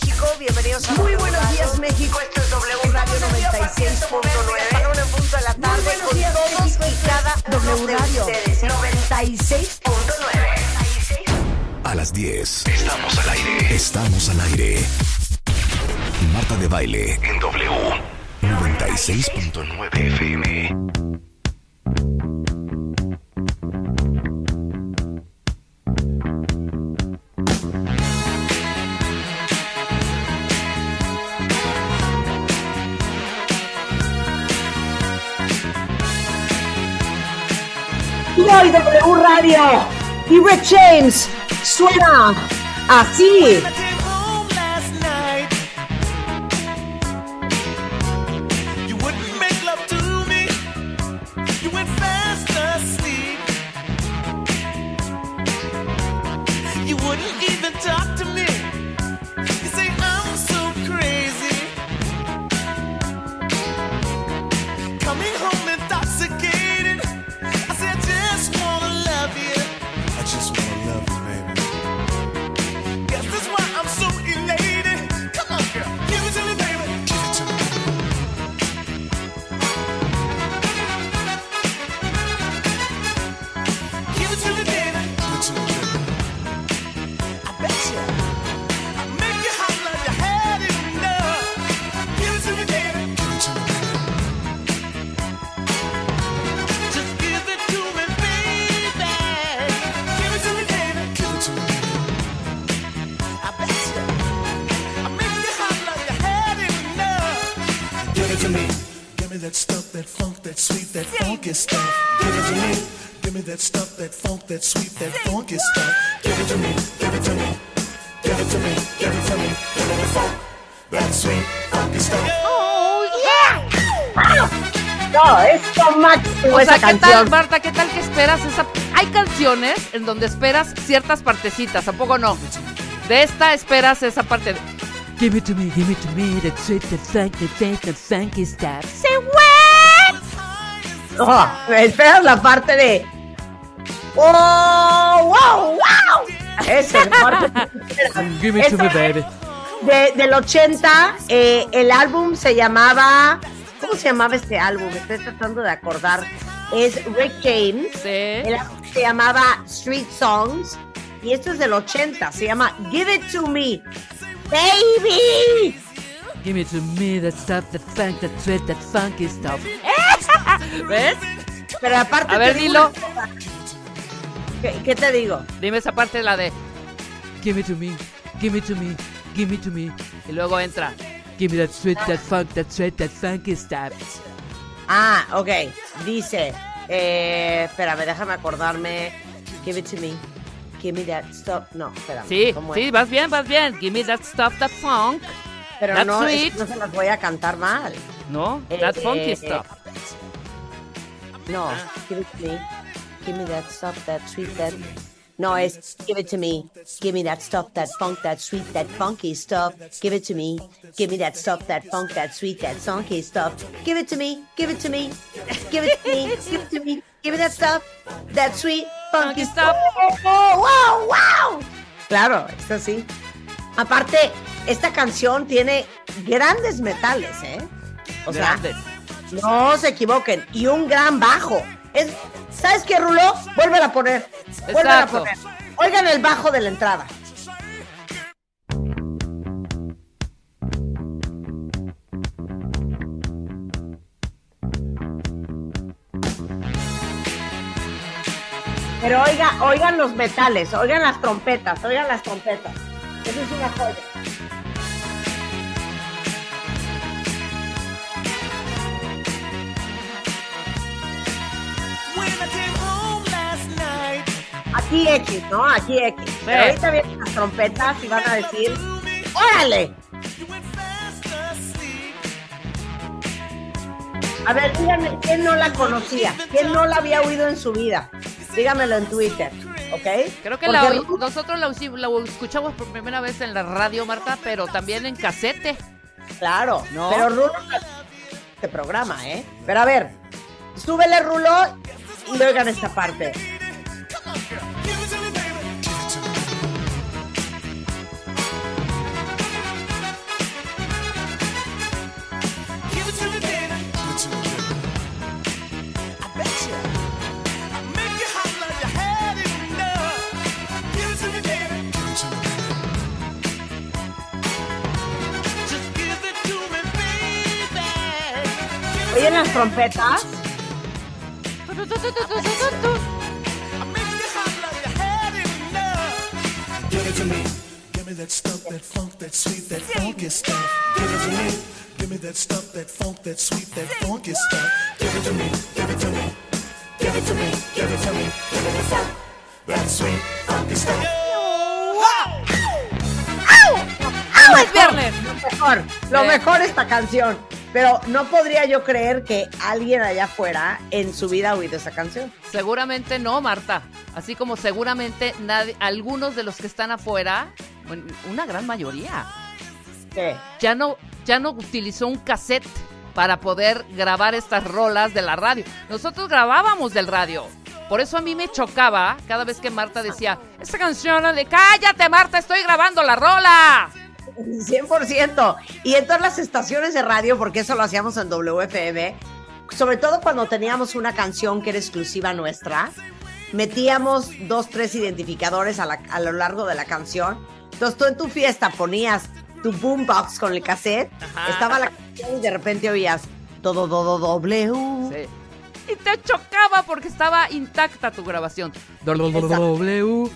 México, bienvenidos a Muy buenos días México, esto es W Radio 96.9 Para en punto de la tarde con días, todos México, y cada W Radio 96.9 A las 10 estamos al aire. Estamos al aire. Marta de baile. En W. 96.9 FM. Hoy W Radio y Rick James suena así. ¿Qué tal, Marta? ¿Qué tal que esperas esa? Hay canciones en donde esperas ciertas partecitas, ¿a poco no? De esta esperas esa parte de Give it to me, give it to me, the sweet, the funk, the funk, the funky stuff. Say what? Oh, esperas la parte de ¡Oh, wow, wow! Esa es la parte Give it to me, baby. De, del 80, eh, el álbum se llamaba ¿Cómo se llamaba este álbum? Estoy tratando de acordar. Es Rick James. Sí. El álbum se llamaba Street Songs. Y esto es del 80. Se llama Give It To Me. Baby. Give it to me, that stuff, that funk, that sweat, that funky stuff. ¿Ves? Pero aparte. A ver, dilo. ¿Qué, ¿Qué, te digo? Dime esa parte, la de. Give it to me, give it to me, give it to me. Y luego entra. Give me that sweet, that funk, that sweat, that funky stuff. Ah, ok. Dice, eh, espérame, déjame acordarme. Give it to me. Give me that stuff. No, espérame. Sí, sí, vas bien, vas bien. Give me that stuff, that funk. Pero that no, sweet. no se las voy a cantar mal. No, Eh, that funky eh, stuff. No, give it to me. Give me that stuff, that sweet, that. No, es give it to me. Give me that stuff, that funk, that sweet, that funky stuff. Give it to me. Give me that stuff, that funk, that sweet, that funky stuff. Give it to me. Give it to me. Give it to me. Give it to me. Give me that stuff, that sweet, funky stuff. Oh, wow, wow. Claro, es así. Aparte, esta canción tiene grandes metales, ¿eh? O sea, no se equivoquen. Y un gran bajo. Es, ¿Sabes qué, Rulo? Vuelve a poner. A poner. Oigan el bajo de la entrada. Pero oiga, oigan los metales, oigan las trompetas, oigan las trompetas. Eso es una joya. Aquí X, ¿no? Aquí X. Pero ahorita vienen las trompetas y van a decir, ¡órale! A ver, díganme, ¿quién no la conocía? ¿Quién no la había oído en su vida? Dígamelo en Twitter, ¿ok? Creo que la nosotros la escuchamos por primera vez en la radio, Marta, pero también en casete. Claro, ¿No? pero Rulo este programa, ¿eh? Pero a ver, súbele Rulo y oigan esta parte. Sweet, funky stuff. ¡Au! ¡Es viernes! Lo mejor, lo mejor esta canción. Pero no podría yo creer que alguien allá afuera en su vida ha oído esa canción. Seguramente no, Marta. Así como seguramente nadie, algunos de los que están afuera, bueno, una gran mayoría, ¿Qué? ya no, ya no utilizó un cassette para poder grabar estas rolas de la radio. Nosotros grabábamos del radio. Por eso a mí me chocaba cada vez que Marta decía, esta canción de cállate Marta, estoy grabando la rola. 100%. Y en todas las estaciones de radio, porque eso lo hacíamos en WFM, sobre todo cuando teníamos una canción que era exclusiva nuestra, metíamos dos, tres identificadores a, la- a lo largo de la canción. Entonces tú en tu fiesta ponías tu boombox con el cassette, Ajá. estaba la canción y de repente oías todo, todo, doble. Sí. Y te chocaba porque estaba intacta tu grabación. W.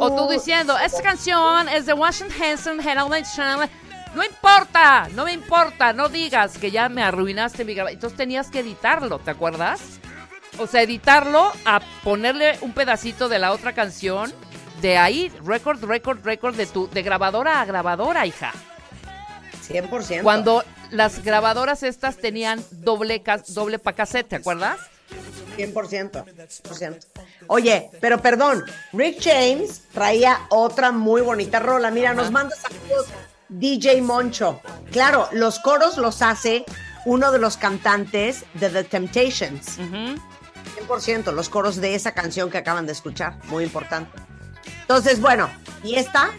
O tú diciendo, esta canción es de Washington Henson, Herald Channel. No importa, no me importa, no digas que ya me arruinaste mi grabación. Entonces tenías que editarlo, ¿te acuerdas? O sea, editarlo a ponerle un pedacito de la otra canción. De ahí, record, record, record, de tu, de grabadora a grabadora, hija. 100%. Cuando las grabadoras estas tenían doble, doble pa cassette, ¿te acuerdas? 100%. 100%. Oye, pero perdón, Rick James traía otra muy bonita rola. Mira, nos manda saludos DJ Moncho. Claro, los coros los hace uno de los cantantes de The Temptations. 100%, los coros de esa canción que acaban de escuchar. Muy importante. Entonces, bueno, ¿y esta?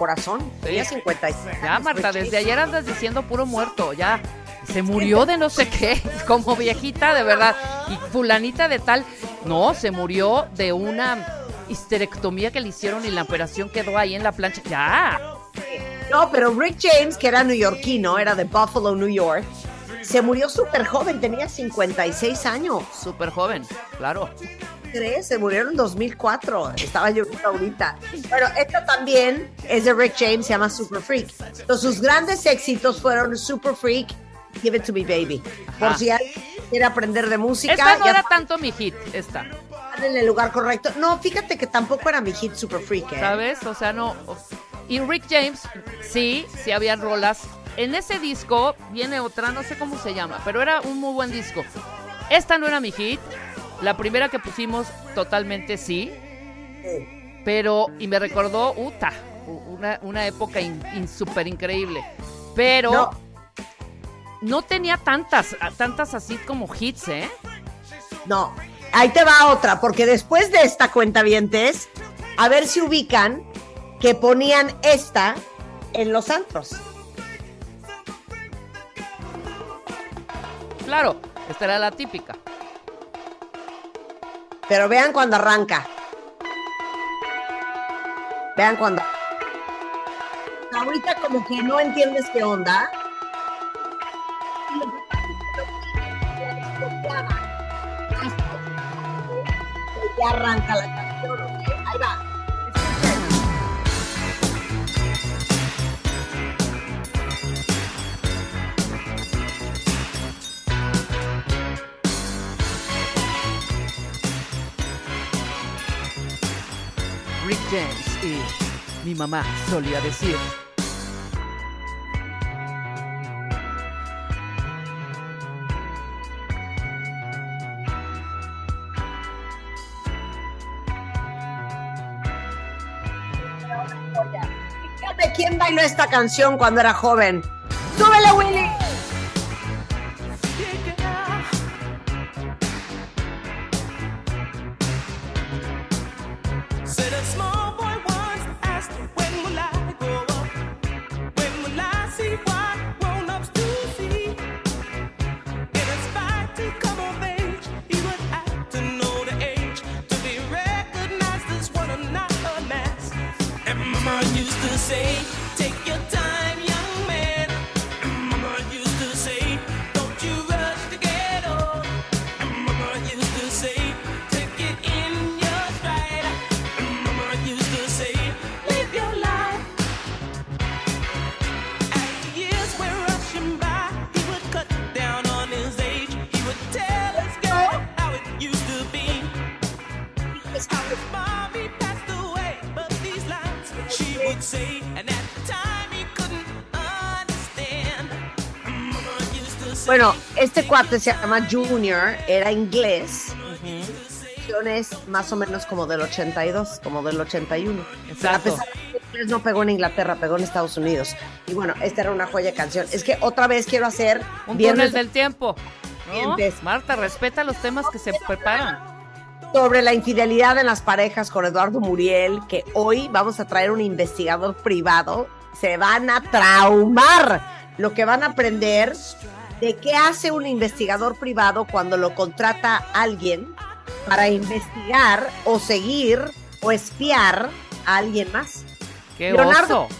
Corazón. Tenía 56. Ya, Marta, desde ayer andas diciendo puro muerto, ya. Se murió de no sé qué, como viejita de verdad. Y fulanita de tal, no, se murió de una histerectomía que le hicieron y la operación quedó ahí en la plancha. Ya. No, pero Rick James, que era neoyorquino, era de Buffalo, New York, se murió súper joven, tenía 56 años. Súper joven, claro. Se murió en 2004. Estaba yo ahorita. Bueno, esta también es de Rick James, se llama Super Freak. Entonces, sus grandes éxitos fueron Super Freak, Give It To Me Baby. Por Ajá. si alguien quiere aprender de música, Esta no ya era tanto mi hit, esta. en el lugar correcto. No, fíjate que tampoco era mi hit Super Freak, ¿eh? ¿Sabes? O sea, no. Y Rick James, sí, sí habían rolas. En ese disco viene otra, no sé cómo se llama, pero era un muy buen disco. Esta no era mi hit. La primera que pusimos, totalmente sí. Pero, y me recordó, Uta, una, una época in- in- súper increíble. Pero No. no. tenía tantas, tantas así como hits, ¿eh? No, ahí te va otra, porque después de esta cuenta vientes, a ver si ubican que ponían esta en los antros. Claro, esta era la típica. Pero vean cuando arranca. Vean cuando. ahorita como que no entiendes qué onda. Ya arranca la James y mi mamá solía decir. Fíjate quién bailó esta canción cuando era joven. ¡Súbele, Willy! Say, Bueno, este cuate se llama Junior, era inglés. Canciones más o menos como del 82, como del 81. Exacto. A pesar de que no pegó en Inglaterra, pegó en Estados Unidos. Y bueno, esta era una joya de canción. Es que otra vez quiero hacer Un viernes del tiempo. ¿no? Marta, respeta los temas que se preparan. sobre la infidelidad en las parejas con Eduardo Muriel, que hoy vamos a traer un investigador privado. Se van a traumar lo que van a aprender de qué hace un investigador privado cuando lo contrata alguien para investigar o seguir o espiar a alguien más. ¡Qué Leonardo- oso!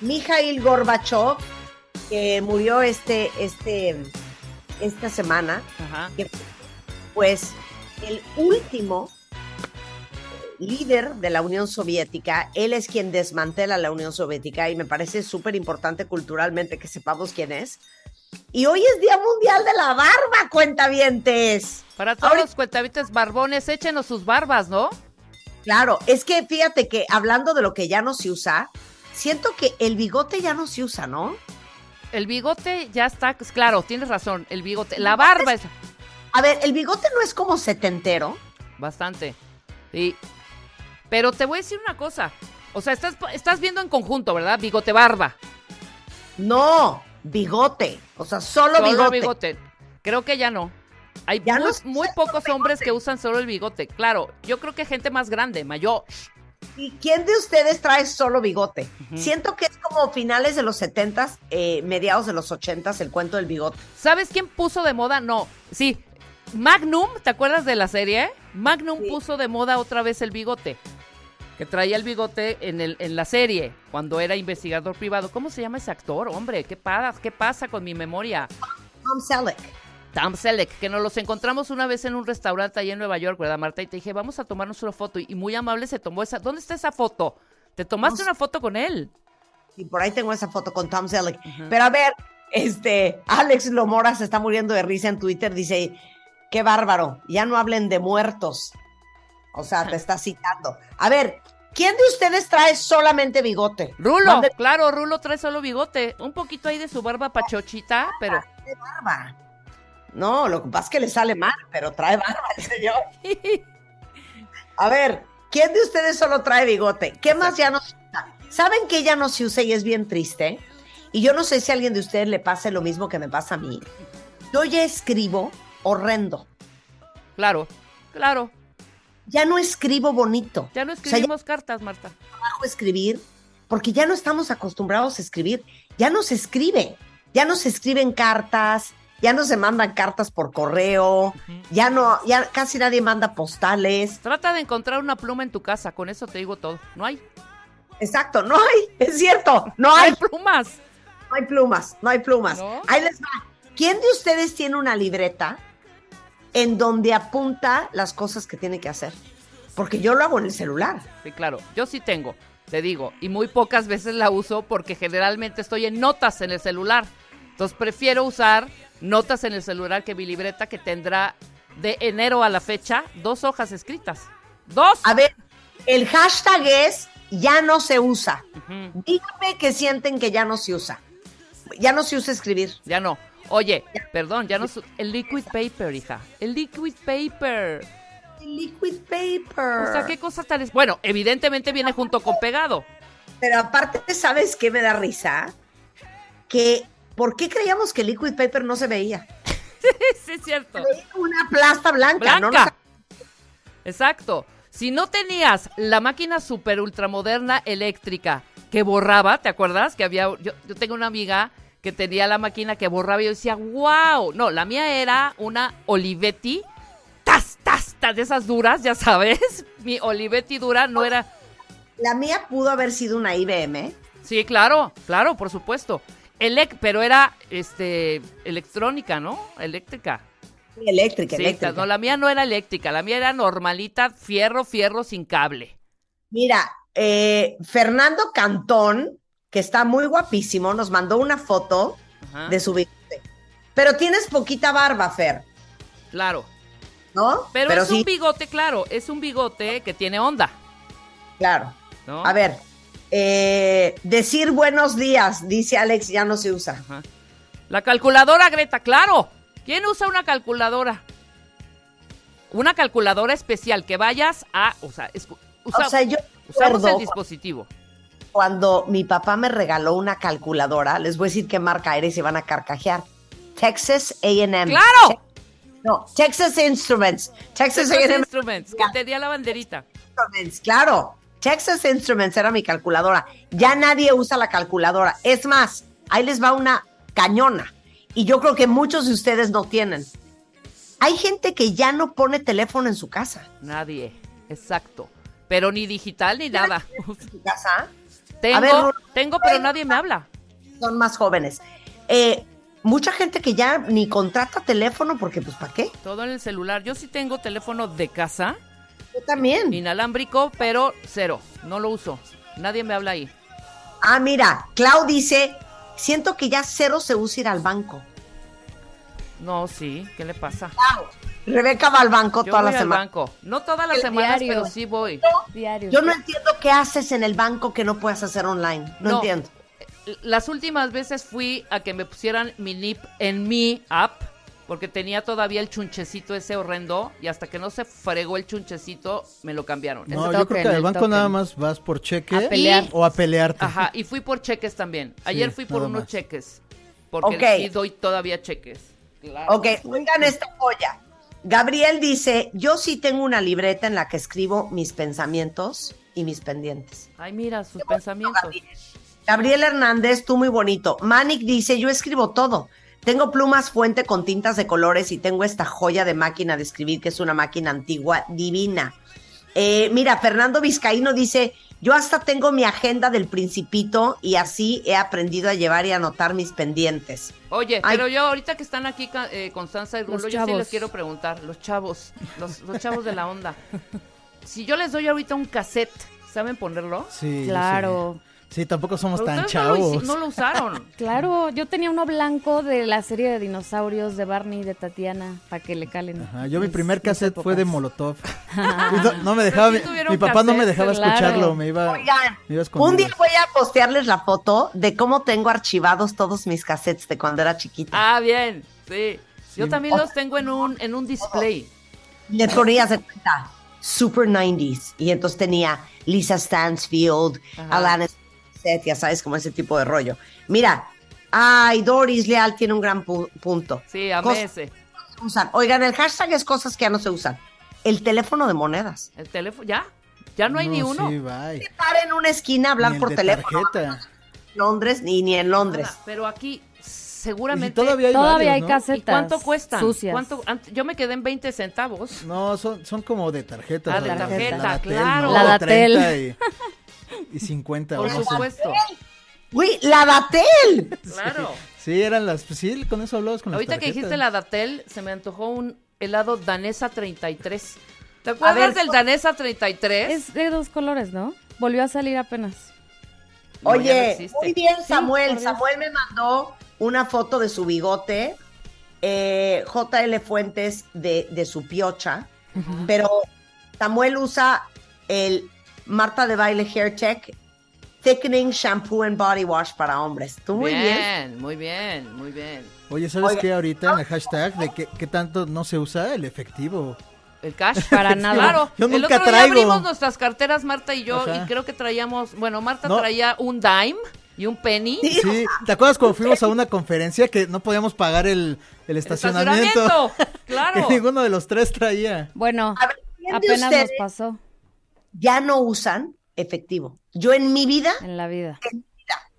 Mikhail Gorbachev, que murió este, este, esta semana, Ajá. que fue, pues el último líder de la Unión Soviética, él es quien desmantela la Unión Soviética y me parece súper importante culturalmente que sepamos quién es. Y hoy es Día Mundial de la Barba, cuentavientes. Para todos Ahorita- los cuentavites barbones, échenos sus barbas, ¿no? Claro, es que fíjate que hablando de lo que ya no se usa, siento que el bigote ya no se usa, ¿no? El bigote ya está, pues, claro, tienes razón, el bigote. La barba es A ver, el bigote no es como setentero. bastante. Sí. Pero te voy a decir una cosa. O sea, estás, estás viendo en conjunto, ¿verdad? Bigote barba. No, bigote. O sea, solo, Solo bigote. bigote. Creo que ya no. Hay Ya muy, no pocos hombres que usan solo el bigote. Claro, yo creo que gente más grande, mayor. ¿Y quién de ustedes trae solo bigote? Siento que es como finales de los setentas, eh, mediados de los ochentas, el cuento del bigote. ¿Sabes quién puso de moda? No, sí. Magnum, ¿te acuerdas de la serie? Magnum Sí. puso de moda otra vez el bigote. Que traía el bigote en, el, en la serie, cuando era investigador privado. ¿Cómo se llama ese actor? Hombre, ¿qué pasa, ¿qué pasa con mi memoria? Tom Selleck. Tom Selleck, que nos los encontramos una vez en un restaurante ahí en Nueva York, ¿verdad, Marta? Y te dije, vamos a tomarnos una foto. Y muy amable se tomó esa. ¿Dónde está esa foto? ¿Te tomaste No una foto con él? Y por ahí tengo esa foto con Tom Selleck. Pero a ver, este, Alex Lomora se está muriendo de risa en Twitter. Dice, qué bárbaro, ya no hablen de muertos. O sea, te está citando. A ver, ¿quién de ustedes trae solamente bigote? Rulo, claro, Rulo trae solo bigote. Un poquito ahí de su barba pachochita, pero... Trae barba. No, lo que pasa es que le sale mal, pero trae barba el señor. A ver, ¿quién de ustedes solo trae bigote? ¿Qué más ya no se usa? ¿Saben que ya no se usa y es bien triste? Y yo no sé si a alguien de ustedes le pase lo mismo que me pasa a mí. Yo ya escribo horrendo. Claro, claro. Ya no escribo bonito. Ya no O sea, escribimos cartas, Marta. trabajo escribir porque ya no estamos acostumbrados a escribir. Ya no se escribe. Ya no se escriben cartas. Ya no se mandan cartas por correo. Ya no, ya casi nadie manda postales. Trata de encontrar una pluma en tu casa, con eso te digo todo. No hay. Exacto, no hay, es cierto, no No hay hay, plumas. no hay plumas, no hay plumas. ¿No? Ahí les va. ¿Quién de ustedes tiene una libreta en donde apunta las cosas que tiene que hacer? Porque yo lo hago en el celular. Sí, claro. Yo sí tengo, te digo, y muy pocas veces la uso porque generalmente estoy en notas en el celular. Entonces prefiero usar notas en el celular que mi libreta que tendrá de enero a la fecha dos hojas escritas. Dos. A ver, el hashtag es ya no se usa. Ujú, Dígame que sienten que ya no se usa. Ya no se usa escribir. Ya no. Oye, perdón, ya no. su- El liquid paper, hija. El liquid paper. Liquid paper. O sea, qué cosa tan es. Bueno, evidentemente viene junto con pegado. Pero aparte, ¿sabes qué me da risa? Que, ¿por qué creíamos que el liquid paper no se veía? sí, es cierto. Una plasta blanca. Blanca. Exacto. Si no tenías la máquina super ultramoderna eléctrica que borraba, ¿te acuerdas? Que había. Yo, yo tengo una amiga que tenía la máquina que borraba y yo decía, wow. No, la mía era una Olivetti. Tas, tas, tas, de esas duras, ya sabes. Mi Olivetti dura no era. La mía pudo haber sido una IBM. Sí, claro, claro, por supuesto. Elec, pero era este electrónica, ¿no? Eléctrica. Eléctrica, Sí, eléctrica. no, la mía no era eléctrica, la mía era normalita, fierro, fierro sin cable. Mira, eh, Fernando Cantón, que está muy guapísimo, nos mandó una foto Ajá, de su bigote. Pero tienes poquita barba, Fer, Claro. ¿no? Pero, es sí, un bigote, claro, es un bigote que tiene onda, claro. ¿no? A ver, eh, decir buenos días, dice Alex, ya no se usa. Ajá. La calculadora, Greta, claro. ¿Quién usa una calculadora? Una calculadora especial que vayas a, o sea, usa- o sea, yo usamos el dispositivo. Cuando mi papá me regaló una calculadora, les voy a decir qué marca era y se van a carcajear. Texas A&M. ¡Claro! No, Texas Instruments. Texas Texas Instruments, que tenía la banderita. Instruments, claro. Texas Instruments era mi calculadora. Ya nadie usa la calculadora. Es más, ahí les va una cañona. Y yo creo que muchos de ustedes no tienen. Hay gente que ya no pone teléfono en su casa. Nadie, exacto. Pero ni digital ni nada. ¿En su casa? Tengo, ver, tengo, pero nadie me habla. Son más jóvenes. Eh, mucha gente que ya ni contrata teléfono porque, pues, ¿para qué? Todo en el celular. Yo sí tengo teléfono de casa, Yo también. inalámbrico, pero cero. No lo uso. Nadie me habla ahí. Ah, mira, Clau dice, siento que ya cero se usa ir al banco. No, sí. ¿Qué le pasa? Rebeca va al banco Yo toda voy la al semana. banco. No todas las semanas, diario. pero sí voy. Diario. Yo no entiendo qué haces en el banco que no puedes hacer online. No, No. entiendo. Las últimas veces fui a que me pusieran mi NIP en mi app, porque tenía todavía el chunchecito ese horrendo, y hasta que no se fregó el chunchecito, me lo cambiaron. No, yo creo que al el banco token. nada más vas por cheque A pelear. o a pelearte. Ajá, y fui por cheques también. Ayer fui por unos más. cheques, porque Ok. sí doy todavía cheques. Claro. Ok, oigan esta joya. Gabriel dice, yo sí tengo una libreta en la que escribo mis pensamientos y mis pendientes. Ay, mira, sus pensamientos. Gabriel Hernández, tú muy bonito. Manic dice, yo escribo todo. Tengo plumas fuente con tintas de colores y tengo esta joya de máquina de escribir, que es una máquina antigua divina. Eh, mira, Fernando Vizcaíno dice, yo hasta tengo mi agenda del principito y así he aprendido a llevar y anotar mis pendientes. Oye, Ay. pero yo ahorita que están aquí eh, Constanza y Rulo, Los yo sí chavos. les quiero preguntar, los chavos, los, los chavos de la onda. Si yo les doy ahorita un cassette, ¿saben ponerlo? Sí, Claro. Sí. Sí, tampoco somos Pero tan no lo, chavos. no lo usaron. Claro, yo tenía uno blanco de la serie de dinosaurios de Barney y de Tatiana para que le calen. Ajá, yo mi primer mis cassette fue de. Molotov. Y no, no me dejaba, sí mi, papá no me dejaba claro. escucharlo, me iba, Oigan, me iba a un día voy a postearles la foto de cómo tengo archivados todos mis cassettes de cuando era chiquita. Ah, bien, sí. Yo también los tengo en un, en un display. Le ponías de cuenta, Super 90s. Y entonces tenía Lisa Stansfield, Ajá. Alanis Morissette, ya sabes, como ese tipo de rollo. Mira, ay, Doris Leal tiene un gran pu- punto. Sí, a que no se usan. Oigan, el hashtag es cosas que ya no se usan. El teléfono de monedas. El teléfono, ¿ya? Ya no hay ni uno. Sí, bye. Estar en una esquina a hablar Ni el por de teléfono. tarjeta. En Londres ni, ni en Londres. Nada, pero aquí Y seguramente... si todavía hay Todavía hay varios, ¿no? ¿Y casetas. cuánto cuestan? Sucias. ¿Cuánto? Yo me quedé en 20 centavos. No, son, son como de tarjeta. Ah, de tarjeta, claro. ¿no? La De Datel. 30 y- y 50. Por supuesto. Güey, la Datel. Claro. Sí, eran las. pues sí, con eso hablabas con las Ahorita que dijiste la Datel, se me antojó un helado Danesa 33. ¿Te acuerdas ver, del Danesa 33? Es de dos colores, ¿no? Volvió a salir apenas. No, ya no Oye, muy bien, Samuel. Samuel me mandó una foto de su bigote. eh, JL Fuentes de, de su piocha. Pero Samuel usa el Marta de Baile Hair Tech Thickening Shampoo and Body Wash para hombres. Tú muy bien. bien, muy bien, muy bien. Oye, ¿sabes Oiga. qué? Ahorita en el hashtag de que, que tanto no se usa el efectivo. El cash. Para nada. Claro. Yo el nunca otro día traigo. abrimos nuestras carteras, Marta y yo, Ajá. y creo que traíamos, bueno, Marta No. traía un dime y un penny. Sí, ¿te acuerdas cuando fuimos a una conferencia que no podíamos pagar el, el estacionamiento? estacionamiento, claro. que ninguno de los tres traía. Bueno, A ver, ¿quién de apenas nos pasó ya no usan efectivo? Yo en mi vida, en la vida.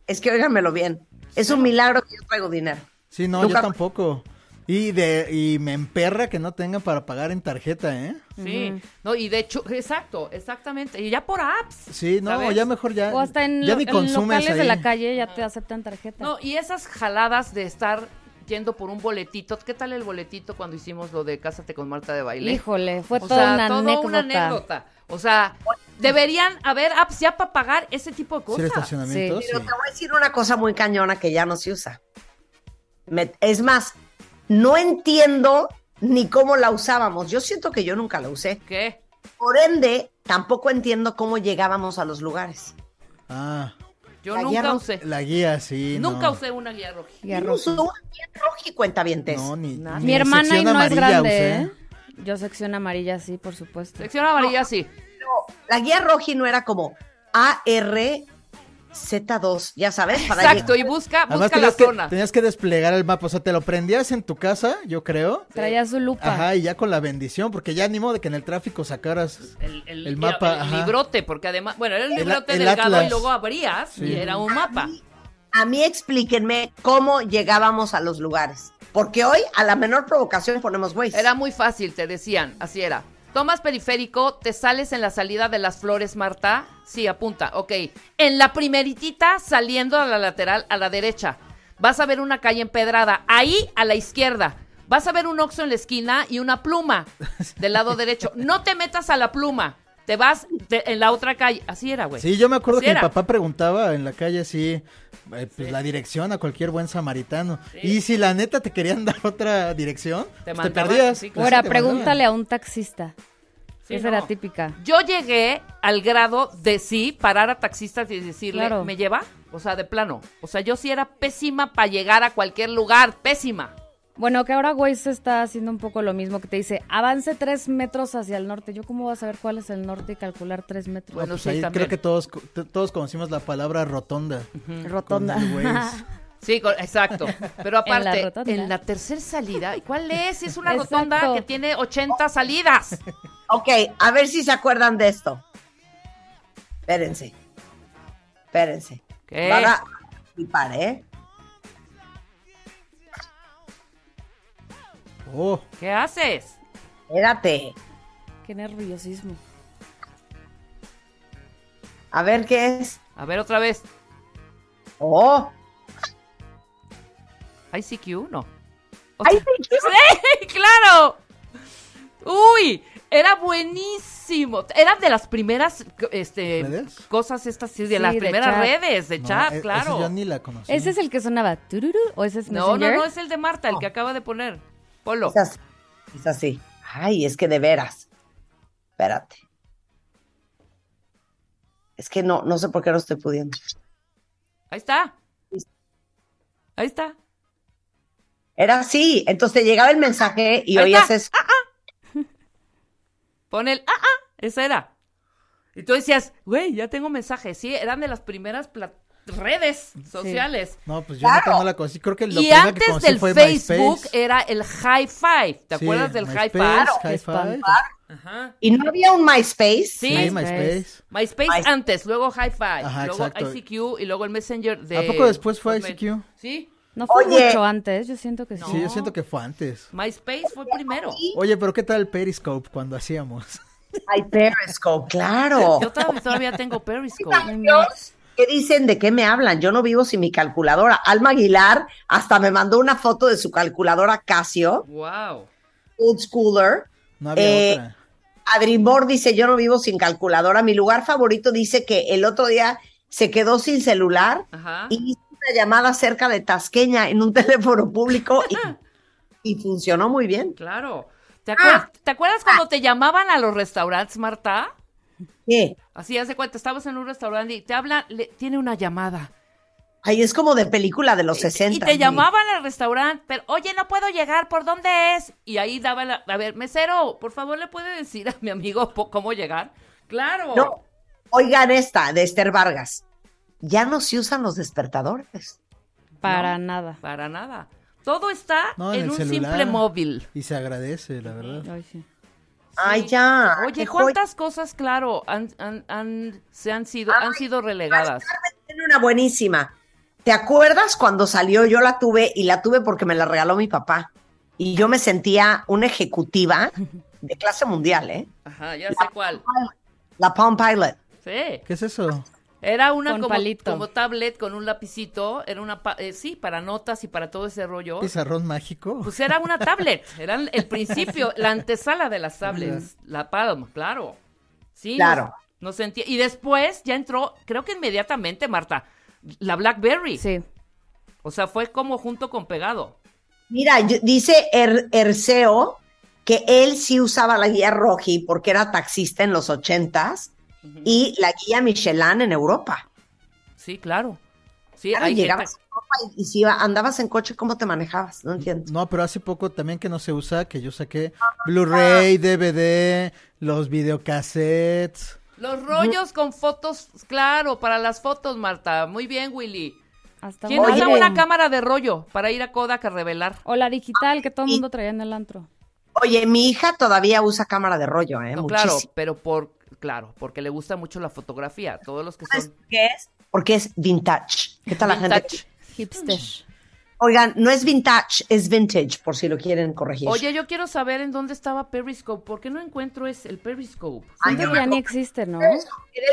es que óiganmelo bien, es un milagro que yo traigo dinero. Sí, no, Nunca- yo tampoco. Y de y me emperra que no tengan para pagar en tarjeta, ¿eh? Sí, no, y de hecho, exacto, exactamente. Y ya por apps. Sí, no, ¿Sabes? ya mejor ya. O hasta en, ya lo- ni en consumes locales de la calle ya te aceptan tarjeta. No, y esas jaladas de estar yendo por un boletito. ¿Qué tal el boletito cuando hicimos lo de Cásate con Marta de Baile? Híjole, fue o toda sea, una, todo anécdota. una anécdota. O sea, deberían haber apps ya para pagar ese tipo de cosas. Sí. sí. Pero te voy a decir una cosa muy cañona que ya no se usa. Me- es más, no entiendo ni cómo la usábamos. Yo siento que yo nunca la usé. ¿Qué? Por ende, tampoco entiendo cómo llegábamos a los lugares. Ah, Yo La guía nunca no- usé. la guía, sí. Nunca no. usé una guía roja. Y ¿Quién arroz. usó una guía roja y cuentavientes? No, ni, Nada. ni Mi hermana y no es grande, usé. ¿eh? Yo sección amarilla sí, por supuesto. Sección amarilla, sí. Pero la guía roja no era como ARZ2, ya sabes, para Exacto, llegar- y busca, Además busca la tenías que, zona. tenías que desplegar el mapa, o sea, te lo prendías en tu casa, yo creo. Traía su lupa. Ajá, y ya con la bendición, porque ya ni modo de que en el tráfico sacaras El, el- el mapa, el ajá. librote, porque además, bueno, era el El- librote el delgado atlas. y luego abrías y era un mapa. A mí explíquenme cómo llegábamos a los lugares. Porque hoy, a la menor provocación, ponemos Waze. Era muy fácil, te decían, así era. Tomas periférico, te sales en la salida de las flores, Marta. Sí, apunta, ok. En la primeritita, saliendo a la lateral, a la derecha. Vas a ver una calle empedrada. Ahí, a la izquierda. Vas a ver un oxo en la esquina y una pluma del lado derecho. No te metas a la pluma. Te vas de- en la otra calle. Así era, güey. Sí, yo me acuerdo Así que era. mi papá preguntaba en la calle así, eh, pues, la dirección a cualquier buen samaritano. Y si la neta te querían dar otra dirección, Te pues, te, perdías. sí, Pues, claro. Ahora, sí, mandaban. pregúntale a un taxista. Sí, Esa era típica. Yo llegué al grado de sí parar a taxistas y decirle, Claro. ¿me lleva? O sea, de plano. O sea, yo sí era pésima para llegar a cualquier lugar. Pésima. Bueno, que ahora Waze está haciendo un poco lo mismo, que te dice, avance tres metros hacia el norte. ¿Yo cómo voy a saber cuál es el norte y calcular tres metros? Bueno, Pues sí, ahí creo que todos, todos conocimos la palabra rotonda. Rotonda. con el Waze. Sí, exacto. Pero En la aparte, rotonda. en la, tercera salida, ¿cuál es? Es una Exacto. rotonda que tiene 80 salidas. Ok, a ver si se acuerdan de esto. Espérense. Espérense. ¿Qué? Van a flipar, ¿eh? Oh, ¿Qué haces? Espérate. Qué nerviosismo. A ver qué es. A ver otra vez. Oh. ICQ, no. O Ay, sea- ¡Sí! ¡Claro! ¡Uy! Era buenísimo. Era de las primeras este, ¿Redes? cosas estas, sí, de Sí, las de primeras chat. redes de no, chat, e- ese claro. yo ni la conocí. ¿Ese es el que sonaba tururú o ese es No, no, no, es el de Marta, el que acaba de poner. Polo. Es así. Es así. Ay, es que de veras. Espérate. Es que no, no sé por qué no estoy pudiendo. Ahí está. Ahí está. Era así. Entonces te llegaba el mensaje y Ahí oías está. eso. Pon el ah, ah, esa era. Y tú decías, güey, ya tengo mensajes. Sí, eran de las primeras pla- redes sociales. No, pues yo Claro. no la conocí. Creo que lo Y primero que antes conocí del fue Facebook MySpace. era el High Five. ¿Te Sí, acuerdas del High Five? High. Five. Ajá. Y no había un MySpace. Sí. Sí, MySpace. MySpace. MySpace My- antes, luego High Five, Ajá, luego exacto. ICQ y luego el Messenger de... ¿A poco después fue Hotmail. ICQ? Sí. No fue Oye. mucho antes, yo siento que sí. Sí, yo siento que fue antes. MySpace fue primero. Oye, pero ¿qué tal el Periscope cuando hacíamos? Ay, Periscope, claro. Yo todavía, todavía tengo Periscope. Dios, ¿Qué dicen? ¿De qué me hablan? Yo no vivo sin mi calculadora. Alma Aguilar hasta me mandó una foto de su calculadora Casio, Wow. old schooler. No había Eh, otra. Adri Moore dice, yo no vivo sin calculadora. Mi lugar favorito dice que el otro día se quedó sin celular Ajá. y hizo una llamada cerca de Tasqueña en un teléfono público y, y funcionó muy bien. Claro. ¿Te Ah. ¿Te acuerdas cuando te llamaban a los restaurantes, Marta? ¿Qué? Así, haz de cuenta, estabas en un restaurante y te hablan, le- tiene una llamada. Ay, es como de película de los 60. Y te llamaban al restaurante, pero, oye, no puedo llegar, ¿por dónde es? Y ahí daba la, a ver, mesero, por favor, ¿le puede decir a mi amigo cómo llegar? Claro. No, oigan esta de Esther Vargas. Ya no se usan los despertadores. Para nada. Para nada. Todo está No, en, un celular. simple móvil. Y se agradece, la verdad. Ay, sí. Ay, ya. Oye. ¿cuántas cosas, claro, han, han- han- se han sido, han sido relegadas? Tiene una buenísima. ¿Te acuerdas cuando salió? Yo la tuve y la tuve porque me la regaló mi papá. Y yo me sentía una ejecutiva de clase mundial, ¿eh? Ajá, ya sé cuál. La Palm Pilot. Sí. ¿Qué es eso? Era una Con como, palito. como tablet con un lapicito, era una, pa- eh, sí, para notas y para todo ese rollo. ¿Pizarrón mágico? Pues era una tablet, era el principio, la antesala de las tablets, la Palm, claro. Sí, Claro. Nos sentía, y después ya entró, creo que inmediatamente, Marta, la BlackBerry. Sí. O sea, fue como junto con pegado. Mira, yo- dice Er- Erceo que él sí usaba la guía Roji porque era taxista en los ochentas y la guía Michelin en Europa. Sí, claro. Sí, Claro, hay llegabas gente- a Europa y, y si iba- andabas en coche, ¿cómo te manejabas? No entiendo. No, pero hace poco también que no se usa, que yo saqué Blu-ray, DVD, los videocassettes. Los rollos con fotos, claro, para las fotos, Marta. Muy bien, Willy. Hasta ¿Quién usa una cámara de rollo para ir a Kodak a revelar? O la digital que todo el mundo traía en el antro. Oye, mi hija todavía usa cámara de rollo, ¿eh? No, claro, pero por, claro, porque le gusta mucho la fotografía. Todos los que ¿Sabes son qué es? Porque es vintage. ¿Qué tal la gente? Hipster. Oigan, no es vintage, es vintage, por si lo quieren corregir. Oye, yo quiero saber en dónde estaba Periscope. ¿Por qué no encuentro es el Periscope? Ay, ya ni existe, ¿no? Era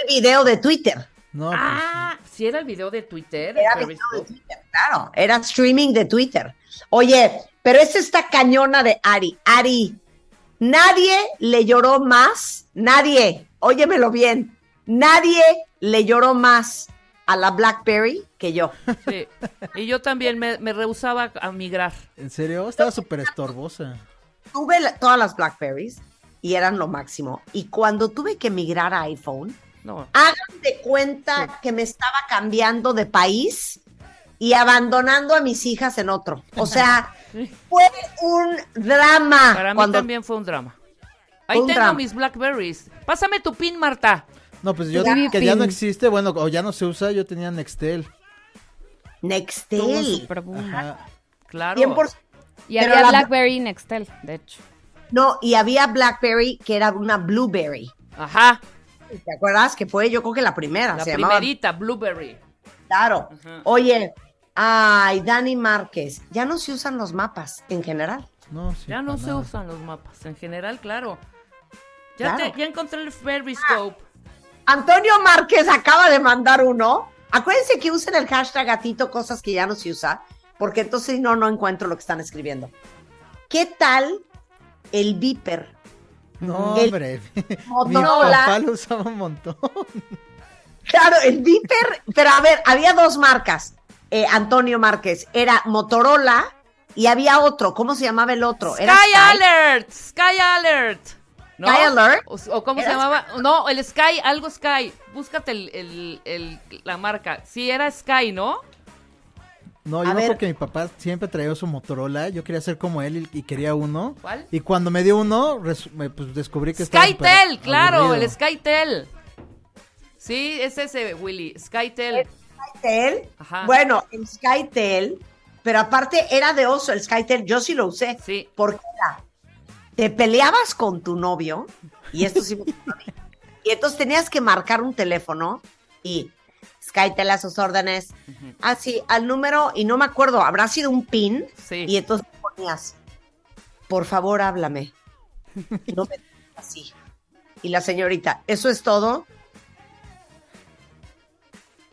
el video de Twitter. No, pues, Ah, si era el video de Twitter. Era el video de. Twitter, claro. Era streaming de Twitter. Oye, pero esta está cañona de Ari. Ari, nadie le lloró más, nadie, óyemelo bien, nadie le lloró más a la BlackBerry que yo. Sí. Y yo también me, me rehusaba a migrar. ¿en serio? Estaba súper estorbosa. Tuve la- todas las BlackBerries y eran lo máximo. Y cuando tuve que migrar a iPhone, No. hagan de cuenta que me estaba cambiando de país y abandonando a mis hijas en otro. O sea, fue un drama. Para mí cuando también fue un drama. Ahí tengo drama. mis Blackberries. Pásame tu pin, Marta. No, pues yo que ya no existe, bueno, o ya no se usa, yo tenía Nextel. Nextel. Ajá. Claro. 100%. Y Pero había la- Blackberry y Nextel, de hecho. No, y había BlackBerry que era una Blueberry. Ajá. ¿Te acuerdas? Que fue yo creo que la primera. La se llamaba primerita, Blueberry. Claro. Ajá. Oye, ay, Dani Márquez, ya no se usan los mapas en general. No, sí, Ya no se usan los mapas. En general, claro. Ya, Claro. te- ya encontré el Periscope. Antonio Márquez acaba de mandar uno. Acuérdense que usen el hashtag gatito, cosas que ya no se usa, porque entonces no, no encuentro lo que están escribiendo. ¿Qué tal el Viper? No, El hombre. Mi Motorola. papá lo usaba un montón. Claro, el Viper, pero a ver, había dos marcas, eh, Antonio Márquez. Era Motorola y había otro. ¿Cómo se llamaba el otro? Sky, Era Alert. Sky Alert. ¿No? Sky Alert. O, o cómo se llamaba. No, el Sky, algo Sky. Búscate el, el- el- la marca. Sí, era Sky, ¿no? No, A yo me ver. acuerdo que mi papá siempre traía su Motorola. Yo quería ser como él y, y quería uno. ¿Cuál? Y cuando me dio uno, res- me, pues descubrí que estaba súper Skytel, claro, aburrido. el Skytel. Sí, es ese, Willy. Skytel. Skytel. Ajá. Bueno, el Skytel, pero aparte era de oso el Skytel. Yo sí lo usé. Sí. Porque era, te peleabas con tu novio, y esto sí me. Y entonces tenías que marcar un teléfono y Skytel a sus órdenes. Así, al número, y no me acuerdo, habrá sido un pin. Sí. Y entonces ponías, por favor, háblame. No me digas así. Y la señorita, ¿eso es todo?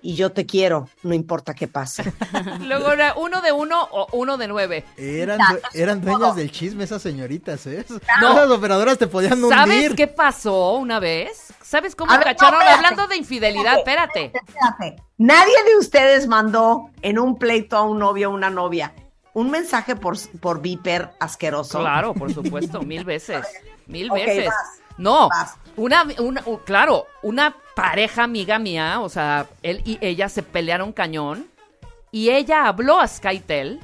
Y yo te quiero, no importa qué pase. Luego era uno de uno o uno de nueve. Eran, eran dueñas del chisme esas señoritas, ¿eh? No. Esas operadoras te podían ¿Sabes hundir. qué pasó una vez? ¿Sabes cómo ver, no, cacharon? espérate. Hablando de infidelidad, espérate. Espérate, Nadie de ustedes mandó en un pleito a un novio o una novia un mensaje por, por viper asqueroso. Claro, por supuesto, mil veces. Mil veces. vas. No, Vas. una, una, claro, una pareja amiga mía, o sea, él y ella se pelearon cañón y ella habló a Skytel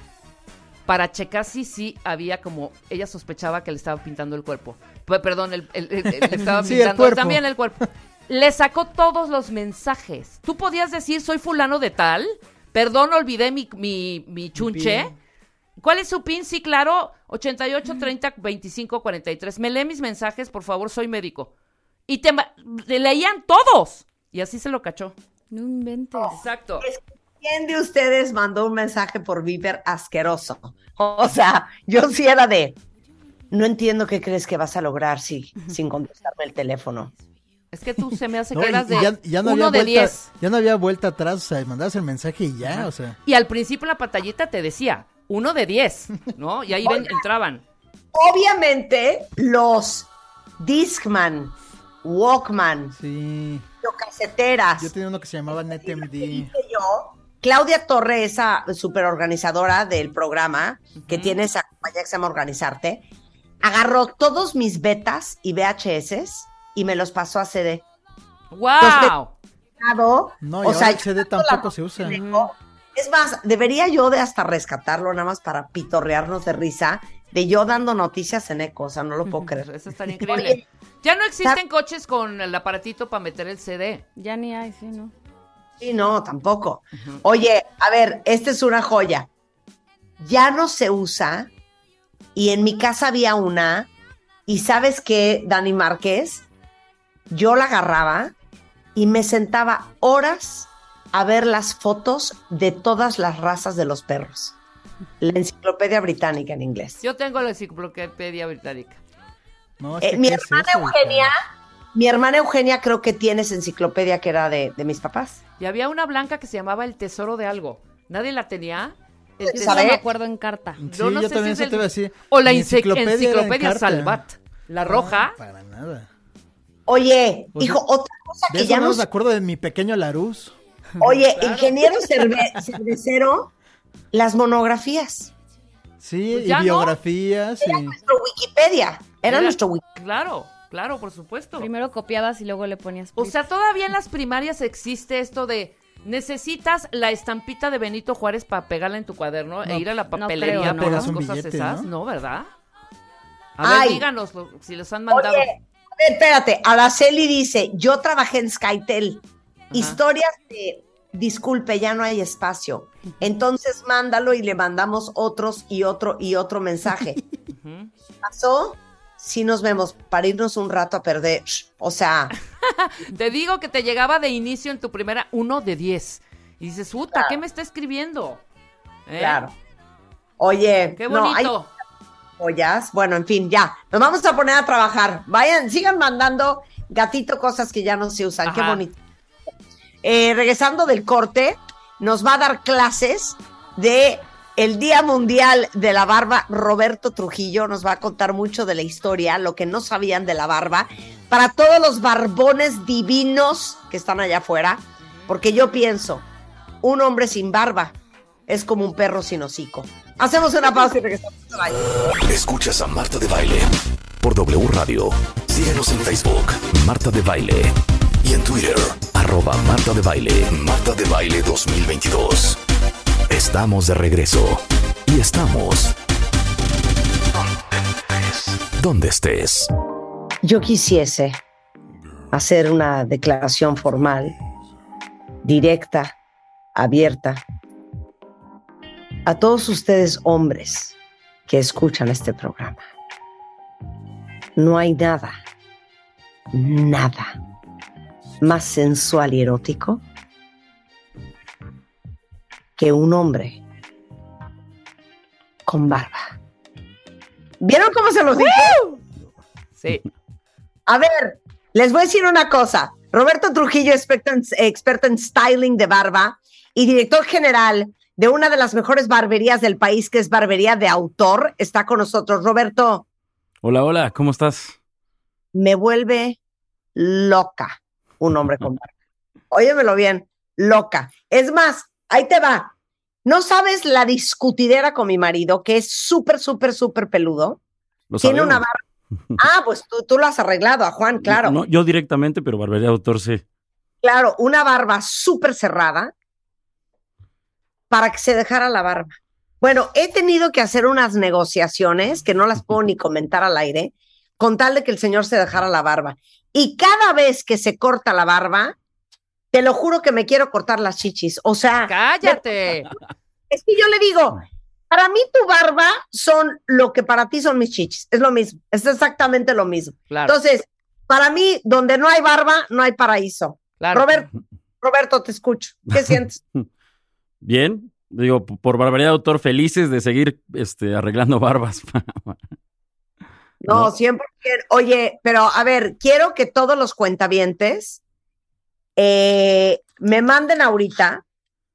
para checar si sí había como, ella sospechaba que le estaba pintando el cuerpo. P- perdón, el- el- el- el- le estaba Sí, pintando también el cuerpo. Le sacó todos los mensajes. Tú podías decir, soy fulano de tal, perdón, olvidé mi, mi, mi chunche. ¿Cuál es su pin? Sí, claro, 88 30 25 43. Me lee mis mensajes, por favor, soy médico. Y te, leían todos. Y así se lo cachó. No inventes. Exacto. ¿Quién de ustedes mandó un mensaje por viper asqueroso? O sea, yo sí era de, no entiendo qué crees que vas a lograr si, sin contestarme el teléfono. Es que tú se me hace No, de ya, ya no uno había de vuelta, 10. ya no había vuelta atrás, o sea, mandabas el mensaje y ya, o sea. Y al principio la pantallita te decía, uno de 10, ¿no? Y ahí ven- entraban. Obviamente, los Discman, Walkman, Sí. caseteras, Yo tenía uno que se llamaba NetMD. yo, Claudia Torre, esa super organizadora del programa, que tiene esa compañía que se llama Organizarte, agarró todos mis betas y VHS y me los pasó a CD. ¡Wow! No, y o ahora sea, el CD tampoco se usa. Es más, debería yo de hasta rescatarlo nada más para pitorrearnos de risa de yo dando noticias en eco, o sea, no lo puedo creer. Eso estaría increíble. Ya no existen coches con el aparatito para meter el CD. Ya ni hay, sí, ¿no? Sí, no, tampoco. Oye, a ver, esta es una joya. Ya no se usa y en mi casa había una y sabes qué, Dani Márquez, yo la agarraba y me sentaba horas a ver las fotos de todas las razas de los perros. La enciclopedia británica en inglés. Yo tengo la enciclopedia británica. No, es Eh, mi ¿qué es hermana eso, Eugenia, mi hermana Eugenia creo que tiene esa enciclopedia que era de, de mis papás. Y había una blanca que se llamaba El Tesoro de Algo. ¿Nadie la tenía? El. No me acuerdo en carta. Sí, no yo sé también si eso te iba a decir. O la era enciclopedia. Salvat. La roja. No, para nada. Oye, Pues hijo, otra cosa De que eso ya no no me acuerdo de mi pequeño Larus. Oye, ingeniero cerve- cervecero, las monografías. Sí, Pues y ya no. biografías y... Nuestro Wikipedia. Era, Era- nuestro Wiki. Claro, claro, por supuesto. Primero copiabas y luego le ponías. O sea, todavía en las primarias existe esto de necesitas la estampita de Benito Juárez para pegarla en tu cuaderno No, e ir a la no papelería creo, ¿no? Pegas un cosas billete, esas, ¿no? ¿no? ¿verdad? A ver, Ay. díganos lo- si les han mandado. Oye, a ver, espérate. Araceli dice, yo trabajé en Skytel. Historias de, disculpe, ya no hay espacio. Entonces mándalo y le mandamos otros y otro y otro mensaje. ¿Pasó? Sí nos vemos para irnos un rato a perder. O sea, Te digo que te llegaba de inicio en tu primera uno de 10. Y dices, puta, ¿qué me está escribiendo? ¿Eh? claro. Oye, Qué no, hay bonito. joyas. Bueno, en fin, ya. Nos vamos a poner a trabajar. Vayan, sigan mandando gatito cosas que ya no se usan. Qué bonito. Eh, regresando del corte, nos va a dar clases de el Día Mundial de la Barba. Roberto Trujillo nos va a contar mucho de la historia, lo que no sabían de la barba, para todos los barbones divinos que están allá afuera, porque yo pienso, un hombre sin barba es como un perro sin hocico. Hacemos una pausa y regresamos. Escuchas a Marta de Baile por W Radio. Síguenos en Facebook, Marta de Baile. Y en Twitter, arroba Marta de Baile. Marta de Baile 2022. Estamos de regreso. Y estamos... Donde estés. yo quisiese hacer una declaración formal, directa, abierta, a todos ustedes hombres que escuchan este programa. No hay nada, nada más sensual y erótico que un hombre con barba. ¿Vieron cómo se los dije? Sí. A ver, Les voy a decir una cosa. Roberto Trujillo, experto en, experto en styling de barba y director general de una de las mejores barberías del país, que es Barbería de Autor, está con nosotros. Roberto, Hola, hola, ¿cómo estás? me vuelve loca un hombre con barba. Óyemelo bien, loca. Es más, ahí te va. ¿No sabes la discutidera con mi marido, que es súper, súper, súper peludo? Lo Tiene una barba. Ah, pues tú, tú lo has arreglado a Juan, claro. No, yo directamente, pero barbería de autor sí. Claro, una barba súper cerrada para que se dejara la barba. Bueno, he tenido que hacer unas negociaciones que no las puedo ni comentar al aire, con tal de que el señor se dejara la barba. Y cada vez que se corta la barba, te lo juro que me quiero cortar las chichis. O sea, Cállate. es que yo le digo, para mí tu barba son lo que para ti son mis chichis. Es lo mismo, es exactamente lo mismo. Claro, Entonces, para mí, donde no hay barba, no hay paraíso. claro. Roberto, Roberto, te escucho. ¿Qué sientes? Bien, digo, por barbería de autor, felices de seguir este, arreglando barbas. No, No. 100%. Oye, pero a ver, quiero que todos los cuentavientes eh, me manden ahorita,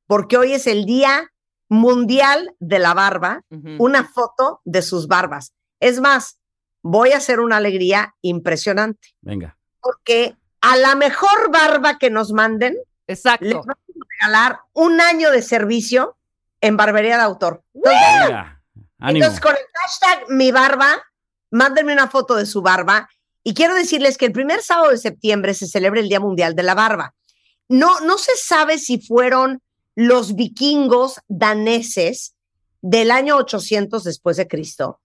porque hoy es el Día Mundial de la Barba, una foto de sus barbas. Es más, voy a hacer una alegría impresionante, Venga. porque a la mejor barba que nos manden, les Exacto. vamos a regalar un año de servicio en barbería de autor. Entonces, Venga. Entonces, con el hashtag mi barba, mándenme una foto de su barba. Y quiero decirles que el primer sábado de septiembre se celebra el Día Mundial de la Barba. No, no se sabe si fueron los vikingos daneses del año 800 después de Cristo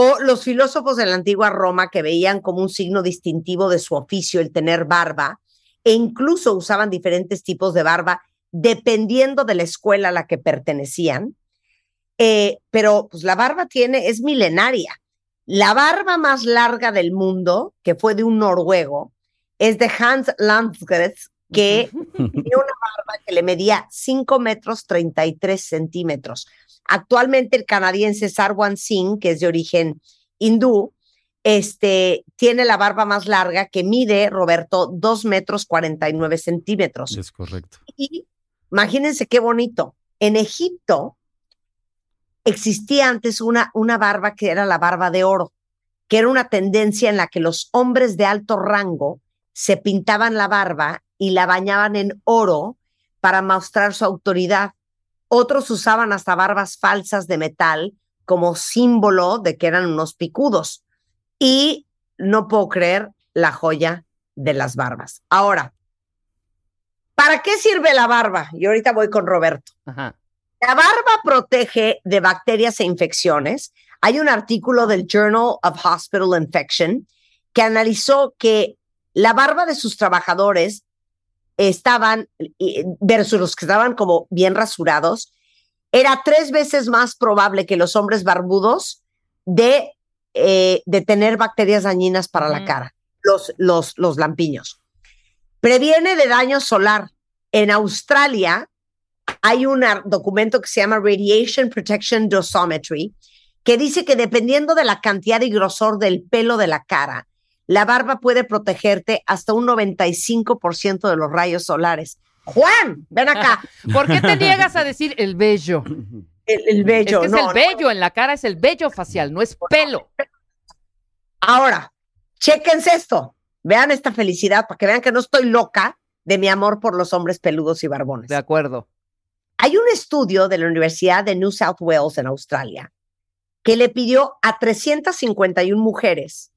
o los filósofos de la antigua Roma que veían como un signo distintivo de su oficio el tener barba e incluso usaban diferentes tipos de barba dependiendo de la escuela a la que pertenecían. Eh, pero pues la barba tiene, es milenaria. La barba más larga del mundo, que fue de un noruego, es de Hans Landgren, que tenía una barba que le medía 5 metros 33 centímetros. Actualmente el canadiense Sarwan Singh, que es de origen hindú, este, tiene la barba más larga que mide, Roberto, 2 metros 49 centímetros. Es correcto. Y imagínense qué bonito. En Egipto existía antes una, una barba que era la barba de oro, que era una tendencia en la que los hombres de alto rango se pintaban la barba y la bañaban en oro para mostrar su autoridad. Otros usaban hasta barbas falsas de metal como símbolo de que eran unos picudos. Y no puedo creer la joya de las barbas. Ahora, ¿para qué sirve la barba? Y ahorita voy con Roberto. Ajá. La barba protege de bacterias e infecciones. Hay un artículo del Journal of Hospital Infection que analizó que la barba de sus trabajadores estaban, versus los que estaban como bien rasurados, era tres veces más probable que los hombres barbudos de, eh, de tener bacterias dañinas para la cara, los, los, los lampiños. Previene de daño solar. En Australia, hay un documento que se llama Radiation Protection Dosimetry, que dice que dependiendo de la cantidad y grosor del pelo de la cara, la barba puede protegerte hasta un 95% de los rayos solares. Juan, ven acá, ¿Por qué te niegas a decir el vello? el, el Es vello. es no, el no. vello en la cara, es el vello facial, no es pelo. Ahora, chéquense esto. Vean esta felicidad para que vean que no estoy loca de mi amor por los hombres peludos y barbones. De acuerdo. Hay un estudio de la Universidad de New South Wales en Australia que le pidió a 351 mujeres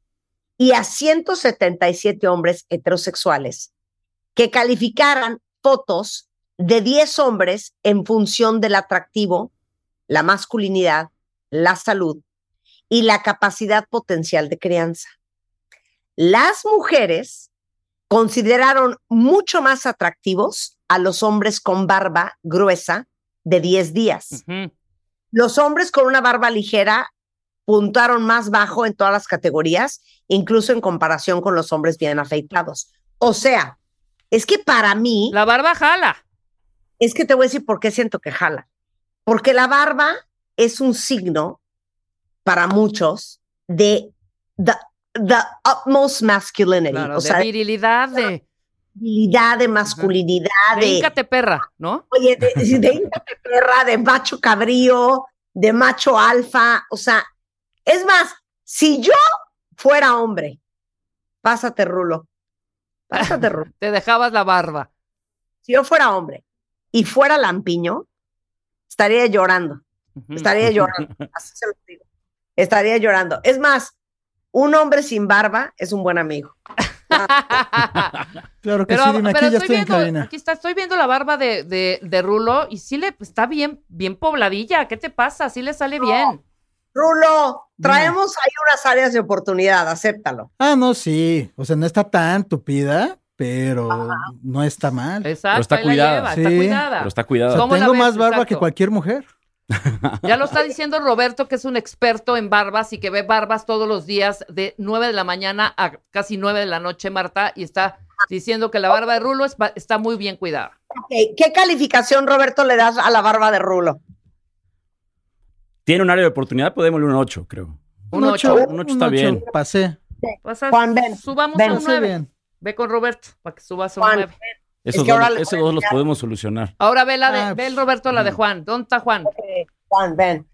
y a 177 hombres heterosexuales que calificaran fotos de 10 hombres en función del atractivo, la masculinidad, la salud y la capacidad potencial de crianza. Las mujeres consideraron mucho más atractivos a los hombres con barba gruesa de 10 días. Los hombres con una barba ligera puntuaron más bajo en todas las categorías, incluso en comparación con los hombres bien afeitados. O sea, es que para mí, La barba jala. es que te voy a decir por qué siento que jala. Porque la barba es un signo para muchos de the the utmost masculinity. Claro, o de sea, virilidad, de, habilidad, de masculinidad, de de, perra, ¿no? oye, de, de perra, de macho cabrío, de macho alfa. O sea, es más, si yo fuera hombre, pásate, Rulo. Pásate, Rulo. Te dejabas la barba. Si yo fuera hombre y fuera lampiño, estaría llorando. Estaría llorando. Así se lo digo. Estaría llorando. Es más, un hombre sin barba es un buen amigo. Claro que Pero, sí, dime, aquí pero ya estoy estoy en viendo, cabina. aquí está, estoy viendo la barba de, de, de Rulo y sí le está bien, bien pobladilla. ¿Qué te pasa? Sí le sale bien. Rulo, traemos ahí unas áreas de oportunidad, acéptalo. Ah, no, sí. O sea, no está tan tupida, pero no está mal. Exacto, está ahí la cuidada. lleva, está cuidada. Pero está O cuidado. sea, ¿Cómo la tengo más barba que cualquier mujer. Ya lo está diciendo Roberto, que es un experto en barbas y que ve barbas todos los días de 9 de la mañana a casi 9 de la noche, Marta, y está diciendo que la barba de Rulo está muy bien cuidada. ¿Qué calificación, Roberto, le das a la barba de Rulo? Tiene un área de oportunidad, podemos un 8, creo. Un ocho. Un ocho está bien. Pasé. Juan, ven, subamos ven. a un Pasé 9. bien. Ve con Roberto para que subas a un Juan, 9. Esos, que dos, ahora esos los podemos solucionar. Ahora ve la de, Ah, ve el Roberto la de Juan. ¿Dónde está Juan? Juan, ven.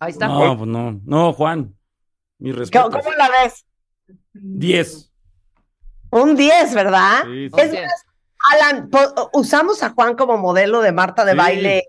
Ahí está. No, pues no. No, Juan. Mi ¿Cómo, respeto. cómo la ves? 10. Un 10, ¿verdad? Sí, sí. Es Bien. más, Alan, usamos a Juan como modelo de Marta de Sí. baile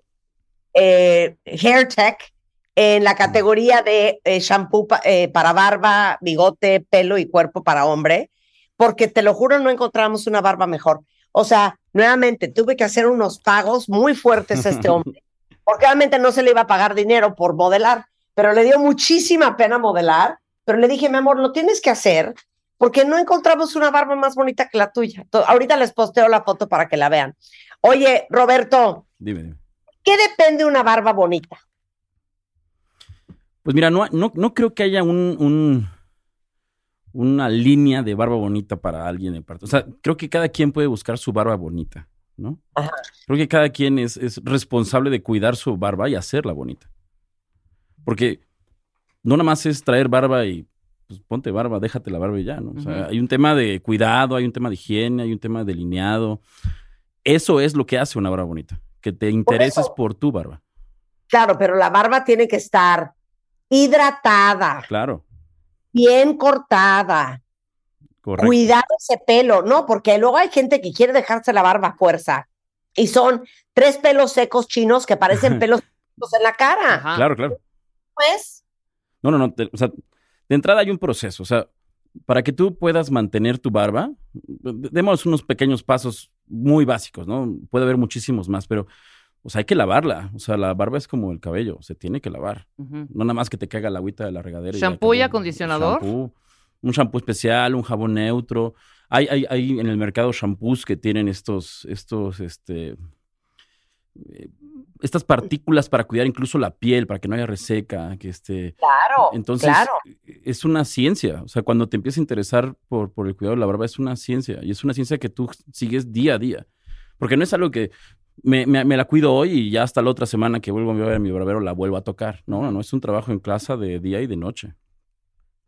eh, Hair Tech en la categoría de eh, shampoo pa- eh, para barba, bigote, pelo y cuerpo para hombre, porque te lo juro, no encontramos una barba mejor. O sea, nuevamente, tuve que hacer unos pagos muy fuertes a este hombre, porque obviamente no se le iba a pagar dinero por modelar, pero le dio muchísima pena modelar, pero le dije, mi amor, lo tienes que hacer porque no encontramos una barba más bonita que la tuya. Ahorita les posteo la foto para que la vean. Oye, Roberto, Dime, dime. ¿qué depende de una barba bonita? Pues mira, no, no, no creo que haya un, un- una línea de barba bonita para alguien en parte. O sea, creo que cada quien puede buscar su barba bonita, ¿no? Ajá. Creo que cada quien es, es responsable de cuidar su barba y hacerla bonita. Porque no nada más es traer barba y pues ponte barba, déjate la barba y ya, ¿no? O sea, hay un tema de cuidado, hay un tema de higiene, hay un tema de delineado. Eso es lo que hace una barba bonita, que te intereses por tu barba. Claro, pero la barba tiene que estar hidratada, Claro, bien cortada, correcto. cuidar ese pelo, ¿no? Porque luego hay gente que quiere dejarse la barba a fuerza y son tres pelos secos chinos que parecen pelos secos en la cara. Ajá. Claro, claro. Pues, No, no, no. te- o sea, de entrada hay un proceso. O sea, para que tú puedas mantener tu barba, demos unos pequeños pasos muy básicos, ¿no? Puede haber muchísimos más, pero, o sea, hay que lavarla. O sea, la barba es como el cabello, se tiene que lavar. No nada más que te caiga la agüita de la regadera. ¿Shampoo y acabó. acondicionador? Shampoo, un shampoo especial, un jabón neutro. Hay, hay, hay en el mercado shampoos que tienen estos, estos, este, eh, estas partículas para cuidar incluso la piel, para que no haya reseca, que este, claro, entonces, claro. es una ciencia. O sea, cuando te empiezas a interesar por, por el cuidado de la barba, es una ciencia. Y es una ciencia que tú sigues día a día. Porque no es algo que me, me- me la cuido hoy y ya hasta la otra semana que vuelvo a ver a mi barbero la vuelvo a tocar. No, no, no. Es un trabajo en clase de día y de noche.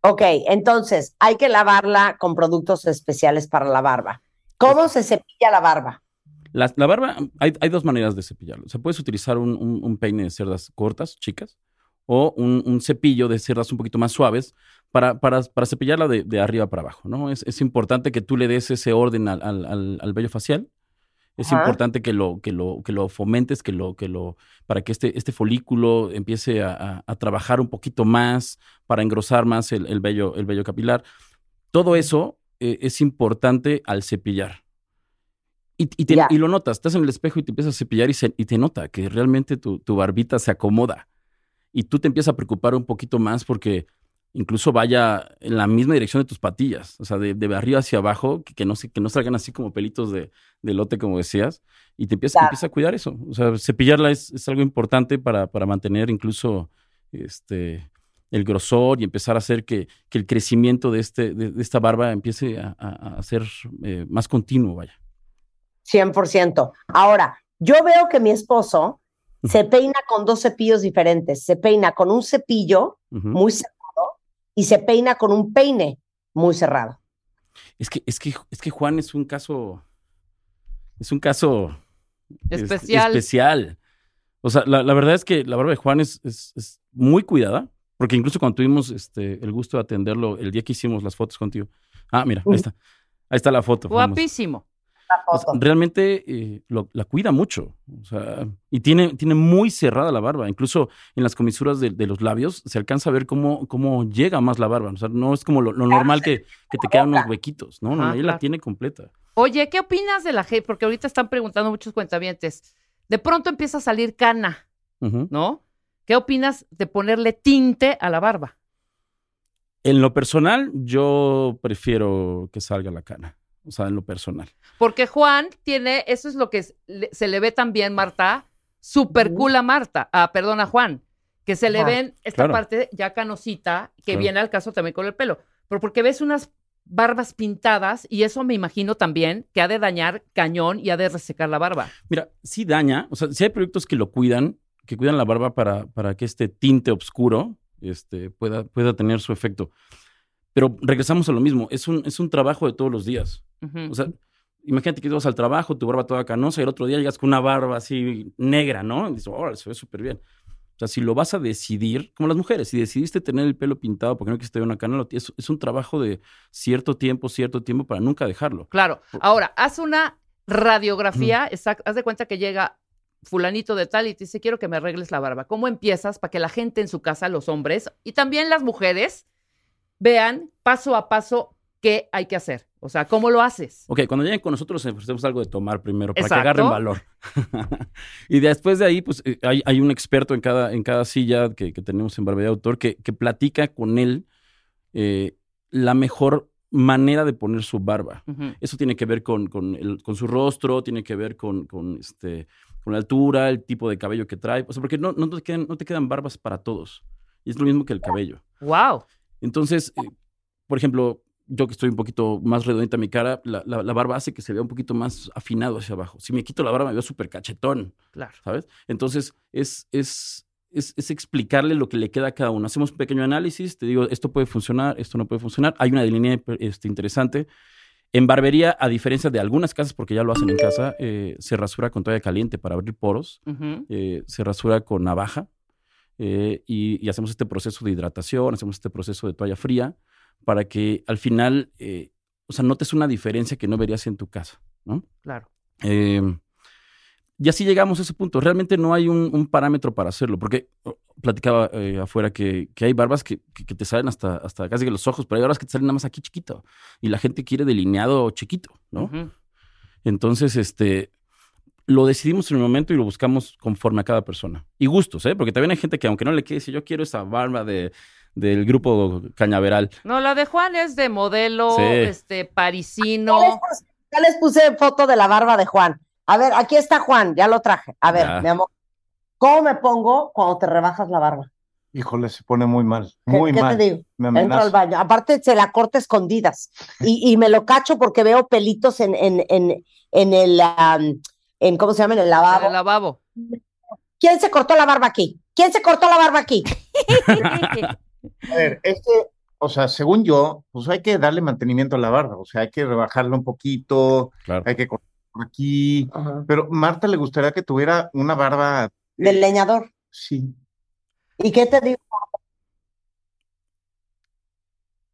Ok, entonces hay que lavarla con productos especiales para la barba. ¿Cómo se cepilla la barba? La, la barba, hay, hay dos maneras de cepillarlo. O sea, puedes utilizar un, un- un peine de cerdas cortas, chicas, o un, un cepillo de cerdas un poquito más suaves para, para, para cepillarla de, de arriba para abajo, ¿no? Es, es importante que tú le des ese orden al, al, al- al vello facial. Es Ajá. importante que lo, que lo, que lo fomentes, que lo, que lo, para que este, este folículo empiece a, a- a trabajar un poquito más, para engrosar más el, el vello, el vello capilar. Todo eso eh, es importante al cepillar. Y, y te- y lo notas, estás en el espejo y te empiezas a cepillar y, se- y te nota que realmente tu, tu barbita se acomoda. Y tú te empiezas a preocupar un poquito más porque incluso vaya en la misma dirección de tus patillas, o sea, de, de arriba hacia abajo, que, que no, se- que no salgan así como pelitos de, de lote, como decías, y te empieza, Claro. empieza a cuidar eso. O sea, cepillarla es, es algo importante para, para mantener incluso este, el grosor y empezar a hacer que, que el crecimiento de, este, de, de esta barba empiece a, a- a ser eh, más continuo, vaya. 100%. Ahora, yo veo que mi esposo se peina con dos cepillos diferentes. Se peina con un cepillo Ujú. muy cerrado y se peina con un peine muy cerrado. Es que, es que, es que Juan es un caso. Es un caso. es- Especial. especial. O sea, la, la verdad es que la barba de Juan es, es- es muy cuidada. Porque incluso cuando tuvimos este, el gusto de atenderlo el día que hicimos las fotos contigo. Ah, mira, ahí está. Ahí está la foto. Guapísimo. O sea, realmente eh, lo- la cuida mucho. O sea, y tiene, tiene muy cerrada la barba. Incluso en las comisuras de, de los labios se alcanza a ver cómo, cómo llega más la barba. O sea, no es como lo, lo normal que, que te quedan unos huequitos. No, no, Ajá, ella claro. la tiene completa. Oye, ¿qué opinas de la gente? Porque ahorita están preguntando muchos cuentavientes. De pronto empieza a salir cana. ¿no? ¿Qué opinas de ponerle tinte a la barba? En lo personal, yo prefiero que salga la cana. O sea, en lo personal. Porque Juan tiene, eso es lo que se le ve también, Marta, super cool a Marta, ah, perdón, a Juan, que se le Ajá. ven esta Claro. parte ya canosita, que Claro. viene al caso también con el pelo. Pero porque ves unas barbas pintadas y eso me imagino también que ha de dañar cañón y ha de resecar la barba. Mira, sí daña. O sea, sí hay productos que lo cuidan, que cuidan la barba para, para que este tinte oscuro este, pueda, pueda tener su efecto. Pero regresamos a lo mismo. Es un, es un trabajo de todos los días. O sea, imagínate que tú vas al trabajo, tu barba toda canosa, y el otro día llegas con una barba así negra, ¿no? Y dices, órale, se ve súper bien. O sea, si lo vas a decidir, como las mujeres, si decidiste tener el pelo pintado porque no quieres tener una cana, es un trabajo de cierto tiempo, cierto tiempo para nunca dejarlo. Claro. Ahora, haz una radiografía, exact- haz de cuenta que llega fulanito de tal y te dice, quiero que me arregles la barba. ¿Cómo empiezas para que la gente en su casa, los hombres y también las mujeres, vean paso a paso qué hay que hacer? O sea, ¿cómo lo haces? Ok, cuando lleguen con nosotros les ofrecemos algo de tomar primero para Exacto. que agarren valor. y después de ahí, pues eh, hay, hay un experto en cada, en cada silla que, que tenemos en Barbería de Autor que, que platica con él eh, la mejor manera de poner su barba. Eso tiene que ver con, con, el- con su rostro, tiene que ver con, con, este, con la altura, el tipo de cabello que trae. O sea, porque no, no, te quedan, no te quedan barbas para todos. Y es lo mismo que el cabello. Wow. Entonces, eh, por ejemplo, yo que estoy un poquito más redondita mi cara, la, la- la barba hace que se vea un poquito más afinado hacia abajo. Si me quito la barba, me veo súper cachetón, Claro. ¿sabes? Entonces, es, es, es, es explicarle lo que le queda a cada uno. Hacemos un pequeño análisis, te digo, esto puede funcionar, esto no puede funcionar. Hay una línea este, interesante. En barbería, a diferencia de algunas casas, porque ya lo hacen en casa, eh, se rasura con toalla caliente para abrir poros eh, se rasura con navaja eh, y, y hacemos este proceso de hidratación, hacemos este proceso de toalla fría para que al final, eh, o sea, notes una diferencia que no verías en tu casa, ¿no? Claro. Eh, y así llegamos a ese punto. Realmente no hay un, un parámetro para hacerlo, porque oh, platicaba eh, afuera que, que hay barbas que, que- que te salen hasta, hasta casi que los ojos, pero hay barbas que te salen nada más aquí chiquito y la gente quiere delineado chiquito, ¿no? Entonces, este, lo decidimos en el momento y lo buscamos conforme a cada persona. Y gustos, ¿eh? Porque también hay gente que aunque no le quede, dice, yo quiero esa barba de, del grupo cañaveral. No, la de Juan es de modelo, Sí. este, parisino. Ya les, puse, ya les puse foto de la barba de Juan. A ver, aquí está Juan, ya lo traje. A ver, Ya. mi amor, ¿cómo me pongo cuando te rebajas la barba? Híjole, se pone muy mal, ¿Qué, muy qué mal. te digo? Me Entro al baño. Aparte, se la corta escondidas. Y, y me lo cacho porque veo pelitos en, en, en, en el, am, en, ¿cómo se llama? En el En lavabo. el lavabo. ¿Quién se cortó la barba aquí? ¿Quién se cortó la barba aquí? A ver, es que, o sea, según yo, pues hay que darle mantenimiento a la barba, o sea, hay que rebajarla un poquito, Claro. hay que cortar por aquí. Pero Marta le gustaría que tuviera una barba, Del leñador. sí. ¿Y qué te digo?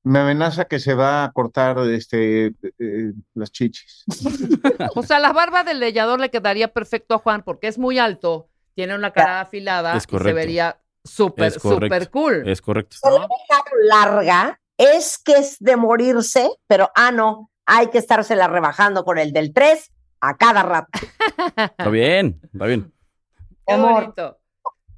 Me amenaza que se va a cortar este, eh, las chichis. O sea, la barba del leñador le quedaría perfecto a Juan porque es muy alto, tiene una cara afilada Es y se vería súper, súper cool. Es correcto. Deja larga, es que es de morirse, pero ah, no, hay que estársela rebajando con el del 3 a cada rato. Está bien, está bien. Qué Amor. bonito.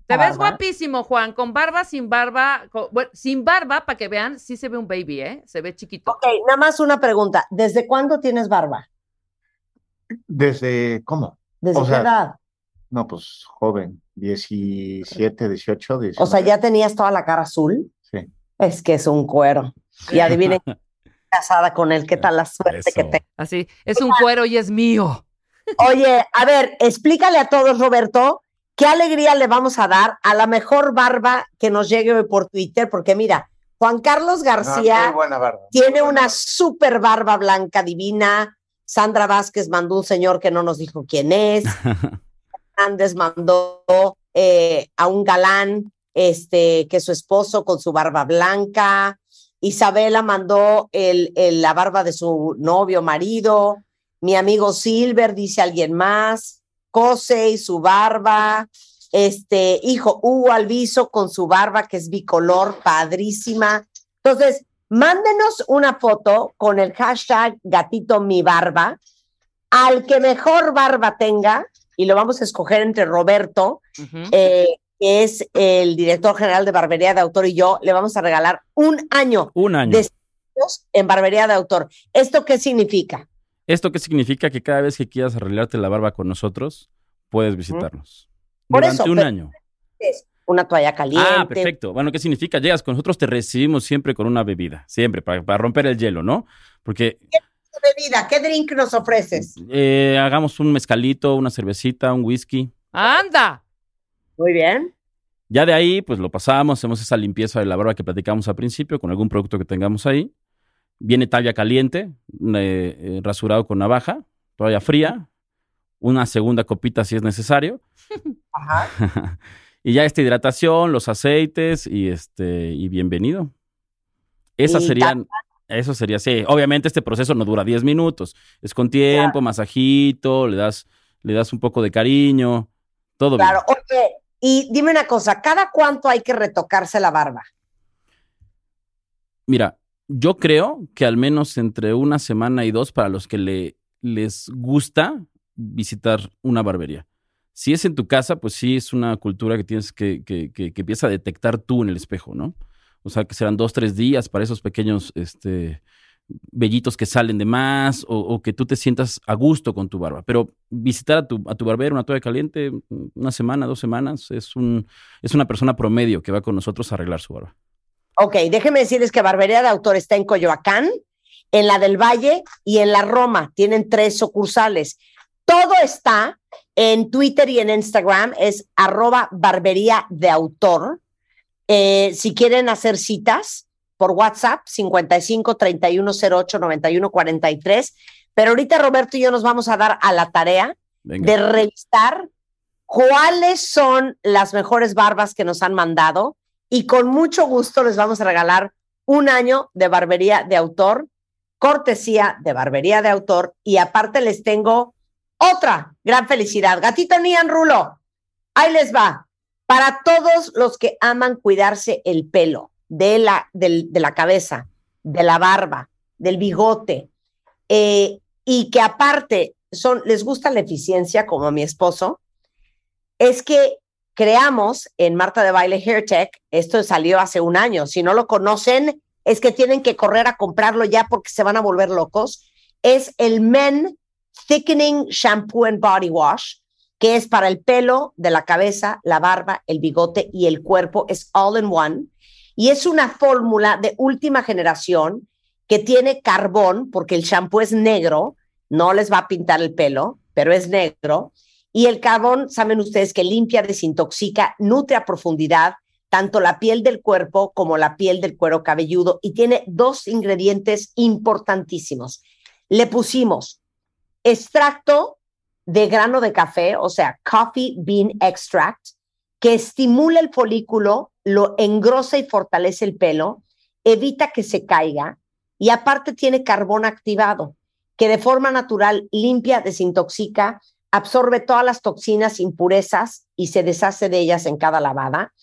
Te ves guapísimo, Juan, con barba, sin barba, con- bueno, sin barba, para que vean, sí se ve un baby, ¿eh? Se ve chiquito. Ok, nada más una pregunta. ¿Desde cuándo tienes barba? Desde, ¿cómo? ¿Desde O qué sea, edad? No, pues joven, 17, 18, 19. O sea, ya tenías toda la cara azul. Sí. Es que es un cuero. Y adivinen, casada con él, qué tal la suerte que tengo. Así, es un cuero y es mío. Oye, a ver, explícale a todos, Roberto, ¿Qué alegría le vamos a dar a la mejor barba que nos llegue hoy por Twitter? Porque mira, Juan Carlos García barba. tiene buena una super barba blanca divina. Sandra Vázquez mandó un señor que no nos dijo quién es. Hernández mandó eh, a un galán, este, que su esposo con su barba blanca. Isabela mandó el, el- la barba de su novio, marido. Mi amigo Silver dice alguien más. Cose y su barba. Este, hijo, Hugo Alviso con su barba que es bicolor, padrísima. Entonces, mándenos una foto con el hashtag gatito mi barba al que mejor barba tenga y lo vamos a escoger entre Roberto, eh, que es el director general de Barbería de Autor, y yo, le vamos a regalar un año Un año. de servicios en Barbería de Autor. ¿Esto qué significa? ¿Esto qué significa? Que cada vez que quieras arreglarte la barba con nosotros, puedes visitarnos. Por Durante eso, un año. Es una toalla caliente. Ah, perfecto. Bueno, ¿qué significa? Llegas con nosotros, te recibimos siempre con una bebida. Siempre, para, para romper el hielo, ¿no? Porque ¿Qué bebida? ¿Qué drink nos ofreces? eh, hagamos un mezcalito, una cervecita, un whisky. ¡Anda! Muy bien. Ya de ahí, pues lo pasamos, hacemos esa limpieza de la barba que platicamos al principio con algún producto que tengamos ahí. Viene toalla caliente, eh, eh, rasurado con navaja, toalla fría, una segunda copita si es necesario. Ajá. y ya esta hidratación, los aceites y este y bienvenido. Esas Y serían, eso sería, sí. Obviamente este proceso no dura 10 minutos, es con tiempo, masajito, le das, le das un poco de cariño, todo bien. Claro. Oye, y dime una cosa, ¿cada cuánto hay que retocarse la barba? Mira, yo creo que al menos entre una semana y dos para los que le, les gusta visitar una barbería. Si es en tu casa, pues sí es una cultura que tienes que, que, que, que empieza a detectar tú en el espejo, ¿no? O sea, que serán dos, tres días para esos pequeños este, vellitos que salen de más o, que tú te sientas a gusto con tu barba. Pero visitar a tu, a tu barbero, una toalla caliente, una semana, dos semanas, es, un, una persona promedio que va con nosotros a arreglar su barba. Ok, déjenme decirles que Barbería de Autor está en Coyoacán, en la del Valle y en la Roma. Tienen tres sucursales. Todo está en Twitter y en Instagram, es arroba barbería de autor. Eh, si quieren hacer citas por WhatsApp, 55 31 08 91 43. Pero ahorita Roberto y yo nos vamos a dar a la tarea Venga. de revisar cuáles son las mejores barbas que nos han mandado y con mucho gusto les vamos a regalar un año de barbería de autor, cortesía de barbería de autor y aparte les tengo otra gran felicidad. Gatito Nian Rulo, ahí les va. Para todos los que aman cuidarse el pelo de la, de la cabeza, de la barba, del bigote, eh, y que aparte son, les gusta la eficiencia, como a mi esposo, es que creamos en Marta de Baile Hair Tech, esto salió hace un año, si no lo conocen, es que tienen que correr a comprarlo ya porque se van a volver locos, es el Men Thickening Shampoo and Body Wash, que es para el pelo de la cabeza, la barba, el bigote y el cuerpo, es all in one, y es una fórmula de última generación que tiene carbón, porque el shampoo es negro, no les va a pintar el pelo, pero es negro, y el carbón, saben ustedes que limpia, desintoxica, nutre a profundidad tanto la piel del cuerpo como la piel del cuero cabelludo y tiene dos ingredientes importantísimos. Le pusimos extracto de grano de café, o sea, coffee bean extract, que estimula el folículo, lo engrosa y fortalece el pelo, evita que se caiga y aparte tiene carbón activado, que de forma natural limpia, desintoxica, absorbe todas las toxinas, impurezas y se deshace de ellas en cada lavada,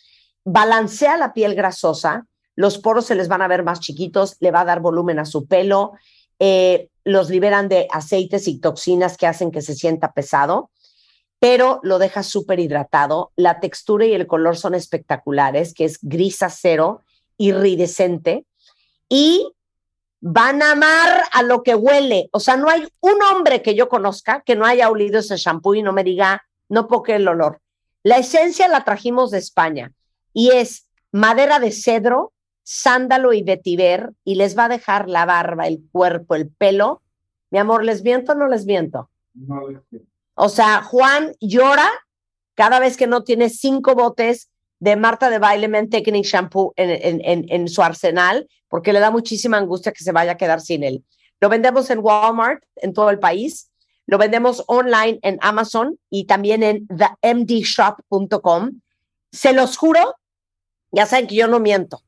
balancea la piel grasosa, los poros se les van a ver más chiquitos, le va a dar volumen a su pelo, eh, los liberan de aceites y toxinas que hacen que se sienta pesado, pero lo deja súper hidratado. La textura y el color son espectaculares, que es gris acero, iridescente, y van a amar a lo que huele. O sea, no hay un hombre que yo conozca que no haya olido ese shampoo y no me diga, no porque el olor. La esencia la trajimos de España y es madera de cedro, sándalo y vetiver y les va a dejar la barba, el cuerpo, el pelo. Mi amor, ¿les miento o no les miento? O sea, Juan llora cada vez que no tiene cinco botes de Marta de Baile Men Technique Shampoo en, en- en- en su arsenal, porque le da muchísima angustia que se vaya a quedar sin él. Lo vendemos en Walmart, en todo el país. Lo vendemos online en Amazon y también en themdshop.com. Se los juro, ya saben que yo no miento.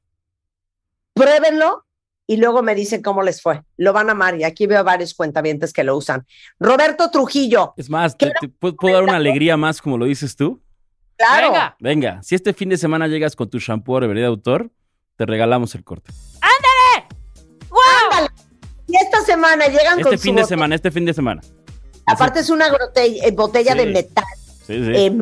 Pruébenlo y luego me dicen cómo les fue. Lo van a amar y aquí veo varios cuentavientes que lo usan. Roberto Trujillo, Es más, te, te puedo, puedo dar una alegría más, como lo dices tú. claro. Venga. Venga, si este fin de semana llegas con tu shampoo reverencia de autor, te regalamos el corte. Ándale. Y esta semana llegan con Este su fin de botella. semana, este fin de semana. Aparte es una eh, botella Sí. de metal Sí, sí. eh,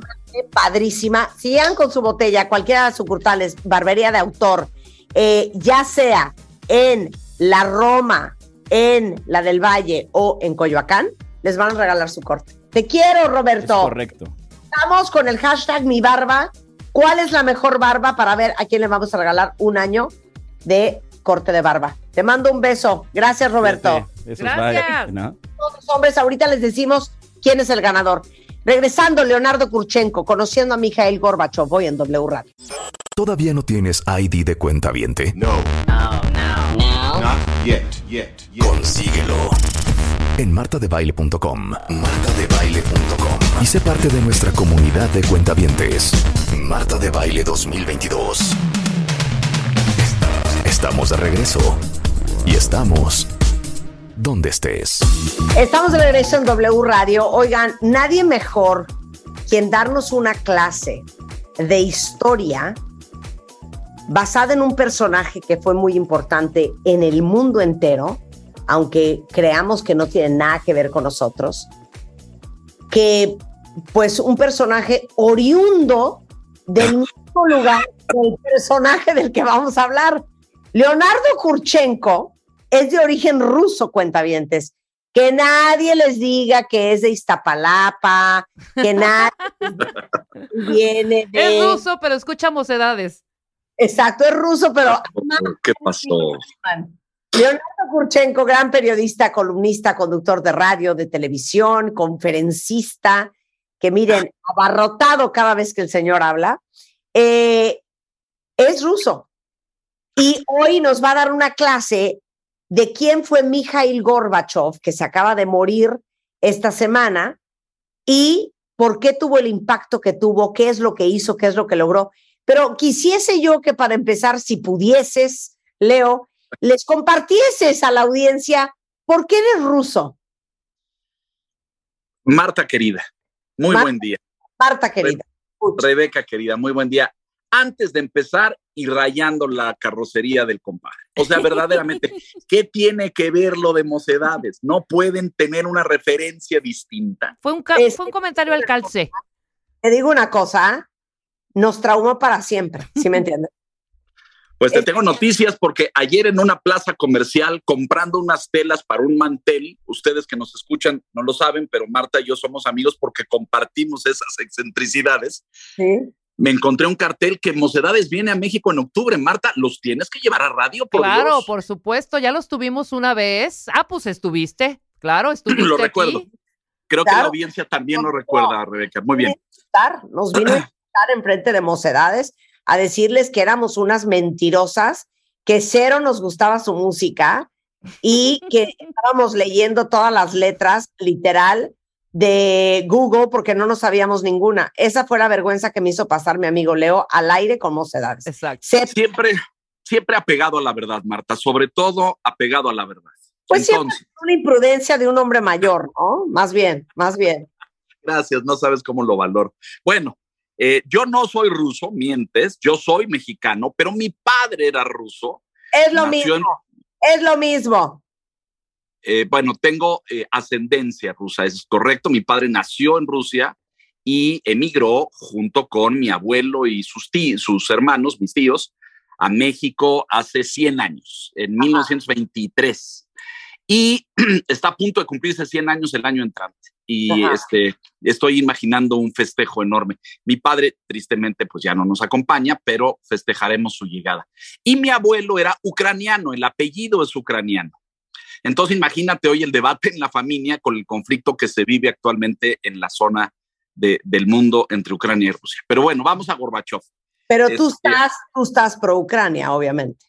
padrísima. Si llegan con su botella, cualquiera de las sucursales, barbería de autor, eh, ya sea en la Roma, en la del Valle o en Coyoacán, les van a regalar su corte. Te quiero, es Roberto. correcto. Estamos con el hashtag mi barba. ¿Cuál es la mejor barba para ver a quién le vamos a regalar un año de corte de barba? Te mando un beso. Gracias, Roberto. Todos los hombres, ahorita les decimos quién es el ganador. Regresando, Leonardo Kurchenko, conociendo a Mijael Gorbachev, voy en W Radio. ¿Todavía no tienes ID de cuenta viente? No. No, no. Not yet, yet, yet. Consíguelo en martadebaile.com. Martadebaile.com. Y sé parte de nuestra comunidad de cuentavientes. Marta de Baile 2022. Estamos de regreso. Y estamos donde estés. Estamos de regreso en W Radio. Oigan, nadie mejor quien darnos una clase de historia basada en un personaje que fue muy importante en el mundo entero, aunque creamos que no tiene nada que ver con nosotros, que pues un personaje oriundo del mismo lugar del personaje del que vamos a hablar. Leonardo Kurchenko es de origen ruso, cuentavientes. Que nadie les diga que es de Iztapalapa, que nadie viene de... Es ruso, pero escucha mocedades. Exacto, es ruso, pero ¿Qué pasó? Leonardo Kurchenko, gran periodista, columnista, conductor de radio, de televisión, conferencista, que miren, abarrotado cada vez que el señor habla, eh, es ruso. Y hoy nos va a dar una clase de quién fue Mikhail Gorbachev, que se acaba de morir esta semana, y por qué tuvo el impacto que tuvo, qué es lo que hizo, qué es lo que logró. Pero quisiese yo que para empezar, si pudieses, Leo, les compartieses a la audiencia por qué eres ruso. Marta querida, muy Marta. buen día. Marta, querida. Rebeca querida, muy buen día. Antes de empezar y rayando la carrocería del compadre. O sea, verdaderamente, ¿qué tiene que ver lo de mocedades? No pueden tener una referencia distinta. Fue un, fue un comentario al calce. Te digo una cosa, nos traumó para siempre, ¿sí me entiendes? Pues te Es- tengo noticias porque ayer en una plaza comercial comprando unas telas para un mantel, ustedes que nos escuchan no lo saben, pero Marta y yo somos amigos porque compartimos esas excentricidades. Sí. Me encontré un cartel que Mocedades viene a México en octubre. Marta, los tienes que llevar a radio, por Claro, Dios. por supuesto, ya los tuvimos una vez. Ah, pues estuviste. Claro, estuviste Lo aquí. recuerdo. Creo que la audiencia también lo recuerda, Rebeca. Muy bien. Nos vino a estar enfrente de mocedades a decirles que éramos unas mentirosas, que cero nos gustaba su música y que estábamos leyendo todas las letras literal de Google porque no nos sabíamos ninguna. Esa fue la vergüenza que me hizo pasar mi amigo Leo al aire con mocedades. Exacto. Se- Siempre, siempre apegado a la verdad, Marta. Sobre todo apegado a la verdad. Pues siempre Entonces, una imprudencia de un hombre mayor, ¿no? Más bien, más bien. gracias, no sabes cómo lo valoro. Bueno, eh, yo no soy ruso, mientes, yo soy mexicano, pero mi padre era ruso. Es lo Nació en- mismo. Es lo mismo. Eh, bueno, tengo eh, ascendencia rusa, eso es correcto. Mi padre nació en Rusia y emigró junto con mi abuelo y sus, tí- sus hermanos, mis tíos, a México hace 100 años, en 1923. Y está a punto de cumplirse 100 años el año entrante. Y Ajá. este, estoy imaginando un festejo enorme. Mi padre, tristemente, pues ya no nos acompaña, pero festejaremos su llegada. Y mi abuelo era ucraniano, el apellido es ucraniano. Entonces, imagínate hoy el debate en la familia con el conflicto que se vive actualmente en la zona de- del mundo entre Ucrania y Rusia. Pero bueno, vamos a Gorbachev. Pero tú Este- estás, tú estás pro Ucrania, obviamente.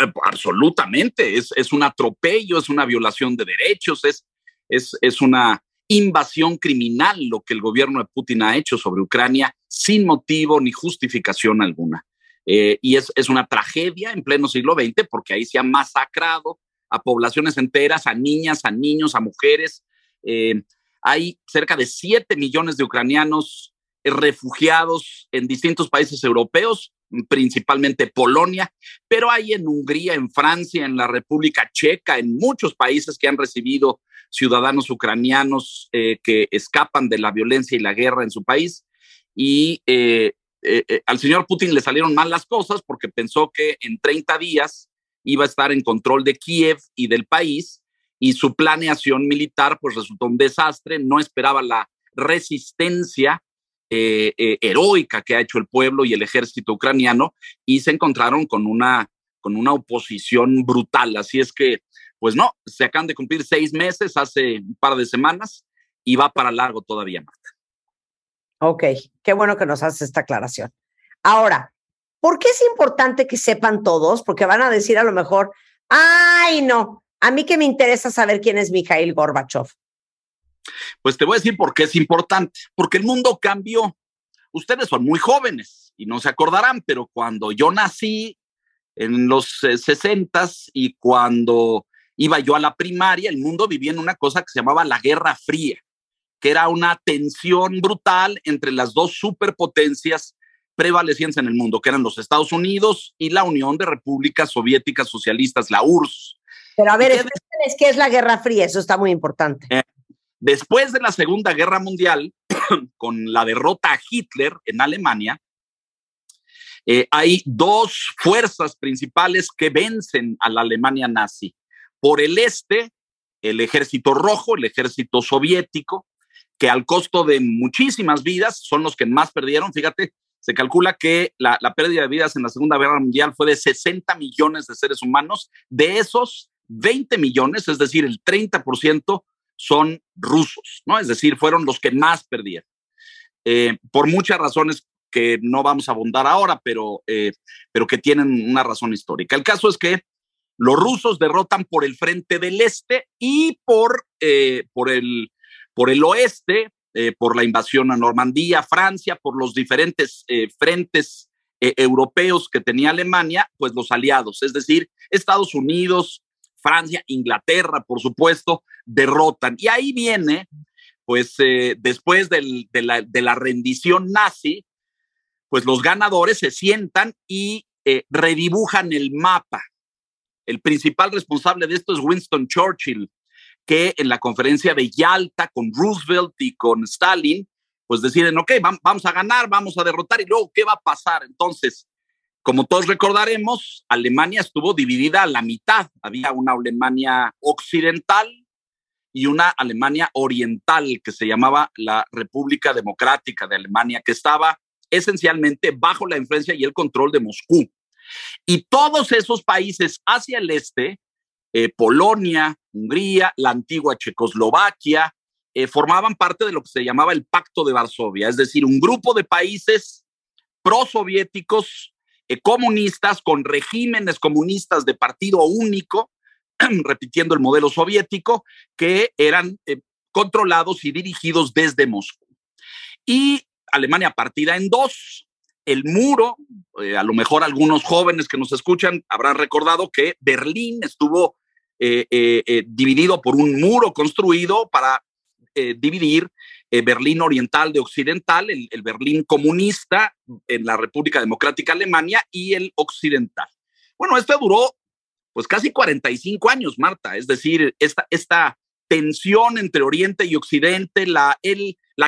Eh, absolutamente, es, es un atropello, es una violación de derechos, es, es, es una invasión criminal lo que el gobierno de Putin ha hecho sobre Ucrania sin motivo ni justificación alguna. Eh, y es, una tragedia en pleno siglo XX porque ahí se ha masacrado a poblaciones enteras, a niñas, a niños, a mujeres. Eh, hay cerca de 7 millones de ucranianos refugiados en distintos países europeos, principalmente Polonia, pero hay en Hungría, en Francia, en la República Checa, en muchos países que han recibido ciudadanos ucranianos eh, que escapan de la violencia y la guerra en su país. Y eh, eh, al señor Putin le salieron mal las cosas porque pensó que en 30 días iba a estar en control de Kiev y del país y su planeación militar pues resultó un desastre, no esperaba la resistencia heroica que ha hecho el pueblo y el ejército ucraniano y se encontraron con una, con una oposición brutal. Así es que, pues no, se acaban de cumplir seis meses hace un par de semanas y va para largo todavía más. Ok, qué bueno que nos haces esta aclaración. Ahora, ¿por qué es importante que sepan todos? Porque van a decir a lo mejor, ay, no, a mí que me interesa saber quién es Mikhail Gorbachev. Pues te voy a decir por qué es importante, porque el mundo cambió. Ustedes son muy jóvenes y no se acordarán, pero cuando yo nací en los eh, 60 y cuando iba yo a la primaria, el mundo vivía en una cosa que se llamaba la Guerra Fría, que era una tensión brutal entre las dos superpotencias prevalecientes en el mundo, que eran los Estados Unidos y la Unión de Repúblicas Soviéticas Socialistas, la URSS. Pero a ver, ¿Y qué- es la Guerra Fría, eso está muy importante. Después de la Segunda Guerra Mundial, con la derrota a Hitler en Alemania, eh, hay dos fuerzas principales que vencen a la Alemania nazi. Por el este, el ejército rojo, el ejército soviético, que al costo de muchísimas vidas son los que más perdieron. Fíjate, se calcula que la, la pérdida de vidas en la Segunda Guerra Mundial fue de 60 millones de seres humanos. De esos, 20 millones, es decir, el 30%, son rusos, ¿no? Es decir, fueron los que más perdieron. Eh, por muchas razones que no vamos a abundar ahora, pero, eh, pero que tienen una razón histórica. El caso es que los rusos derrotan por el frente del este y por, eh, por, el, por el oeste, eh, por la invasión a Normandía, Francia, por los diferentes eh, frentes europeos que tenía Alemania, pues los aliados, es decir, Estados Unidos, Francia, Inglaterra, por supuesto, derrotan. Y ahí viene, pues después de, la, rendición nazi, pues los ganadores se sientan y redibujan el mapa. El principal responsable de esto es Winston Churchill, que en la conferencia de Yalta con Roosevelt y con Stalin, pues deciden, ok, vam- vamos a ganar, vamos a derrotar y luego, ¿qué va a pasar? Entonces, como todos recordaremos, Alemania estuvo dividida a la mitad. Había una Alemania occidental y una Alemania oriental que se llamaba la República Democrática de Alemania, que estaba esencialmente bajo la influencia y el control de Moscú. Y todos esos países hacia el este, eh, Polonia, Hungría, la antigua Checoslovaquia, eh, formaban parte de lo que se llamaba el Pacto de Varsovia, es decir, un grupo de países prosoviéticos, eh, comunistas, con regímenes comunistas de partido único, repitiendo el modelo soviético, que eran eh, controlados y dirigidos desde Moscú. Y Alemania partida en dos, el muro, eh, a lo mejor algunos jóvenes que nos escuchan habrán recordado que Berlín estuvo eh, eh, dividido por un muro construido para dividir Berlín oriental de occidental, el, Berlín comunista en la República Democrática Alemania y el occidental. Bueno, esto duró pues casi 45 años, Marta, es decir, esta, esta tensión entre Oriente y Occidente, la,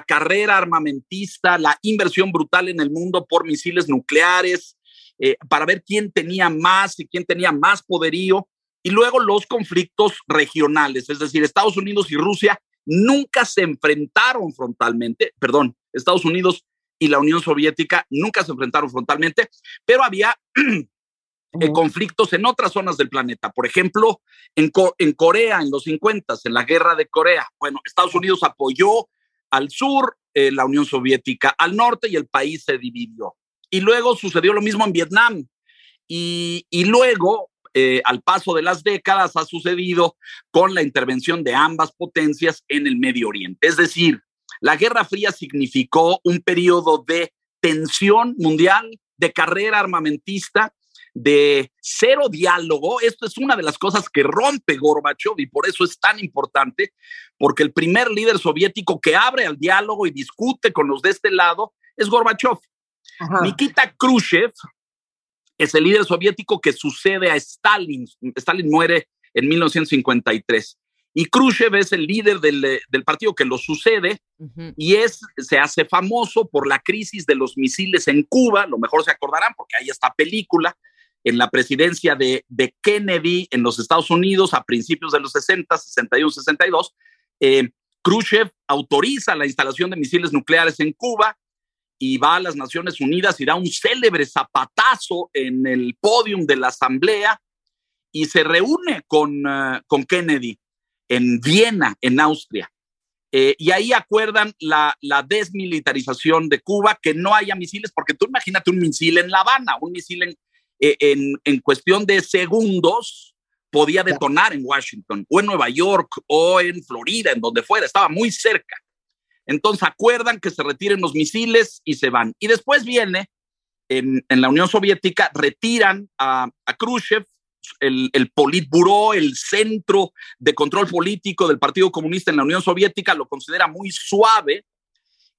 carrera armamentista, la inversión brutal en el mundo por misiles nucleares, eh, para ver quién tenía más y quién tenía más poderío, y luego los conflictos regionales, es decir, Estados Unidos y Rusia nunca se enfrentaron frontalmente, perdón, Estados Unidos y la Unión Soviética nunca se enfrentaron frontalmente, pero había eh, conflictos en otras zonas del planeta. Por ejemplo, en, Co- en Corea, en los 50, en la guerra de Corea. Bueno, Estados Unidos apoyó al sur, eh, la Unión Soviética al norte y el país se dividió. Y luego sucedió lo mismo en Vietnam. Y, y luego, eh, al paso de las décadas, ha sucedido con la intervención de ambas potencias en el Medio Oriente. Es decir, la Guerra Fría significó un periodo de tensión mundial, de carrera armamentista, de cero diálogo. Esto es una de las cosas que rompe Gorbachev y por eso es tan importante, porque el primer líder soviético que abre al diálogo y discute con los de este lado es Gorbachev. Nikita Khrushchev es el líder soviético que sucede a Stalin. Stalin muere en 1953. Y Khrushchev es el líder del, del partido que lo sucede y es, se hace famoso por la crisis de los misiles en Cuba, lo mejor se acordarán porque hay esta película, en la presidencia de, de Kennedy en los Estados Unidos a principios de los 60, 61, 62, eh, Khrushchev autoriza la instalación de misiles nucleares en Cuba y va a las Naciones Unidas y da un célebre zapatazo en el podium de la Asamblea y se reúne con, eh, con Kennedy en Viena, en Austria. Eh, y ahí acuerdan la, la, desmilitarización de Cuba, que no haya misiles, porque tú imagínate un misil en La Habana, un misil en, en, en, cuestión de segundos podía detonar en Washington o en Nueva York o en Florida, en donde fuera, estaba muy cerca. Entonces acuerdan que se retiren los misiles y se van. Y después viene, en, en la Unión Soviética, retiran a, a Khrushchev, el, el Politburo, el centro de control político del Partido Comunista en la Unión Soviética, lo considera muy suave.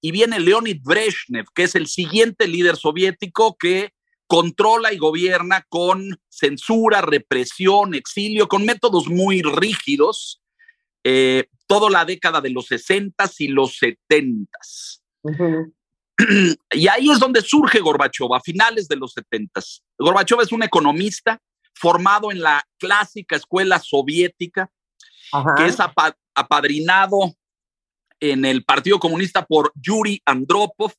Y viene Leonid Brezhnev, que es el siguiente líder soviético que controla y gobierna con censura, represión, exilio, con métodos muy rígidos, eh, toda la década de los 60 y los 70. Uh -huh. Y ahí es donde surge Gorbachev, a finales de los 70. Gorbachev es un economista formado en la clásica escuela soviética, que es apadrinado en el Partido Comunista por Yuri Andropov.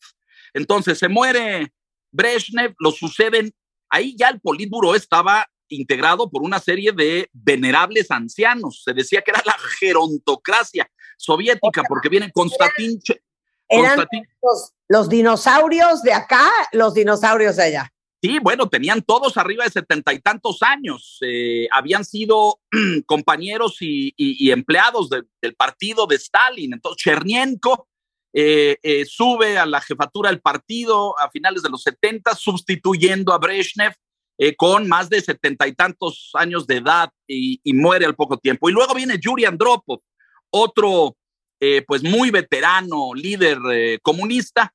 Entonces se muere Brezhnev, lo suceden, ahí ya el Politburo estaba integrado por una serie de venerables ancianos. Se decía que era la gerontocracia soviética, porque vienen Konstantin. Eran Konstantin, los, los, dinosaurios de acá, los dinosaurios de allá. Sí, bueno, tenían todos arriba de setenta y tantos años. Eh, habían sido compañeros y, y, y empleados de, del partido de Stalin. Entonces, Chernienko eh, eh, sube a la jefatura del partido a finales de los 70, sustituyendo a Brezhnev eh, con más de setenta y tantos años de edad y, muere al poco tiempo. Y luego viene Yuri Andropov, otro pues muy veterano, líder comunista,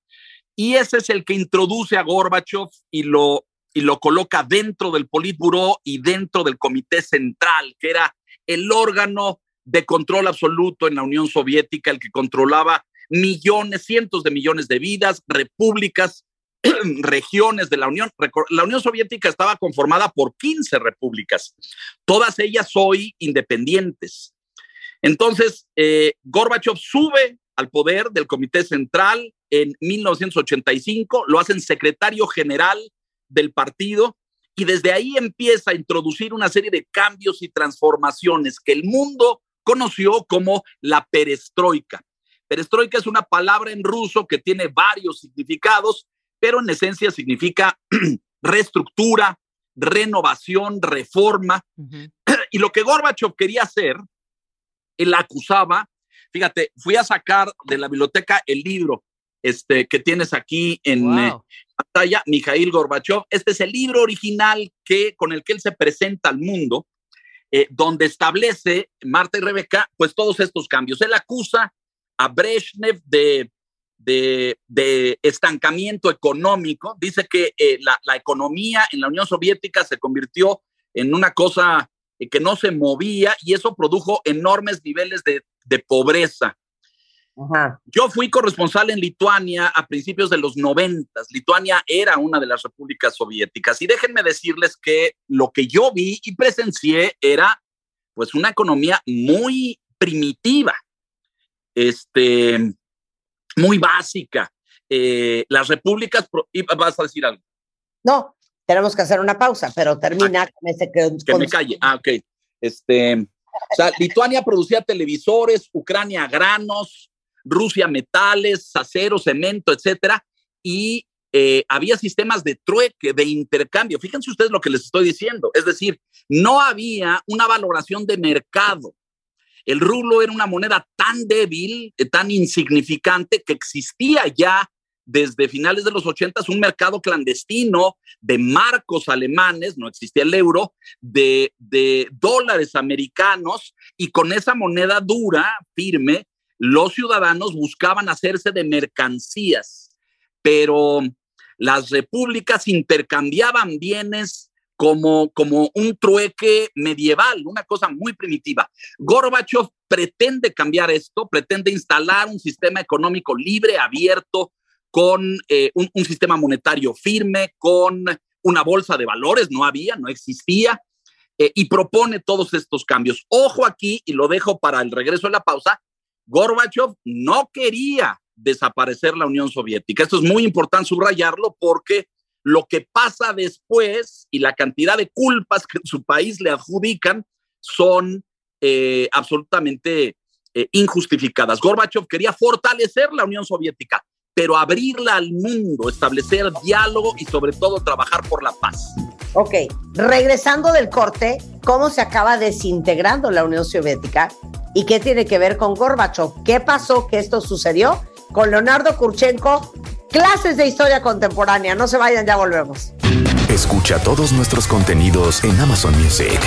y ese es el que introduce a Gorbachev y lo, y lo coloca dentro del Politburo y dentro del Comité Central, que era el órgano de control absoluto en la Unión Soviética, el que controlaba millones, cientos de millones de vidas, repúblicas, regiones de la Unión. La Unión Soviética estaba conformada por 15 repúblicas, todas ellas hoy independientes. Entonces, eh, Gorbachev sube al poder del Comité Central en 1985, lo hacen secretario general del partido y desde ahí empieza a introducir una serie de cambios y transformaciones que el mundo conoció como la perestroika. Perestroika es una palabra en ruso que tiene varios significados, pero en esencia significa reestructura, renovación, reforma. Uh -huh. Y lo que Gorbachev quería hacer, él acusaba, fíjate, fui a sacar de la biblioteca el libro este, que tienes aquí en wow. eh, pantalla, Mikhail Gorbachev. Este es el libro original que, con el que él se presenta al mundo, eh, donde establece, Marta y Rebeca, pues todos estos cambios. Él acusa a Brezhnev de, de, de estancamiento económico. Dice que eh, la, la, economía en la Unión Soviética se convirtió en una cosa eh, que no se movía y eso produjo enormes niveles de, de pobreza. Yo fui corresponsal en Lituania a principios de los noventas. Lituania era una de las repúblicas soviéticas y déjenme decirles que lo que yo vi y presencié era pues una economía muy primitiva este, muy básica. Eh, las repúblicas, vas a decir algo. No, tenemos que hacer una pausa, pero termina ah, con ese que, que me calle. Ah, ok. Este, o sea, Lituania producía televisores, Ucrania granos, Rusia metales, acero, cemento, etcétera, y eh, había sistemas de trueque, de intercambio. Fíjense ustedes lo que les estoy diciendo. Es decir, no había una valoración de mercado. El rublo era una moneda tan débil, eh, tan insignificante, que existía ya desde finales de los 80 un mercado clandestino de marcos alemanes, no existía el euro, de, de dólares americanos, y con esa moneda dura, firme, los ciudadanos buscaban hacerse de mercancías, pero las repúblicas intercambiaban bienes como, como un trueque medieval, una cosa muy primitiva. Gorbachev pretende cambiar esto, pretende instalar un sistema económico libre, abierto, con eh, un, un sistema monetario firme, con una bolsa de valores, no había, no existía, eh, y propone todos estos cambios. Ojo aquí, y lo dejo para el regreso de la pausa, Gorbachev no quería desaparecer la Unión Soviética. Esto es muy importante subrayarlo porque lo que pasa después y la cantidad de culpas que en su país le adjudican son eh, absolutamente eh, injustificadas. Gorbachev quería fortalecer la Unión Soviética, pero abrirla al mundo, establecer diálogo y sobre todo trabajar por la paz. Ok, regresando del corte, ¿cómo se acaba desintegrando la Unión Soviética? ¿Y qué tiene que ver con Gorbachev? ¿Qué pasó que esto sucedió? Con Leonardo Kurchenko, clases de historia contemporánea. No se vayan, ya volvemos. Escucha todos nuestros contenidos en Amazon Music.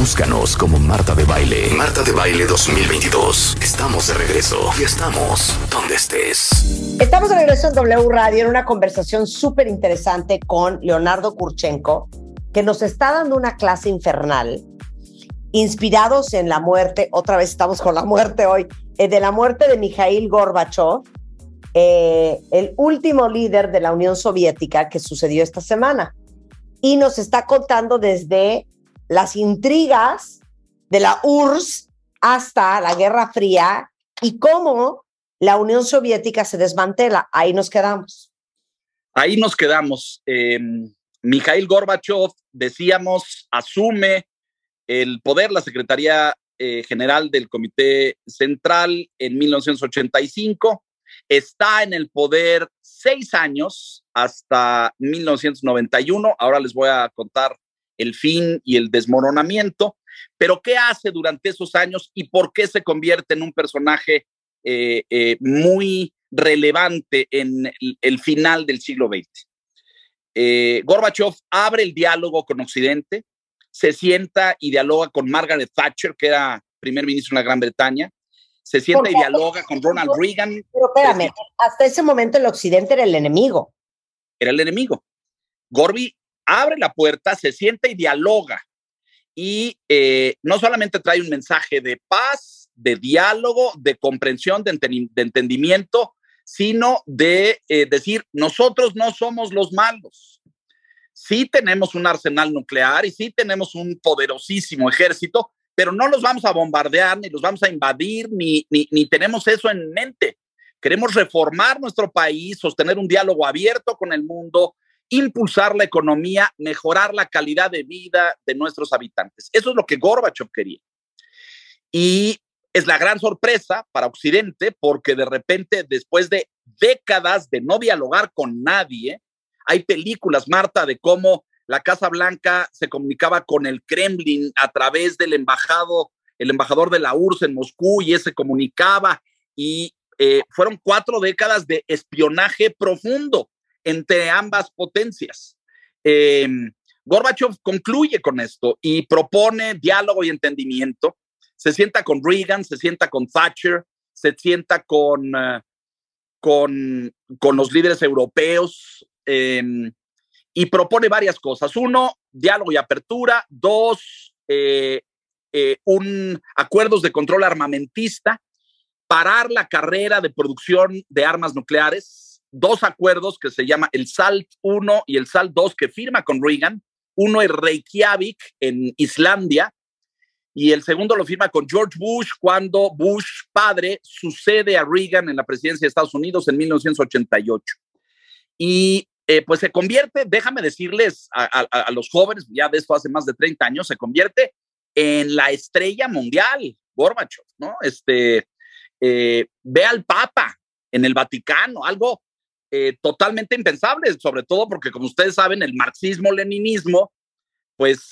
Búscanos como Marta de Baile. Marta de Baile 2022. Estamos de regreso y estamos donde estés. Estamos de regreso en W Radio en una conversación súper interesante con Leonardo Kurchenko, que nos está dando una clase infernal, inspirados en la muerte, otra vez estamos con la muerte hoy, eh, de la muerte de Mikhail Gorbachev, eh, el último líder de la Unión Soviética que sucedió esta semana. Y nos está contando desde las intrigas de la URSS hasta la Guerra Fría y cómo la Unión Soviética se desmantela. Ahí nos quedamos. Ahí nos quedamos. Eh, Mikhail Gorbachev, decíamos, asume el poder, la Secretaría eh, General del Comité Central en 1985. Está en el poder seis años hasta 1991. Ahora les voy a contar el fin y el desmoronamiento. Pero ¿qué hace durante esos años y por qué se convierte en un personaje eh, eh, muy relevante en el, final del siglo XX? Eh, Gorbachev abre el diálogo con Occidente, se sienta y dialoga con Margaret Thatcher, que era primer ministro de la Gran Bretaña, se sienta y dialoga con Ronald Reagan, Pero espérame, hasta ese momento el Occidente era el enemigo. era el enemigo. Gorby abre la puerta, se sienta y dialoga. Y eh, no solamente trae un mensaje de paz, de diálogo, de comprensión, de, enten- de entendimiento, sino de eh, decir, nosotros no somos los malos. Sí tenemos un arsenal nuclear y sí tenemos un poderosísimo ejército, pero no los vamos a bombardear, ni los vamos a invadir, ni, ni, tenemos eso en mente. Queremos reformar nuestro país, sostener un diálogo abierto con el mundo, impulsar la economía, mejorar la calidad de vida de nuestros habitantes. Eso es lo que Gorbachev quería. Y es la gran sorpresa para Occidente porque de repente, después de décadas de no dialogar con nadie, hay películas, Marta, de cómo la Casa Blanca se comunicaba con el Kremlin a través del embajado, el embajador de la URSS en Moscú y ese comunicaba y eh, fueron cuatro décadas de espionaje profundo entre ambas potencias. Eh, Gorbachev concluye con esto y propone diálogo y entendimiento. Se sienta con Reagan, se sienta con Thatcher, se sienta con, uh, con, con, los líderes europeos eh, y propone varias cosas. Uno, diálogo y apertura. Dos, eh, un acuerdos de control armamentista, parar la carrera de producción de armas nucleares. Dos acuerdos que se llama el SALT 1 y el SALT 2 que firma con Reagan. Uno en Reykjavik, en Islandia, y el segundo lo firma con George Bush cuando Bush padre sucede a Reagan en la presidencia de Estados Unidos en 1988. Y eh, pues se convierte, déjame decirles a, los jóvenes, ya de esto hace más de 30 años, se convierte en la estrella mundial, Gorbachev, ¿no? Este, eh, ve al Papa en el Vaticano, algo eh, totalmente impensable, sobre todo porque, como ustedes saben, el marxismo-leninismo, pues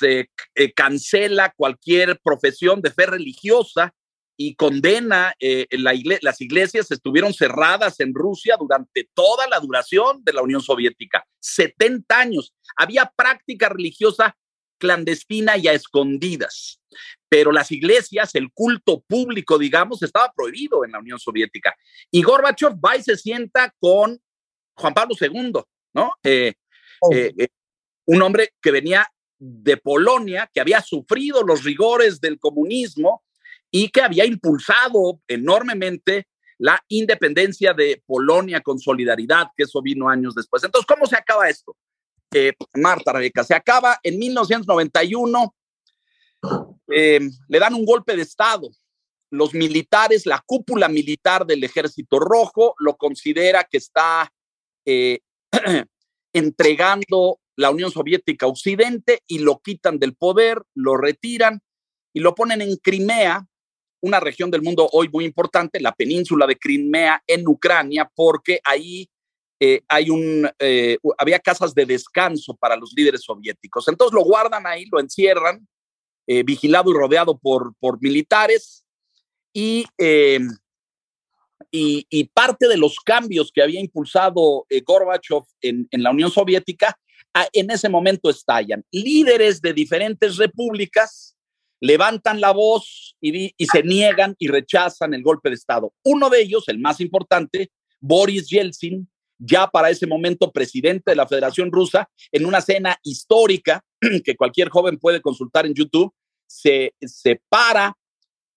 cancela cualquier profesión de fe religiosa y condena, eh, la igle- las iglesias estuvieron cerradas en Rusia durante toda la duración de la Unión Soviética, 70 años. Había práctica religiosa clandestina y a escondidas, pero las iglesias, el culto público, digamos, estaba prohibido en la Unión Soviética. Y Gorbachev va y se sienta con Juan Pablo II, ¿no? Eh, eh, eh, un hombre que venía de Polonia, que había sufrido los rigores del comunismo y que había impulsado enormemente la independencia de Polonia con solidaridad, que eso vino años después. Entonces, ¿cómo se acaba esto? Eh, Marta Rebeca, se acaba en 1991, eh, le dan un golpe de Estado. Los militares, la cúpula militar del Ejército Rojo, lo considera que está eh, entregando la Unión Soviética a Occidente y lo quitan del poder, lo retiran y lo ponen en Crimea, una región del mundo hoy muy importante, la península de Crimea en Ucrania, porque ahí eh, hay un, eh, había casas de descanso para los líderes soviéticos. Entonces lo guardan ahí, lo encierran, eh, vigilado y rodeado por, por militares y, eh, y, y parte de los cambios que había impulsado eh, Gorbachev en, en la Unión Soviética en ese momento estallan. Líderes de diferentes repúblicas levantan la voz y, se niegan y rechazan el golpe de Estado. Uno de ellos, el más importante, Boris Yeltsin, ya para ese momento presidente de la Federación Rusa, en una cena histórica que cualquier joven puede consultar en YouTube, se, se para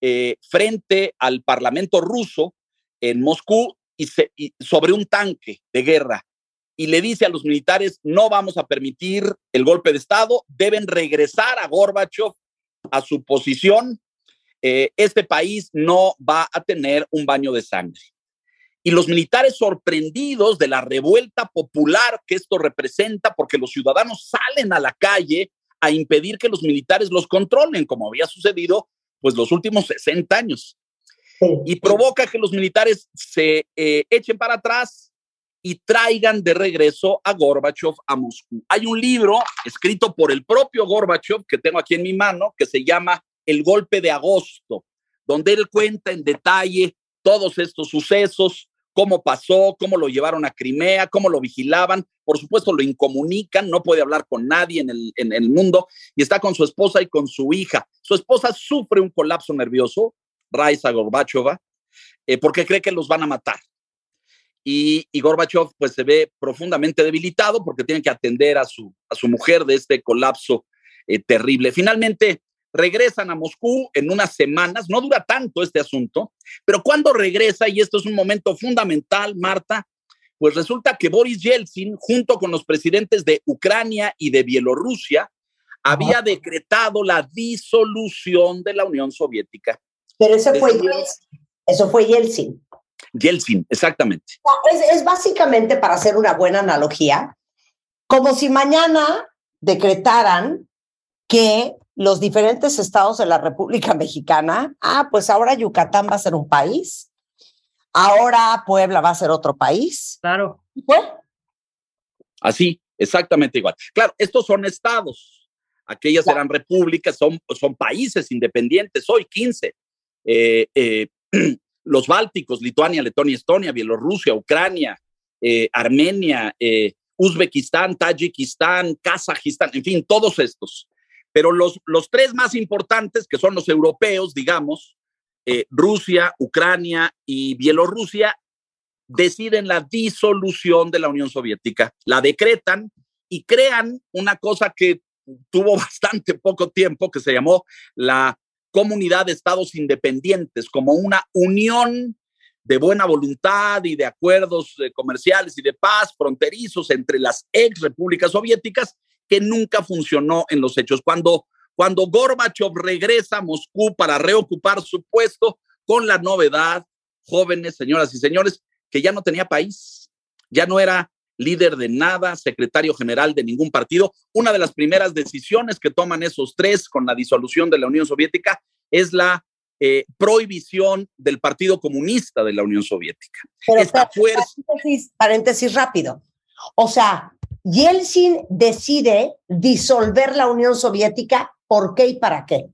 eh, frente al Parlamento ruso en Moscú y, se- sobre un tanque de guerra y le dice a los militares, no vamos a permitir el golpe de Estado, deben regresar a Gorbachev a su posición, eh, este país no va a tener un baño de sangre. Y los militares sorprendidos de la revuelta popular que esto representa, porque los ciudadanos salen a la calle a impedir que los militares los controlen, como había sucedido pues los últimos 60 años. Y provoca que los militares se eh, echen para atrás y traigan de regreso a Gorbachev a Moscú. Hay un libro escrito por el propio Gorbachev que tengo aquí en mi mano que se llama El golpe de agosto, donde él cuenta en detalle todos estos sucesos, cómo pasó, cómo lo llevaron a Crimea, cómo lo vigilaban. Por supuesto, lo incomunican, no puede hablar con nadie en el, en el mundo y está con su esposa y con su hija. Su esposa sufre un colapso nervioso, Raisa Gorbachova, eh, porque cree que los van a matar. Y, y Gorbachev pues se ve profundamente debilitado porque tiene que atender a su, a su mujer de este colapso eh, terrible. Finalmente regresan a Moscú en unas semanas, no dura tanto este asunto, pero cuando regresa, y esto es un momento fundamental, Marta, pues resulta que Boris Yeltsin, junto con los presidentes de Ucrania y de Bielorrusia, había decretado la disolución de la Unión Soviética. Pero eso fue Yeltsin. Eso fue Yeltsin. Yeltsin, exactamente. Es, es básicamente, para hacer una buena analogía, como si mañana decretaran que los diferentes estados de la República Mexicana, ah, pues ahora Yucatán va a ser un país, ahora Puebla va a ser otro país. Claro. Así, exactamente igual. Claro, estos son estados. Aquellas eran repúblicas, son, son países independientes, hoy 15. Eh, eh, los bálticos, Lituania, Letonia, Estonia, Bielorrusia, Ucrania, eh, Armenia, eh, Uzbekistán, Tayikistán, Kazajistán, en fin, todos estos. Pero los, los tres más importantes, que son los europeos, digamos, eh, Rusia, Ucrania y Bielorrusia, deciden la disolución de la Unión Soviética, la decretan y crean una cosa que tuvo bastante poco tiempo, que se llamó la Comunidad de Estados Independientes, como una unión de buena voluntad y de acuerdos eh, comerciales y de paz fronterizos entre las ex repúblicas soviéticas que nunca funcionó en los hechos. Cuando, cuando Gorbachev regresa a Moscú para reocupar su puesto con la novedad, jóvenes, señoras y señores, que ya no tenía país, ya no era líder de nada, secretario general de ningún partido. Una de las primeras decisiones que toman esos tres con la disolución de la Unión Soviética es la eh, prohibición del Partido Comunista de la Unión Soviética. Pero Esta fuerza, paréntesis, paréntesis rápido. O sea, Yeltsin decide disolver la Unión Soviética, ¿por qué y para qué?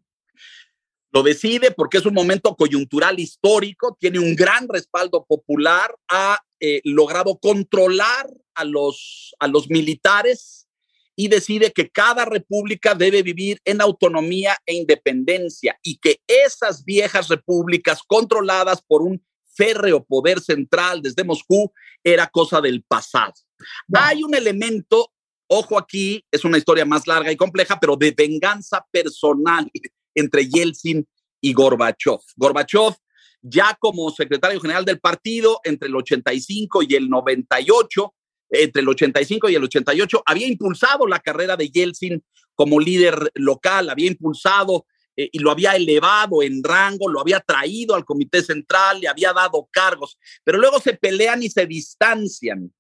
lo decide porque es un momento coyuntural histórico, tiene un gran respaldo popular, ha eh, logrado controlar a los, a los militares y decide que cada república debe vivir en autonomía e independencia y que esas viejas repúblicas controladas por un férreo poder central desde Moscú era cosa del pasado. Hay un elemento, ojo aquí, es una historia más larga y compleja, pero de venganza personal entre Yeltsin y Gorbachev. Gorbachev, ya como secretario general del partido entre el 85 y el 98, entre el 85 y el 88, había impulsado la carrera de Yeltsin como líder local, había impulsado eh, y lo había elevado en rango, lo había traído al comité central, le había dado cargos, pero luego se pelean y se distancian.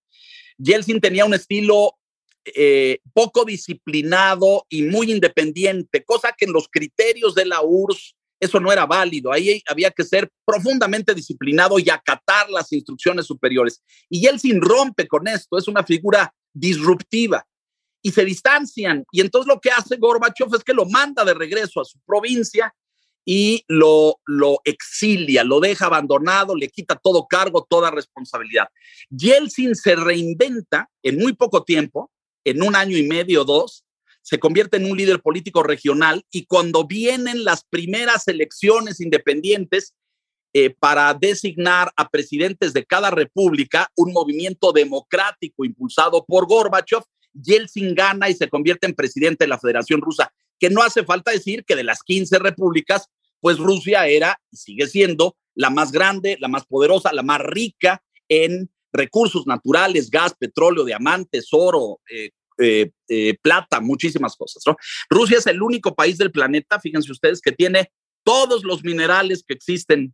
Yeltsin tenía un estilo eh, poco disciplinado y muy independiente, cosa que en los criterios de la URSS eso no era válido. Ahí había que ser profundamente disciplinado y acatar las instrucciones superiores. Y Yeltsin rompe con esto, es una figura disruptiva y se distancian. Y entonces lo que hace Gorbachev es que lo manda de regreso a su provincia y lo, exilia, lo deja abandonado, le quita todo cargo, toda responsabilidad. Yeltsin se reinventa en muy poco tiempo, en un año y medio, dos, se convierte en un líder político regional y cuando vienen las primeras elecciones independientes eh, para designar a presidentes de cada república, un movimiento democrático impulsado por Gorbachev, Yeltsin gana y se convierte en presidente de la Federación Rusa, que no hace falta decir que de las 15 repúblicas, pues Rusia era y sigue siendo la más grande, la más poderosa, la más rica en recursos naturales, gas, petróleo, diamantes, oro, eh, eh, eh, plata, muchísimas cosas. ¿no? Rusia es el único país del planeta, fíjense ustedes, que tiene todos los minerales que existen,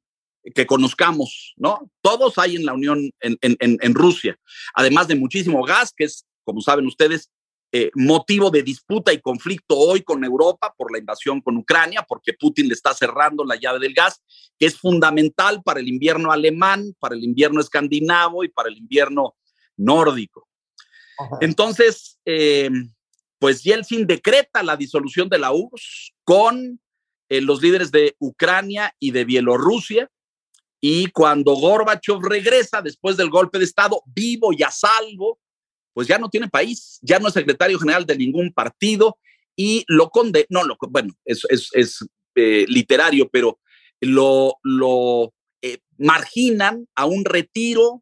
que conozcamos, ¿no? Todos hay en la Unión, en, en- en- Rusia, además de muchísimo gas, que es, como saben ustedes, eh, motivo de disputa y conflicto hoy con Europa por la invasión con Ucrania, porque Putin le está cerrando la llave del gas, que es fundamental para el invierno alemán, para el invierno escandinavo y para el invierno nórdico. Entonces, eh, pues Yeltsin decreta la disolución de la URSS con eh, los líderes de Ucrania y de Bielorrusia. Y cuando Gorbachev regresa después del golpe de Estado, vivo y a salvo, pues ya no tiene país, ya no es secretario general de ningún partido y lo conde, no, lo, bueno, es, eh, literario, pero lo, marginan a un retiro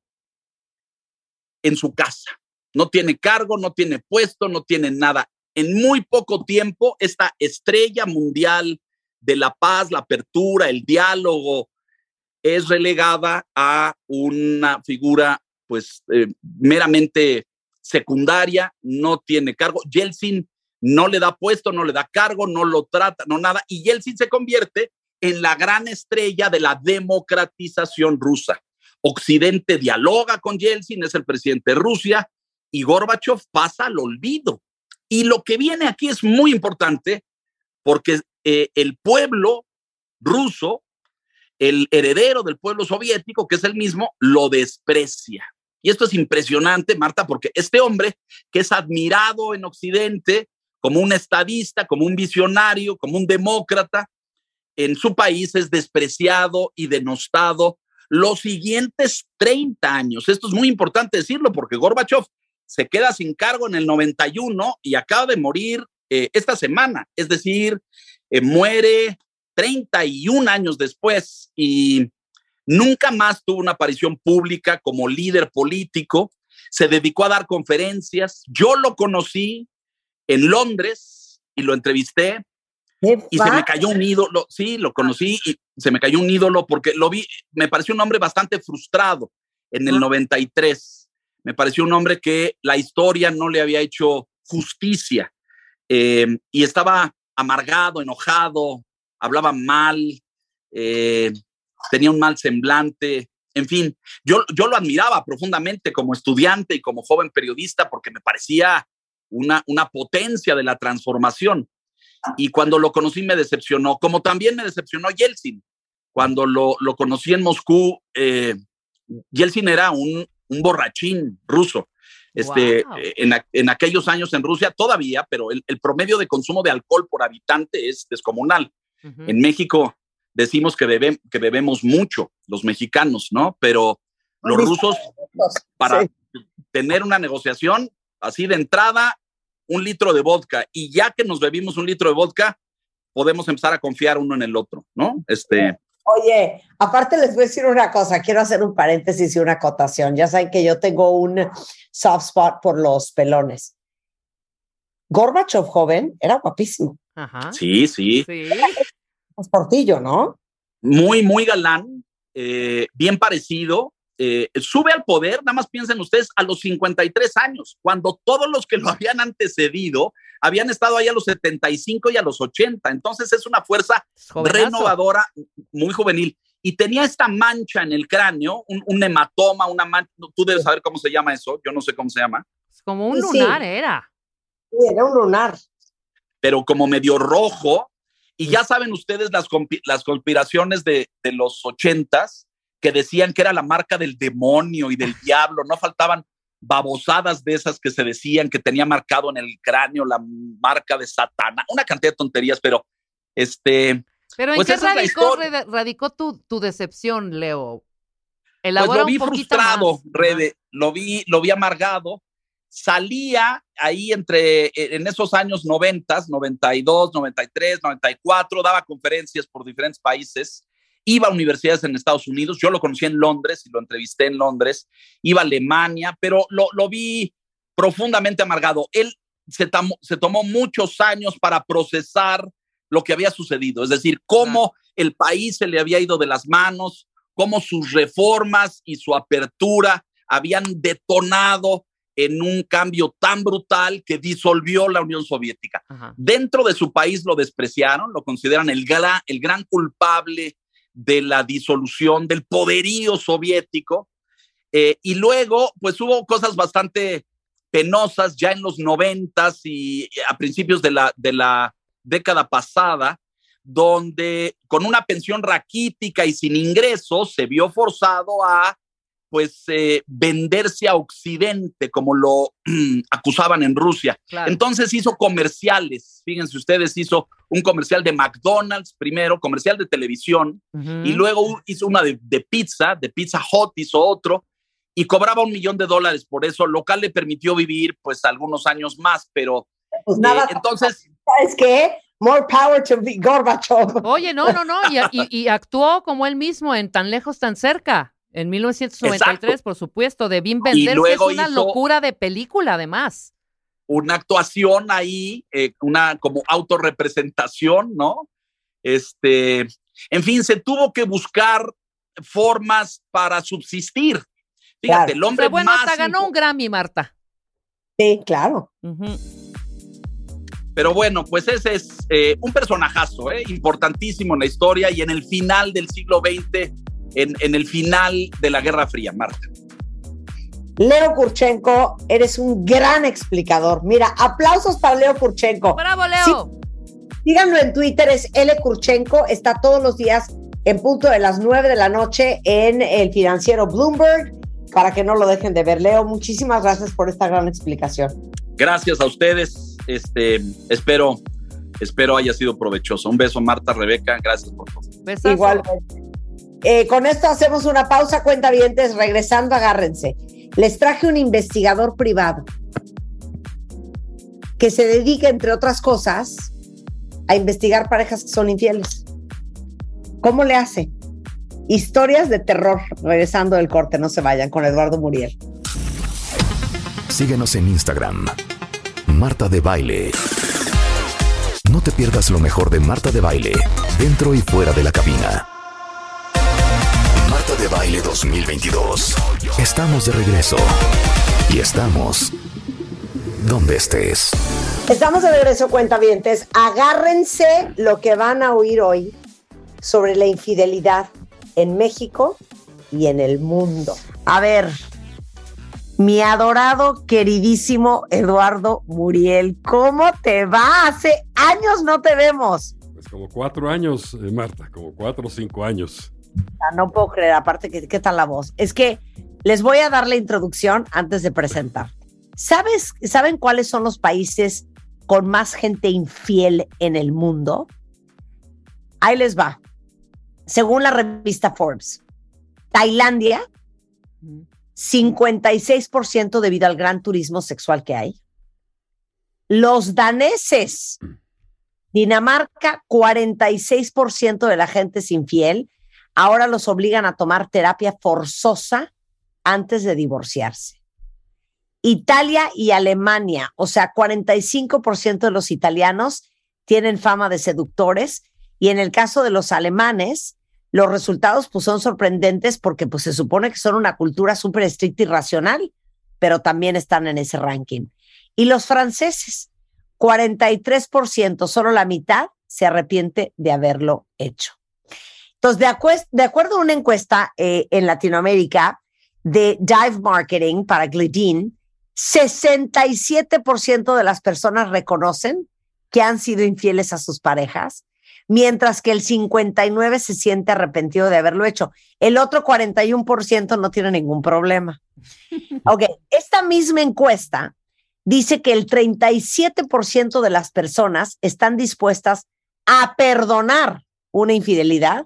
en su casa. No tiene cargo, no tiene puesto, no tiene nada. En muy poco tiempo, esta estrella mundial de la paz, la apertura, el diálogo, es relegada a una figura pues eh, meramente secundaria, no tiene cargo. Yeltsin no le da puesto, no le da cargo, no lo trata, no nada. Y Yeltsin se convierte en la gran estrella de la democratización rusa. Occidente dialoga con Yeltsin, es el presidente de Rusia, y Gorbachev pasa al olvido. Y lo que viene aquí es muy importante porque eh, el pueblo ruso, el heredero del pueblo soviético, que es el mismo, lo desprecia. Y esto es impresionante, Marta, porque este hombre, que es admirado en Occidente como un estadista, como un visionario, como un demócrata, en su país es despreciado y denostado los siguientes 30 años. Esto es muy importante decirlo porque Gorbachev se queda sin cargo en el 91 y acaba de morir eh, esta semana, es decir, eh, muere 31 años después y nunca más tuvo una aparición pública como líder político, se dedicó a dar conferencias, yo lo conocí en Londres y lo entrevisté y se me cayó un ídolo, sí, lo conocí y se me cayó un ídolo porque lo vi, me pareció un hombre bastante frustrado en el 93 me pareció un hombre que la historia no le había hecho justicia eh, y estaba amargado, enojado, hablaba mal, eh, tenía un mal semblante, en fin, yo, yo lo admiraba profundamente como estudiante y como joven periodista porque me parecía una, una potencia de la transformación. Y cuando lo conocí me decepcionó, como también me decepcionó Yeltsin, cuando lo, lo conocí en Moscú, eh, Yeltsin era un, un borrachín ruso. Este, Wow. eh, en, en aquellos años en Rusia todavía, pero el, el promedio de consumo de alcohol por habitante es descomunal. En México decimos que, bebe- que bebemos mucho, los mexicanos, ¿no? Pero los rusos, para Sí. tener una negociación, así de entrada, un litro de vodka. Y ya que nos bebimos un litro de vodka, podemos empezar a confiar uno en el otro, ¿no? Este, Oye, aparte les voy a decir una cosa, quiero hacer un paréntesis y una acotación. Ya saben que yo tengo un soft spot por los pelones. Gorbachev joven era guapísimo. Ajá. sí, sí, Sí. Es portillo, ¿no? muy, muy galán, eh, bien parecido. Eh, sube al poder, nada más piensen ustedes, a los 53 años, cuando todos los que lo habían antecedido habían estado ahí a los 75 y a los 80. Entonces es una fuerza jovenazo. renovadora, muy juvenil. Y tenía esta mancha en el cráneo, un, un hematoma, una mancha, tú debes saber cómo se llama eso, yo no sé cómo se llama, Es Como un Sí, sí. lunar era. Sí, era un lunar. pero como medio rojo. Y ya saben ustedes las, las conspiraciones de, de los ochentas que decían que era la marca del demonio y del diablo, no faltaban babosadas de esas que se decían que tenía marcado en el cráneo la marca de Satana, una cantidad de tonterías, pero este, Pero ¿en Pues qué es la radicó, radicó tu, tu decepción, Leo? Pues Elabora lo vi un frustrado. Rebe, lo vi, lo vi amargado. Salía ahí entre, eh, en esos años 90, 92, 93, 94, daba conferencias por diferentes países, iba a universidades en Estados Unidos, yo lo conocí en Londres y lo entrevisté en Londres, iba a Alemania, pero lo, lo vi profundamente amargado. Él se, tomó- se tomó muchos años para procesar lo que había sucedido, es decir, cómo el país se le había ido de las manos, cómo sus reformas y su apertura habían detonado en un cambio tan brutal que disolvió la Unión Soviética. Ajá. Dentro de su país lo despreciaron, lo consideran el, gra- el gran culpable de la disolución del poderío soviético. Eh, y luego, pues hubo cosas bastante penosas ya en los noventas y a principios de la, de la década pasada, donde con una pensión raquítica y sin ingresos se vio forzado a pues eh, venderse a Occidente, como lo acusaban en Rusia. Claro. Entonces hizo comerciales, fíjense ustedes, hizo un comercial de McDonald's primero, comercial de televisión, y luego hizo una de, de pizza, de Pizza Hut hizo otro, y cobraba un millón de dólares por eso, lo cual le permitió vivir pues algunos años más, pero Pues eh, nada, entonces ¿sabes qué? More power to be Gorbachev. Oye, no, no, no. Y, y- y actuó como él mismo en Tan Lejos, Tan Cerca. En 1993, Exacto. por supuesto, de Venderse. luego es una locura de película, además. una actuación ahí, eh, una como autorrepresentación, ¿no? Este, en fin, se tuvo que buscar formas para subsistir. Fíjate, Claro. el O hombre sea, bueno, más hasta ganó un Grammy, Marta. Sí, claro. Pero bueno, pues ese es eh, un personajazo, ¿eh? importantísimo en la historia y en el final del siglo XX, en, en el final de la Guerra Fría, Marta. Leo Kurchenko, eres un gran explicador. Mira, aplausos para Leo Kurchenko. ¡Bravo, Leo! Síganlo en Twitter, es L Kurchenko, está todos los días en punto de las 9 de la noche en el financiero Bloomberg, para que no lo dejen de ver. Leo, muchísimas gracias por esta gran explicación. Gracias a ustedes. Este, espero, espero haya sido provechoso. Un beso, Marta, Rebeca. Gracias por todo. Besazo. Igualmente. Eh, con esto hacemos una pausa, cuenta regresando, agárrense. Les traje un investigador privado que se dedica, entre otras cosas, a investigar parejas que son infieles. ¿Cómo le hace? Historias de terror, regresando del corte, no se vayan, con Eduardo Muriel. Síguenos en Instagram. Marta de Baile. No te pierdas lo mejor de Marta de Baile, dentro y fuera de la cabina. De Baile 2022. Estamos de regreso. Y estamos donde estés. Estamos de regreso, cuentavientes. Agárrense lo que van a oír hoy sobre la infidelidad en México y en el mundo. A ver, mi adorado, queridísimo Eduardo Muriel, ¿cómo te va? Hace años no te vemos. Pues como cuatro años, eh, Marta, como cuatro o cinco años. No puedo creer, aparte, que, ¿qué tal la voz? Es que les voy a dar la introducción antes de presentar. ¿Sabes, ¿Saben cuáles son los países con más gente infiel en el mundo? Ahí les va. Según la revista Forbes, Tailandia, 56% debido al gran turismo sexual que hay. Los daneses, Dinamarca, 46% de la gente es infiel. Ahora los obligan a tomar terapia forzosa antes de divorciarse. Italia y Alemania, o sea, 45% de los italianos tienen fama de seductores y en el caso de los alemanes, los resultados pues son sorprendentes porque pues se supone que son una cultura súper estricta y racional, pero también están en ese ranking. Y los franceses, 43%, solo la mitad se arrepiente de haberlo hecho. Entonces, de, acuerdo a una encuesta eh, en Latinoamérica de Dive Marketing para Glidin, 67% de las personas reconocen que han sido infieles a sus parejas, mientras que el 59% se siente arrepentido de haberlo hecho. El otro 41% no tiene ningún problema. Ok, esta misma encuesta dice que el 37% de las personas están dispuestas a perdonar una infidelidad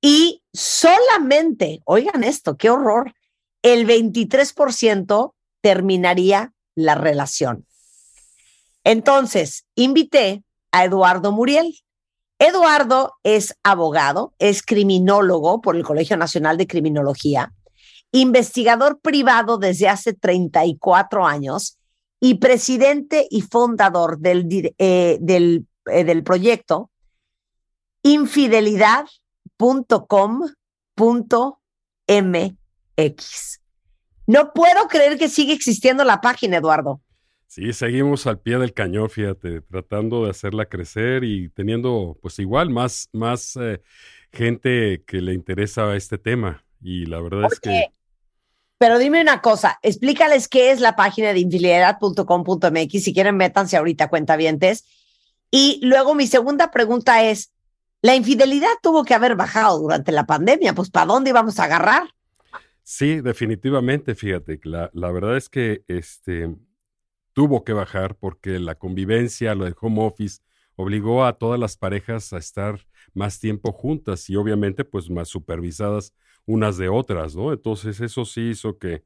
y solamente, oigan esto, qué horror, el 23% terminaría la relación. Entonces, invité a Eduardo Muriel. Eduardo es abogado, es criminólogo por el Colegio Nacional de Criminología, investigador privado desde hace 34 años y presidente y fundador del, eh, eh, del proyecto No puedo creer que sigue existiendo la página, Eduardo. Sí, seguimos al pie del cañón, fíjate, tratando de hacerla crecer y teniendo, pues igual, más, más eh, gente que le interesa este tema. Y la verdad es que Pero dime una cosa, explícales qué es la página de infidelidad.com.mx. Si quieren, métanse ahorita, cuentavientes. Y luego mi segunda pregunta es, la infidelidad tuvo que haber bajado durante la pandemia, pues ¿para dónde íbamos a agarrar? sí, definitivamente, fíjate, la, la verdad es que este tuvo que bajar porque la convivencia, lo del home office, obligó a todas las parejas a estar más tiempo juntas y obviamente pues más supervisadas unas de otras, ¿no? Entonces eso sí hizo que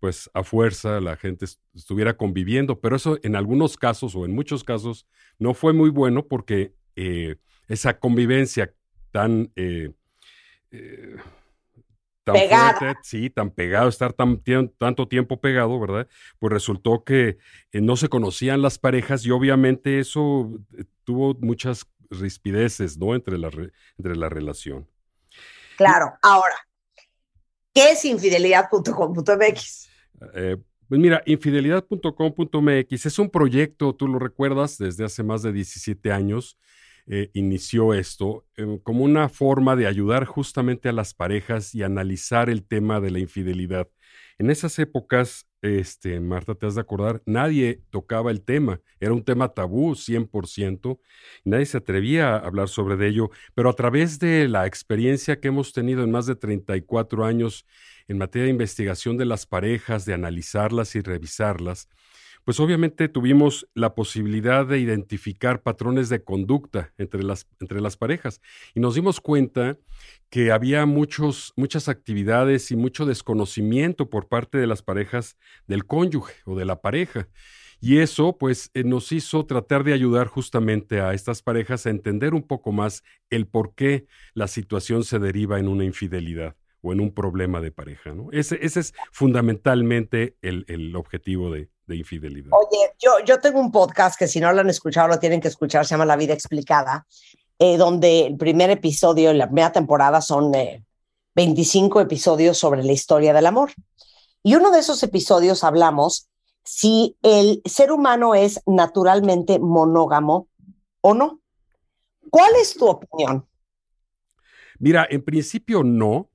pues a fuerza la gente est- estuviera conviviendo, pero eso en algunos casos o en muchos casos no fue muy bueno porque eh, esa convivencia tan... eh, eh, tan Pegada. fuerte, sí, tan pegado, estar tan, tanto tiempo pegado, ¿verdad? Pues resultó que eh, no se conocían las parejas y obviamente eso tuvo muchas rispideces, ¿no? Entre la, re- entre la relación. Claro, ahora, ¿qué es infidelidad.com.mx? Pues mira, infidelidad.com.mx es un proyecto, tú lo recuerdas, desde hace más de 17 años eh, inició esto eh, como una forma de ayudar justamente a las parejas y analizar el tema de la infidelidad. En esas épocas, este, Marta, te has de acordar, nadie tocaba el tema, era un tema tabú 100%, y nadie se atrevía a hablar sobre ello, pero a través de la experiencia que hemos tenido en más de 34 años en materia de investigación de las parejas, de analizarlas y revisarlas, pues obviamente tuvimos la posibilidad de identificar patrones de conducta entre las, entre las parejas y nos dimos cuenta que había muchos, muchas actividades y mucho desconocimiento por parte de las parejas del cónyuge o de la pareja. Y eso pues eh, nos hizo tratar de ayudar justamente a estas parejas a entender un poco más el por qué la situación se deriva en una infidelidad o en un problema de pareja. ¿no? Ese, ese es fundamentalmente el, el objetivo de, de infidelidad. Oye, yo, yo tengo un podcast que si no lo han escuchado, lo tienen que escuchar, se llama La Vida Explicada, eh, donde el primer episodio, la primera temporada son eh, 25 episodios sobre la historia del amor. Y uno de esos episodios hablamos si el ser humano es naturalmente monógamo o no. ¿Cuál es tu opinión? Mira, en principio no.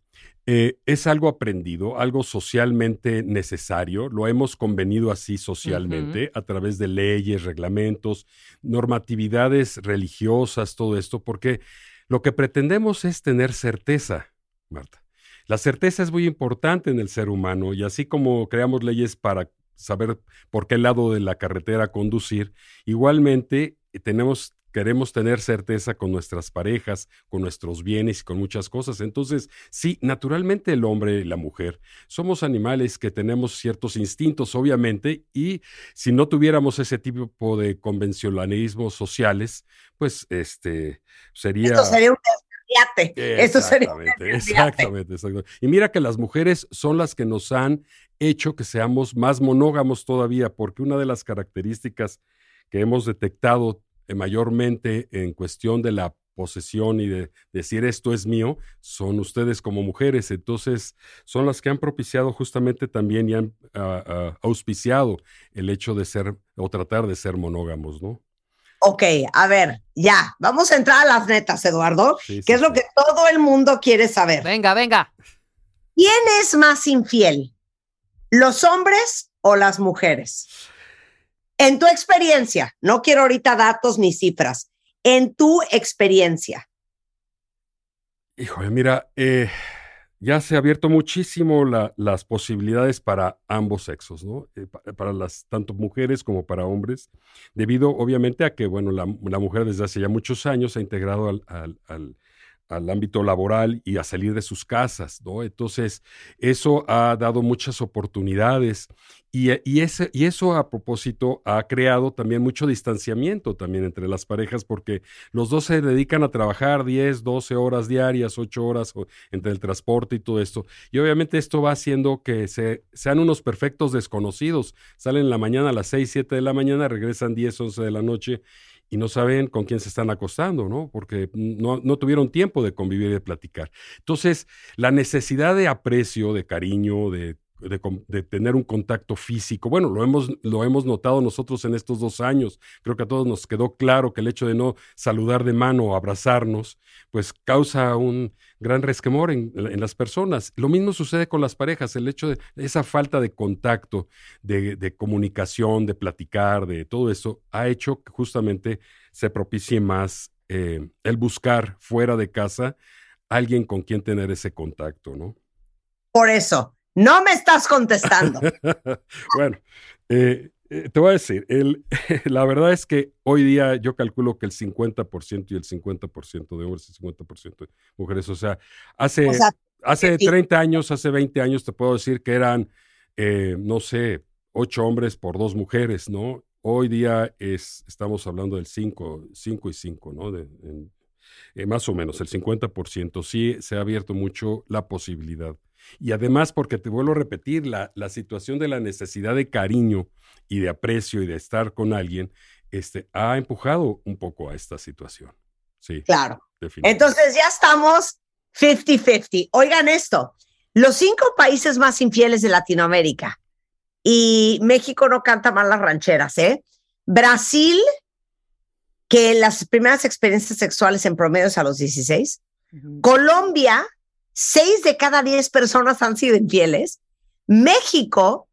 Eh, es algo aprendido, algo socialmente necesario, lo hemos convenido así socialmente a través de leyes, reglamentos, normatividades religiosas, todo esto, porque lo que pretendemos es tener certeza, Marta. La certeza es muy importante en el ser humano y así como creamos leyes para saber por qué lado de la carretera conducir, igualmente eh, tenemos queremos tener certeza con nuestras parejas, con nuestros bienes y con muchas cosas. Entonces, sí, naturalmente el hombre y la mujer somos animales que tenemos ciertos instintos, obviamente, y si no tuviéramos ese tipo de convencionalismos sociales, pues este sería... Esto sería un desviate. Esto sería un Exactamente, desviate. exactamente, exactamente. Y mira que las mujeres son las que nos han hecho que seamos más monógamos todavía, porque una de las características que hemos detectado eh, mayormente en cuestión de la posesión y de decir esto es mío, son ustedes como mujeres. Entonces, son las que han propiciado justamente también y han ah, ah, auspiciado el hecho de ser o tratar de ser monógamos, ¿no? Ok, a ver, ya, vamos a entrar a las netas, Eduardo, Sí, que sí, es lo sí. que todo el mundo quiere saber. Venga, venga. ¿Quién es más infiel? ¿Los hombres o las mujeres? En tu experiencia, no quiero ahorita datos ni cifras, en tu experiencia. Híjole, mira, eh, ya se ha abierto muchísimo la- las posibilidades para ambos sexos, ¿no? Eh, pa- para las tanto mujeres como para hombres, debido obviamente a que, bueno, la, mujer desde hace ya muchos años ha integrado al, al- al- al ámbito laboral y a salir de sus casas, ¿no? Entonces, eso ha dado muchas oportunidades y, eh, y, ese, y eso a propósito ha creado también mucho distanciamiento también entre las parejas porque los dos se dedican a trabajar 10, 12 horas diarias, 8 horas entre el transporte y todo esto. Y obviamente esto va haciendo que se, sean unos perfectos desconocidos. Salen en la mañana a las 6, 7 de la mañana, regresan 10, 11 de la noche y no saben con quién se están acostando, ¿no? Porque no, tuvieron tiempo de convivir y de platicar. Entonces, la necesidad de aprecio, de cariño, de de, tener un contacto físico. Bueno, lo hemos, lo hemos notado nosotros en estos dos años. Creo que a todos nos quedó claro que el hecho de no saludar de mano o abrazarnos, pues causa un gran resquemor en, en las personas. Lo mismo sucede con las parejas, el hecho de esa falta de contacto, de, de comunicación, de platicar, de todo eso, ha hecho que justamente se propicie más eh, el buscar fuera de casa alguien con quien tener ese contacto, ¿no? Por eso, no me estás contestando. bueno, eh, eh, te voy a decir, el, la verdad es que hoy día yo calculo que el 50% y el 50% de hombres y el 50% de mujeres, o sea, hace, O sea, hace sí. 30 años, hace 20 años, te puedo decir que eran, eh, no sé, ocho hombres por dos mujeres, ¿no? Hoy día es, estamos hablando del 5, 5 y 5, ¿no? De- en- eh, más o menos, el 50%. Sí, se ha abierto mucho la posibilidad. Y además, porque te vuelvo a repetir, la, la situación de la necesidad de cariño y de aprecio y de estar con alguien, este, ha empujado un poco a esta situación. Sí, Claro. definitivamente. Entonces ya estamos 50-50. Oigan esto, los cinco países más infieles de Latinoamérica, y México no canta mal las rancheras, ¿eh? Brasil, que las primeras experiencias sexuales en promedio es a los 16. Colombia, seis de cada 10 personas han sido infieles. México,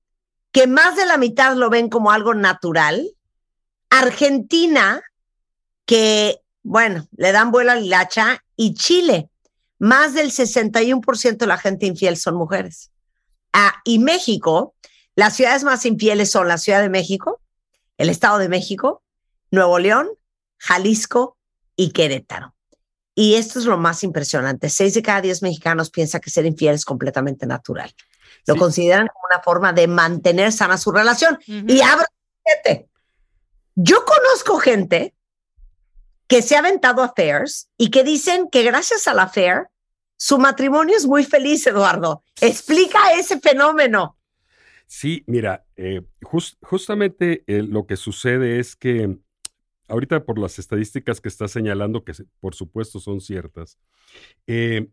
que más de la mitad lo ven como algo natural. Argentina, que, bueno, le dan vuelo a la hilacha. Y Chile, más del 61% de la gente infiel son mujeres. Ah, y México, las ciudades más infieles son la Ciudad de México, el Estado de México, Nuevo León, Jalisco y Querétaro. Y esto es lo más impresionante. Seis de cada diez mexicanos piensa que ser infiel es completamente natural. Lo Sí. consideran como una forma de mantener sana su relación. Ujú. Y abro, yo conozco gente que se ha aventado affairs y que dicen que gracias al affair, su matrimonio es muy feliz, Eduardo. Explica ese fenómeno. Sí, mira, eh, jus- justamente eh, lo que sucede es que ahorita por las estadísticas que está señalando, que por supuesto son ciertas, eh,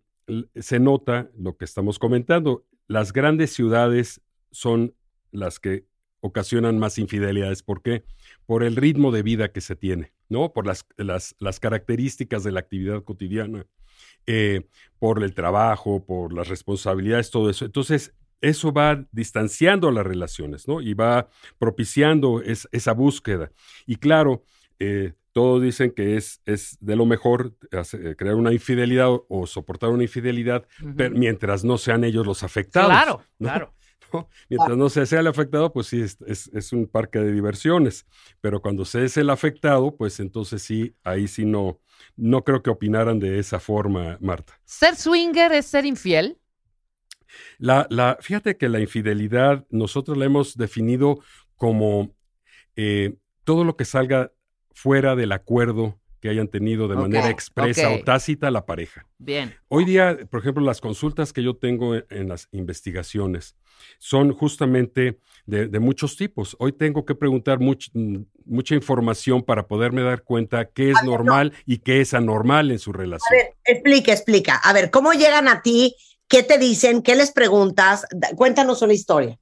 se nota lo que estamos comentando. Las grandes ciudades son las que ocasionan más infidelidades. ¿Por qué? Por el ritmo de vida que se tiene, ¿no? Por las, las, características de la actividad cotidiana. eh, por el trabajo, por las responsabilidades, todo eso. Entonces, eso va distanciando las relaciones, ¿no? Y va propiciando es- esa búsqueda. Y claro, eh, todos dicen que es, es de lo mejor crear una infidelidad o, o soportar una infidelidad, pero mientras no sean ellos los afectados. Claro, ¿no? claro. ¿no? Mientras no se sea el afectado, pues sí, es, es- es un parque de diversiones. Pero cuando se es el afectado, pues entonces sí, ahí sí no, no creo que opinaran de esa forma, Marta. ¿Ser swinger es ser infiel? La, la, fíjate que la infidelidad nosotros la hemos definido como eh, todo lo que salga fuera del acuerdo que hayan tenido de manera expresa o tácita la pareja. Bien. Hoy día, por ejemplo, las consultas que yo tengo en, en las investigaciones son justamente de, de muchos tipos. Hoy tengo que preguntar much- mm, mucha información para poderme dar cuenta qué es normal y qué es anormal en su A relación. ver, explica, explica. A ver, ¿cómo llegan a ti? ¿Qué te dicen? ¿Qué les preguntas? Cuéntanos una historia.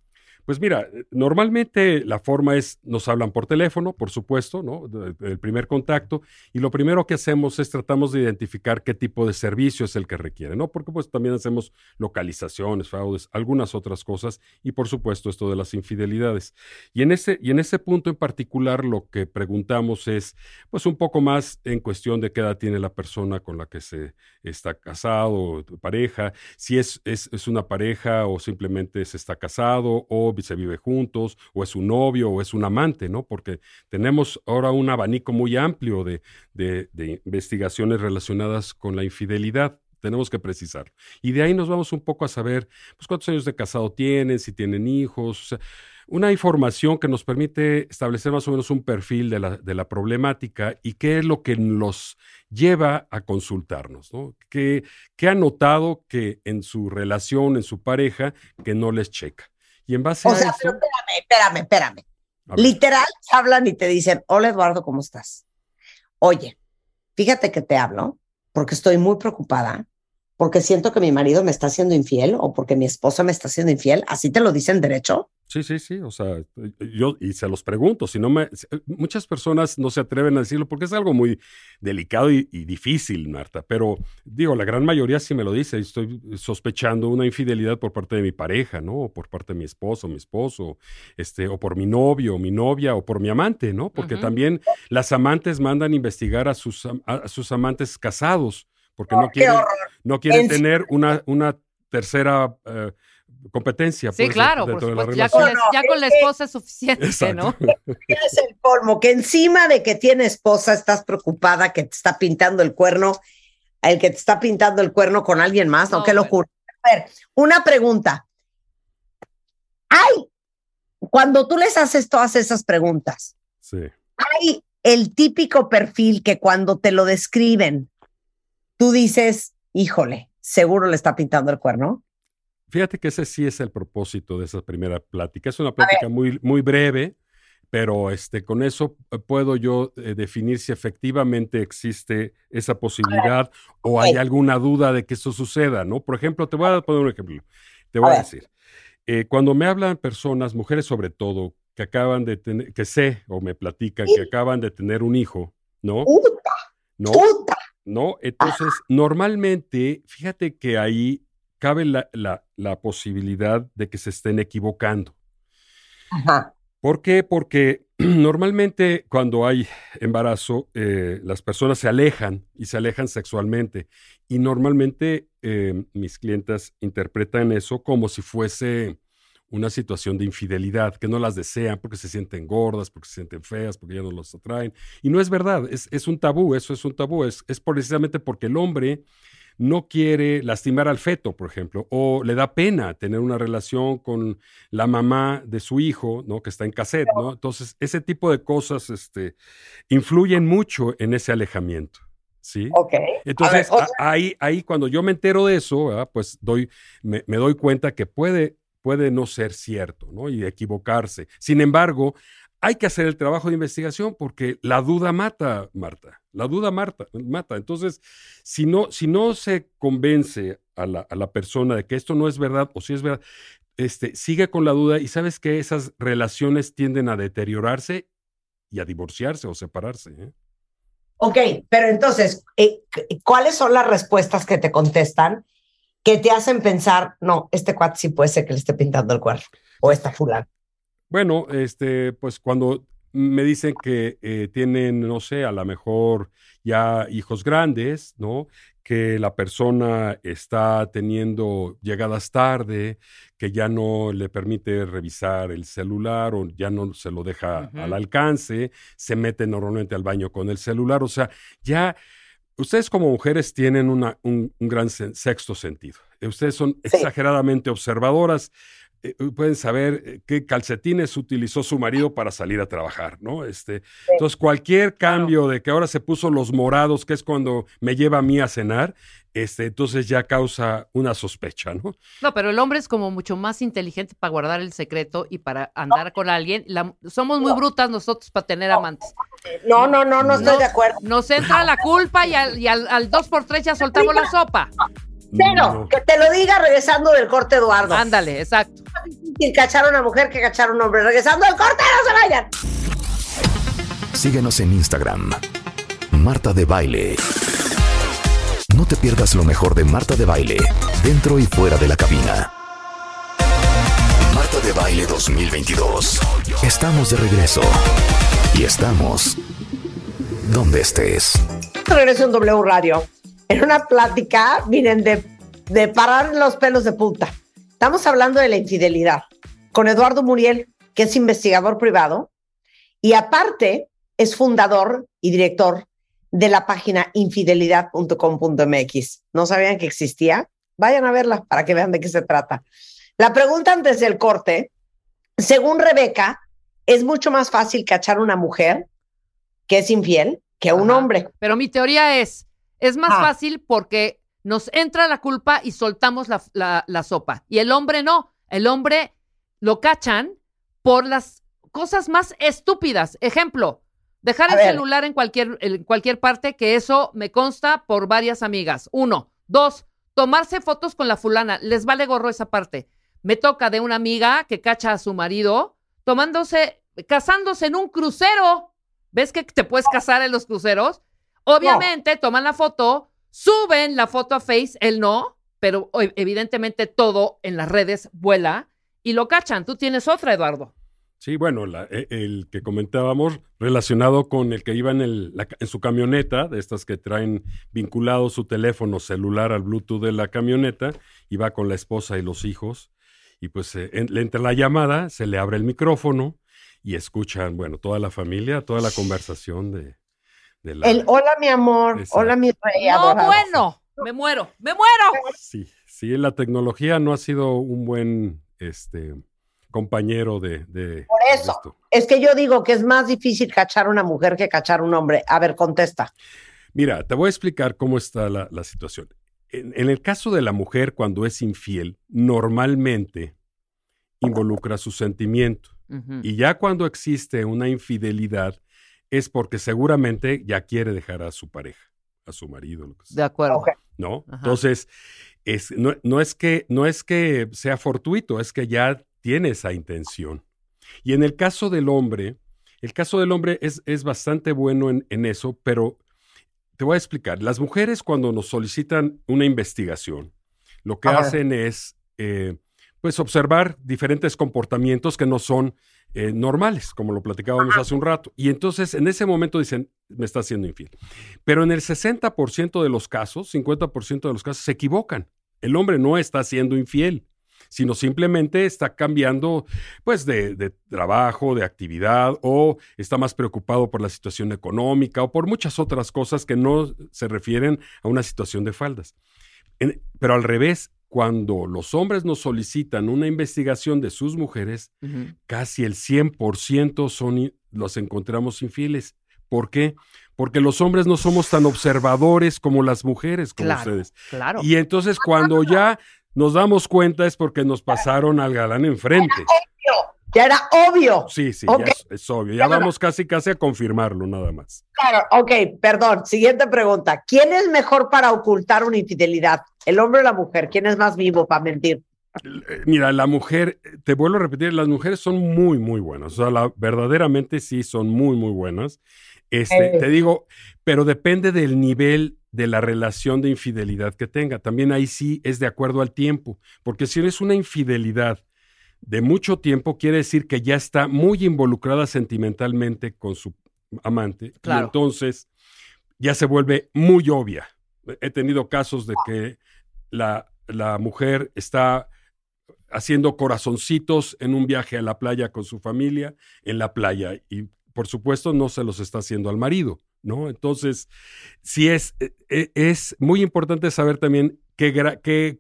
Pues mira, normalmente la forma es, nos hablan por teléfono, por supuesto, ¿no? El primer contacto, y lo primero que hacemos es tratamos de identificar qué tipo de servicio es el que requiere, ¿no? Porque pues también hacemos localizaciones, fraudes, algunas otras cosas, y por supuesto esto de las infidelidades. Y en ese, y en ese punto en particular lo que preguntamos es, pues un poco más en cuestión de qué edad tiene la persona con la que se está casado, pareja, si es, es, es una pareja o simplemente se está casado o se vive juntos o es un novio o es un amante, ¿no? Porque tenemos ahora un abanico muy amplio de, de- investigaciones relacionadas con la infidelidad. Tenemos que precisarlo. Y de ahí nos vamos un poco a saber pues, cuántos años de casado tienen, si tienen hijos, una información que nos permite establecer más o menos un perfil de la, de la problemática y qué es lo que los lleva a consultarnos, ¿no? ¿Qué, qué ha notado que en su relación, en su pareja, que no les checa? Y en base O a sea, eso... pero espérame, espérame, espérame. Literal, te hablan y te dicen, hola Eduardo, ¿cómo estás? Oye, fíjate que te hablo porque estoy muy preocupada, porque siento que mi marido me está haciendo infiel o porque mi esposa me está haciendo infiel. ¿Así te lo dicen derecho? Sí, sí, sí, o sea, yo y se los pregunto, si no me, muchas personas no se atreven a decirlo porque es algo muy delicado y, y difícil, Marta, pero digo, la gran mayoría sí me lo dice, estoy sospechando una infidelidad por parte de mi pareja, ¿no? O por parte de mi esposo, mi esposo, este, o por mi novio, mi novia, o por mi amante, ¿no? Porque también las amantes mandan investigar a sus, a sus amantes casados, porque no ¡Qué quieren, no quieren En- tener una, una tercera eh, competencia. Sí, pues, claro, por dentro de la supuesto. Ya relación. con, la- ya con la esposa es suficiente, Exacto. ¿no? Es el colmo, que encima de que tiene esposa estás preocupada que te está pintando el cuerno, el que te está pintando el cuerno con alguien más, ¿no? No, Qué bueno. locura. A ver, una pregunta. Ay, cuando tú les haces todas esas preguntas, Sí. hay el típico perfil que cuando te lo describen, tú dices, híjole, seguro le está pintando el cuerno. Fíjate que ese sí es el propósito de esa primera plática. Es una plática muy, muy breve, pero este, con eso eh, puedo yo eh, definir si efectivamente existe esa posibilidad o hay alguna duda de que eso suceda, ¿no? Por ejemplo, te voy a poner un ejemplo. Te voy A decir, eh, cuando me hablan personas, mujeres sobre todo, que acaban de tener, que sé o me platican que acaban de tener un hijo, ¿no? ¡Puta! ¿No? ¡Puta! ¿No? Entonces, normalmente, fíjate que ahí cabe la, la- la posibilidad de que se estén equivocando. Ajá. ¿Por qué? Porque normalmente cuando hay embarazo, eh, las personas se alejan y se alejan sexualmente. Y normalmente eh, mis clientas interpretan eso como si fuese una situación de infidelidad, que no las desean porque se sienten gordas, porque se sienten feas, porque ya no los atraen. Y no es verdad, es, es un tabú, eso es un tabú, es, es precisamente porque el hombre no quiere lastimar al feto, por ejemplo, o le da pena tener una relación con la mamá de su hijo, ¿no? Que está en cassette, ¿no? Entonces, ese tipo de cosas este, influyen mucho en ese alejamiento, ¿sí? Ok. Entonces, ahí, ahí cuando yo me entero de eso, ¿verdad? pues doy, me, me doy cuenta que puede, puede no ser cierto, ¿no? Y equivocarse. Sin embargo, hay que hacer el trabajo de investigación porque la duda mata, Marta. La duda mata. mata. Entonces, si no, si no se convence a la, a la persona de que esto no es verdad o si es verdad, este, sigue con la duda y sabes que esas relaciones tienden a deteriorarse y a divorciarse o separarse. ¿eh? Ok, pero entonces, eh, ¿cuáles son las respuestas que te contestan que te hacen pensar, no, este cuate sí puede ser que le esté pintando el cuerno o esta fulana? Bueno, este, pues cuando me dicen que eh, tienen, no sé, a lo mejor ya hijos grandes, ¿no? Que la persona está teniendo llegadas tarde, que ya no le permite revisar el celular o ya no se lo deja al alcance, se mete normalmente al baño con el celular, o sea, ya ustedes como mujeres tienen una, un, un gran sexto sentido. Ustedes son exageradamente observadoras, eh, pueden saber eh, qué calcetines utilizó su marido para salir a trabajar, ¿no? Este, Entonces, cualquier cambio de que ahora se puso los morados, que es cuando me lleva a mí a cenar, este, entonces ya causa una sospecha, ¿no? No, pero el hombre es como mucho más inteligente para guardar el secreto y para andar con alguien. La- somos muy brutas nosotros para tener amantes. No, no, no, no estoy de acuerdo. Nos entra la culpa y al, y al, al dos por tres ya soltamos la sopa. Pero, que te lo diga regresando del corte, Eduardo. Ándale, exacto. Y cachar a una mujer que cachar a un hombre. Regresando del corte, no se vayan. Síguenos en Instagram. Marta de Baile. No te pierdas lo mejor de Marta de Baile, dentro y fuera de la cabina. Marta de Baile 2022. Estamos de regreso. Y estamos donde estés. Regreso en W Radio. En una plática, miren, de, de parar los pelos de punta. Estamos hablando de la infidelidad con Eduardo Muriel, que es investigador privado y aparte es fundador y director de la página infidelidad.com.mx. ¿No sabían que existía? Vayan a verla para que vean de qué se trata. La pregunta antes del corte, según Rebeca, es mucho más fácil cachar una mujer que es infiel que un hombre. Pero mi teoría es, es más Ah. fácil porque nos entra la culpa y soltamos la, la- la sopa. Y el hombre no. El hombre lo cachan por las cosas más estúpidas. Ejemplo, dejar A el ver. celular en cualquier, en cualquier parte, que eso me consta por varias amigas. Uno. Dos, tomarse fotos con la fulana. Les vale gorro esa parte. Me toca de una amiga que cacha a su marido tomándose, casándose en un crucero. ¿Ves que te puedes casar en los cruceros? Obviamente toman la foto, suben la foto a Face, él no, pero o- evidentemente todo en las redes vuela y lo cachan. Tú tienes otra, Eduardo. Sí, bueno, la- e- el que comentábamos relacionado con el que iba en, su camioneta, de estas que traen vinculado su teléfono celular al Bluetooth de la camioneta, va con la esposa y los hijos, y pues eh, en- la llamada, se le abre el micrófono y escuchan, bueno, toda la familia, toda la conversación de, de la... El hola, mi amor. Exacto. Hola, mi rey. No, adorado. bueno, me muero, me muero. Sí, sí, la tecnología no ha sido un buen este, compañero de... de- Por eso. esto. Es que yo digo que es más difícil cachar a una mujer que cachar a un hombre. A ver, contesta. Mira, te voy a explicar cómo está la, la situación. En, en el caso de la mujer, cuando es infiel, normalmente involucra su sentimiento. Y ya cuando existe una infidelidad, es porque seguramente ya quiere dejar a su pareja, a su marido, lo que sea. De acuerdo. ¿no? Ajá. Entonces, es, no, no es que, no es que sea fortuito, es que ya tiene esa intención. Y en el caso del hombre, el caso del hombre es, es bastante bueno en, en eso, pero te voy a explicar. Las mujeres cuando nos solicitan una investigación, lo que Ajá. hacen es, eh, pues, observar diferentes comportamientos que no son eh, normales, como lo platicábamos hace un rato. Y entonces, en ese momento dicen, me está haciendo infiel. Pero en el 60% de los casos, 50% de los casos, se equivocan. El hombre no está siendo infiel, sino simplemente está cambiando, pues, de, de trabajo, de actividad, o está más preocupado por la situación económica, o por muchas otras cosas que no se refieren a una situación de faldas. En- pero al revés, cuando los hombres nos solicitan una investigación de sus mujeres, casi el 100% son, i- los encontramos infieles. ¿Por qué? Porque los hombres no somos tan observadores como las mujeres, como Claro, ustedes. claro. Y entonces cuando ya nos damos cuenta es porque nos pasaron al galán enfrente. Ya era obvio. Sí, sí, ya es, es obvio. Ya vamos casi, casi a confirmarlo nada más. Claro, ok, perdón. Siguiente pregunta. ¿Quién es mejor para ocultar una infidelidad? ¿El hombre o la mujer? ¿Quién es más vivo para mentir? Eh, Mira, la mujer, te vuelvo a repetir, las mujeres son muy, muy buenas. O sea, la- verdaderamente sí son muy, muy buenas. Este, Eh. te digo, pero depende del nivel de la relación de infidelidad que tenga. También ahí sí es de acuerdo al tiempo, porque si es una infidelidad de mucho tiempo, quiere decir que ya está muy involucrada sentimentalmente con su amante. Y Claro. entonces ya se vuelve muy obvia. He tenido casos de que la, la mujer está haciendo corazoncitos en un viaje a la playa con su familia, en la playa, y por supuesto no se los está haciendo al marido, ¿no? Entonces, sí es, eh, eh, es muy importante saber también qué, qué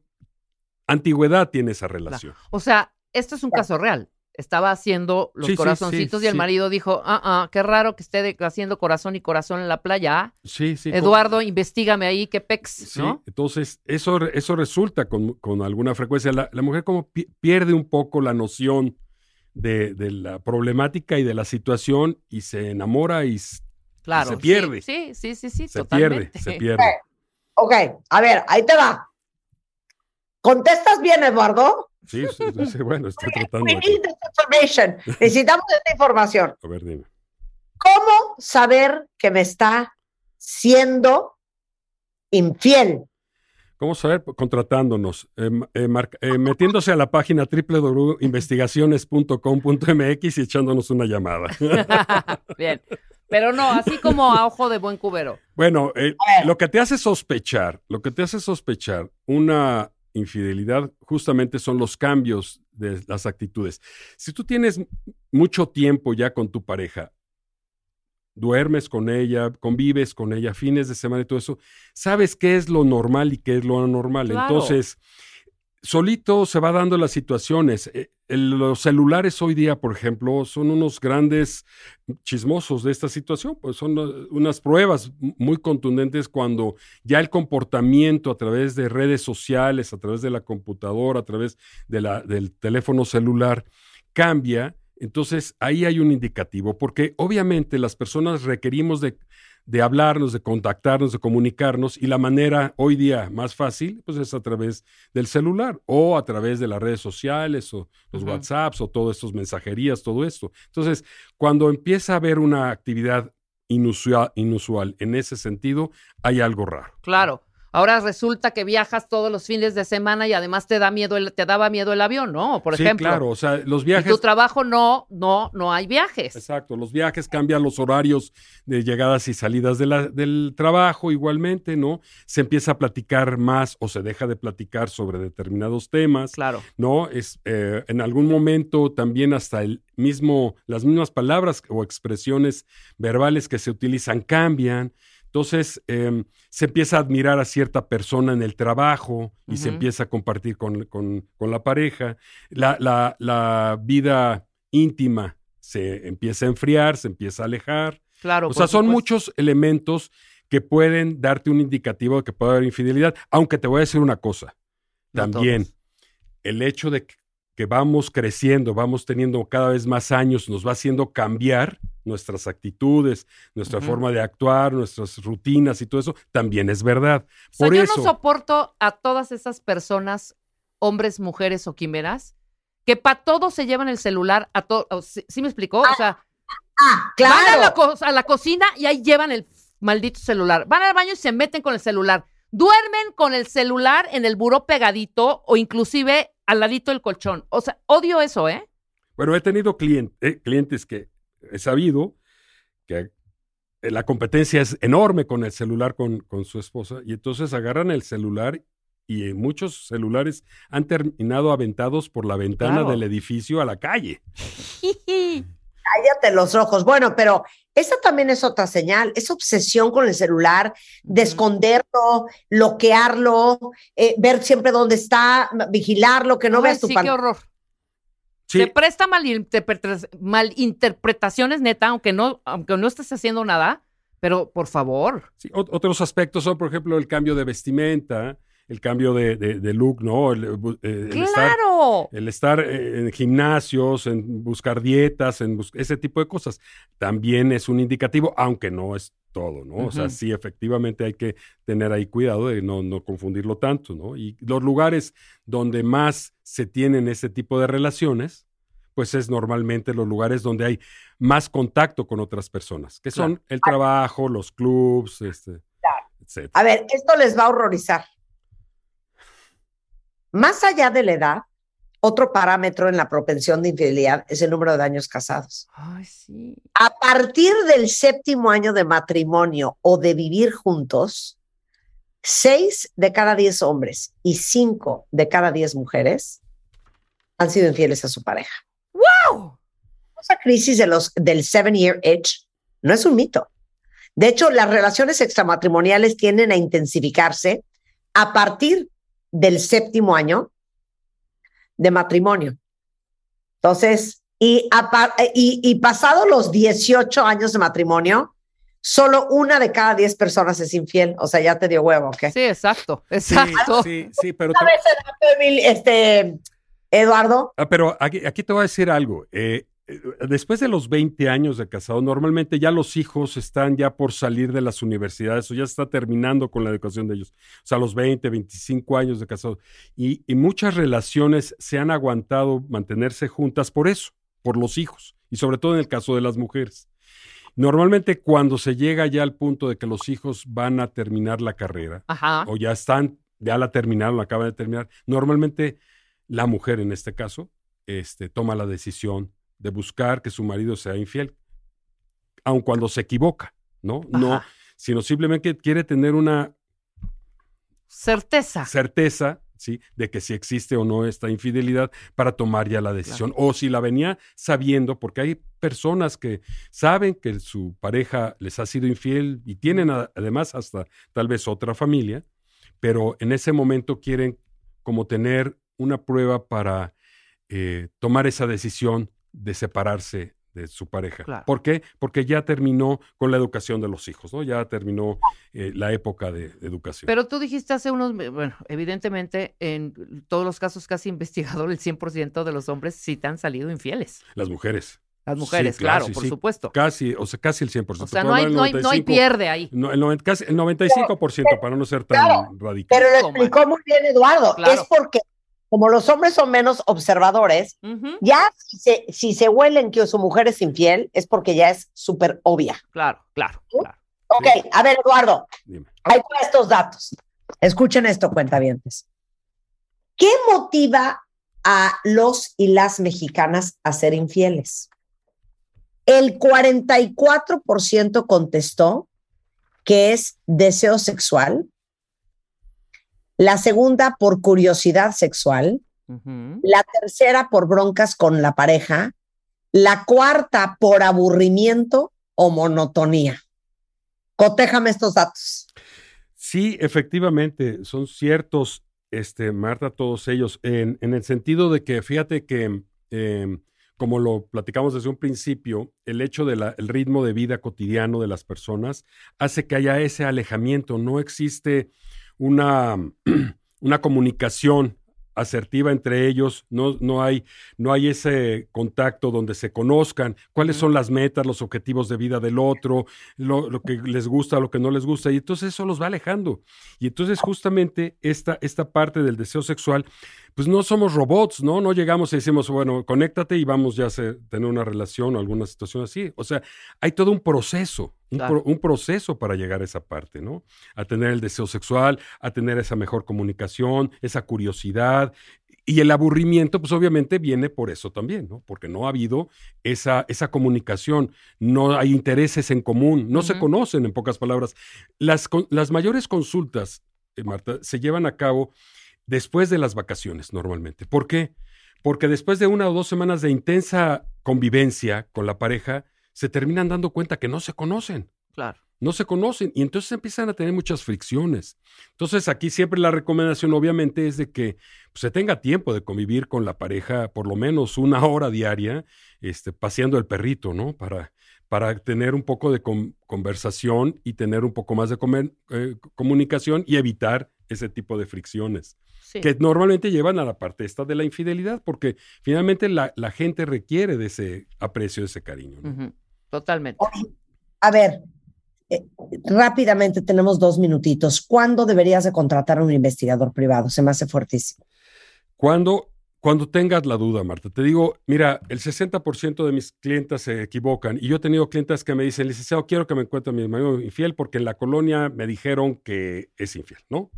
antigüedad tiene esa relación. O sea, esto es un caso real. Estaba haciendo los Sí, corazoncitos sí, y el sí. marido dijo, ah, ah, qué raro que esté haciendo corazón y corazón en la playa. ¿ah? Sí, sí. Eduardo, investigame ahí, qué pex, Sí, ¿no? entonces eso, eso resulta con, con alguna frecuencia. La, la mujer como pi- pierde un poco la noción de, de la problemática y de la situación y se enamora y, se pierde. Sí, sí, sí, sí, se totalmente. pierde, se pierde. Ok, a ver, ahí te va. ¿Contestas bien, Eduardo? Sí, sí, sí, sí, bueno, estoy tratando. We de- need this information. Necesitamos esta información. A ver, dime. ¿Cómo saber que me está siendo infiel? ¿Cómo saber? Contratándonos, eh, eh, marca- eh, metiéndose a la página www.investigaciones.com.mx y echándonos una llamada. Bien. Pero no, así como a ojo de buen cubero. Bueno, eh, lo que te hace sospechar, lo que te hace sospechar una infidelidad justamente son los cambios de las actitudes. Si tú tienes mucho tiempo ya con tu pareja, duermes con ella, convives con ella, fines de semana y todo eso, sabes qué es lo normal y qué es lo anormal. Claro. Entonces, solito se va dando las situaciones. Eh, los celulares hoy día, por ejemplo, son unos grandes chismosos de esta situación, pues son uh, unas pruebas muy contundentes cuando ya el comportamiento a través de redes sociales, a través de la computadora, a través del teléfono celular cambia. Entonces ahí hay un indicativo, porque obviamente las personas requerimos de, de hablarnos, de contactarnos, de comunicarnos, y la manera hoy día más fácil, pues es a través del celular o a través de las redes sociales o los Ujú. WhatsApps o todas estas mensajerías, todo esto. Entonces, cuando empieza a haber una actividad inusual, inusual en ese sentido, hay algo raro. Claro. Ahora resulta que viajas todos los fines de semana y además te da miedo el, te daba miedo el avión, ¿no? Por sí, ejemplo. claro, o sea, los viajes... tu trabajo no, no, no hay viajes. Exacto, los viajes cambian los horarios de llegadas y salidas de la- del trabajo igualmente, ¿no? Se empieza a platicar más o se deja de platicar sobre determinados temas, Claro. ¿no? Es, eh, en algún momento también hasta el mismo, las mismas palabras o expresiones verbales que se utilizan cambian. Entonces, em, se empieza a admirar a cierta persona en el trabajo y se empieza a compartir con, con- con la pareja. La, la- la vida íntima se empieza a enfriar, se empieza a alejar. Claro. o sea, son supuesto. muchos elementos que pueden darte un indicativo de que puede haber infidelidad. Aunque te voy a decir una cosa. No También, todos. el hecho de que, que vamos creciendo, vamos teniendo cada vez más años, nos va haciendo cambiar nuestras actitudes, nuestra forma de actuar, nuestras rutinas y todo eso, también es verdad. O sea, Por yo eso, no soporto a todas esas personas, hombres, mujeres o quimeras, que para todo se llevan el celular a todo. ¿Sí, sí me explicó? O sea, Ah, van a claro. la, co- a la cocina y ahí llevan el maldito celular. Van al baño y se meten con el celular. Duermen con el celular en el buró pegadito o inclusive al ladito del colchón. O sea, odio eso, ¿eh? Bueno, he tenido clien- eh, clientes que he sabido que eh, la competencia es enorme con el celular con, con su esposa y entonces agarran el celular y eh, muchos celulares han terminado aventados por la ventana Claro. del edificio a la calle. Cállate los ojos. Bueno, pero esa también es otra señal, esa obsesión con el celular, de esconderlo, bloquearlo, eh, ver siempre dónde está, vigilarlo, que no Ay, veas tu sí, qué pantalla. horror. Sí, Se presta malinterpreta- malinterpretaciones, neta, aunque no, aunque no estés haciendo nada, pero por favor. sí, otros aspectos son, por ejemplo, el cambio de vestimenta, el cambio de, de- de look, ¿no? El, eh, el estar- ¡Claro! el estar eh, en gimnasios, en buscar dietas, en bus- ese tipo de cosas, también es un indicativo, aunque no es todo, ¿no? O sea, sí, efectivamente hay que tener ahí cuidado de no, no confundirlo tanto, ¿no? Y los lugares donde más se tienen ese tipo de relaciones, pues es normalmente los lugares donde hay más contacto con otras personas, que son el trabajo, los clubs, este, etc. A ver, esto les va a horrorizar. Más allá de la edad, otro parámetro en la propensión de infidelidad es el número de años casados. Ay, sí. A partir del séptimo año de matrimonio o de vivir juntos, seis de cada diez hombres y cinco de cada diez mujeres han sido infieles a su pareja. ¡Wow! Esa crisis de los, del seven year itch no es un mito. De hecho, las relaciones extramatrimoniales tienden a intensificarse a partir del séptimo año de matrimonio. Entonces, y, apa- y, y pasado los 18 años de matrimonio, solo una de cada 10 personas es infiel. O sea, ya te dio huevo, ¿ok? Sí, exacto, Sí, exacto. sí, sí, pero, ¿Sabes el dato, Emil- este, Eduardo? Ah, pero aquí, aquí te voy a decir algo. eh, eh, después de los 20 años de casado, normalmente ya los hijos están ya por salir de las universidades o ya está terminando con la educación de ellos. O sea, los 20, 25 años de casado. Y, y muchas relaciones se han aguantado mantenerse juntas por eso, por los hijos. Y sobre todo en el caso de las mujeres. Normalmente cuando se llega ya al punto de que los hijos van a terminar la carrera, Ajá. o ya están, ya la terminaron, la acaban de terminar. Normalmente la mujer en este caso este, toma la decisión de buscar que su marido sea infiel, aun cuando se equivoca, ¿no? No, sino simplemente quiere tener una Certeza. certeza, ¿sí? De que si existe o no esta infidelidad para tomar ya la decisión. O si la venía sabiendo, porque hay personas que saben que su pareja les ha sido infiel y tienen a- además hasta tal vez otra familia, pero en ese momento quieren como tener una prueba para eh, tomar esa decisión de separarse de su pareja. Claro. ¿Por qué? Porque ya terminó con la educación de los hijos, ¿no? Ya terminó eh, la época de, de educación. Pero tú dijiste hace unos, bueno, evidentemente en todos los casos que has investigado, el 100% de los hombres sí te han salido infieles. Las mujeres. Las mujeres, Sí, claro, casi, por sí. supuesto. Casi, o sea, casi el 100%. O sea, no hay, no hay, el no hay 95, pierde ahí. no, el, 90 casi el 95% para no ser tan Claro, radical. Pero lo explicó muy bien Eduardo. Claro. Es porque, como los hombres son menos observadores, ya si se, si se huelen que su mujer es infiel, es porque ya es súper obvia. Claro, claro, claro. Ok, a ver, Eduardo, Dime. ahí con estos datos. Escuchen esto, cuentavientes. ¿Qué motiva a los y las mexicanas a ser infieles? El 44% contestó que es deseo sexual. La segunda por curiosidad sexual. La tercera por broncas con la pareja. La cuarta por aburrimiento o monotonía. Cotéjame estos datos. Sí, efectivamente, son ciertos, este, Marta, todos ellos, en, en el sentido de que, fíjate que, eh, como lo platicamos desde un principio, el hecho del ritmo de vida cotidiano de las personas hace que haya ese alejamiento, no existe una, una comunicación asertiva entre ellos, no, no, hay, no hay ese contacto donde se conozcan cuáles son las metas, los objetivos de vida del otro, lo, lo que les gusta, lo que no les gusta, y entonces eso los va alejando. Y entonces justamente esta, esta parte del deseo sexual, pues no somos robots, ¿no? No llegamos y decimos, bueno, conéctate y vamos ya a tener una relación o alguna situación así. O sea, hay todo un proceso, un, Claro. pro- un proceso para llegar a esa parte, ¿no? A tener el deseo sexual, a tener esa mejor comunicación, esa curiosidad. Y el aburrimiento, pues obviamente viene por eso también, ¿no? Porque no ha habido esa, esa comunicación, no hay intereses en común, no se conocen, en pocas palabras. Las, las mayores consultas, eh, Marta, se llevan a cabo después de las vacaciones normalmente. ¿Por qué? Porque después de una o dos semanas de intensa convivencia con la pareja, se terminan dando cuenta que no se conocen Claro. no se conocen y entonces empiezan a tener muchas fricciones. Entonces aquí siempre la recomendación obviamente es de que pues, se tenga tiempo de convivir con la pareja por lo menos una hora diaria, este, paseando el perrito, ¿no? Para, para tener un poco de con- conversación y tener un poco más de comer- eh, comunicación y evitar ese tipo de fricciones Sí. que normalmente llevan a la parte esta de la infidelidad, porque finalmente la, la gente requiere de ese aprecio, de ese cariño. Totalmente. A ver, eh, rápidamente tenemos dos minutitos. ¿Cuándo deberías de contratar a un investigador privado? Se me hace fuertísimo. Cuando Cuando tengas la duda, Marta, te digo, mira, el 60% de mis clientes se equivocan y yo he tenido clientes que me dicen, licenciado, quiero que me encuentre mi marido infiel porque en la colonia me dijeron que es infiel, ¿no?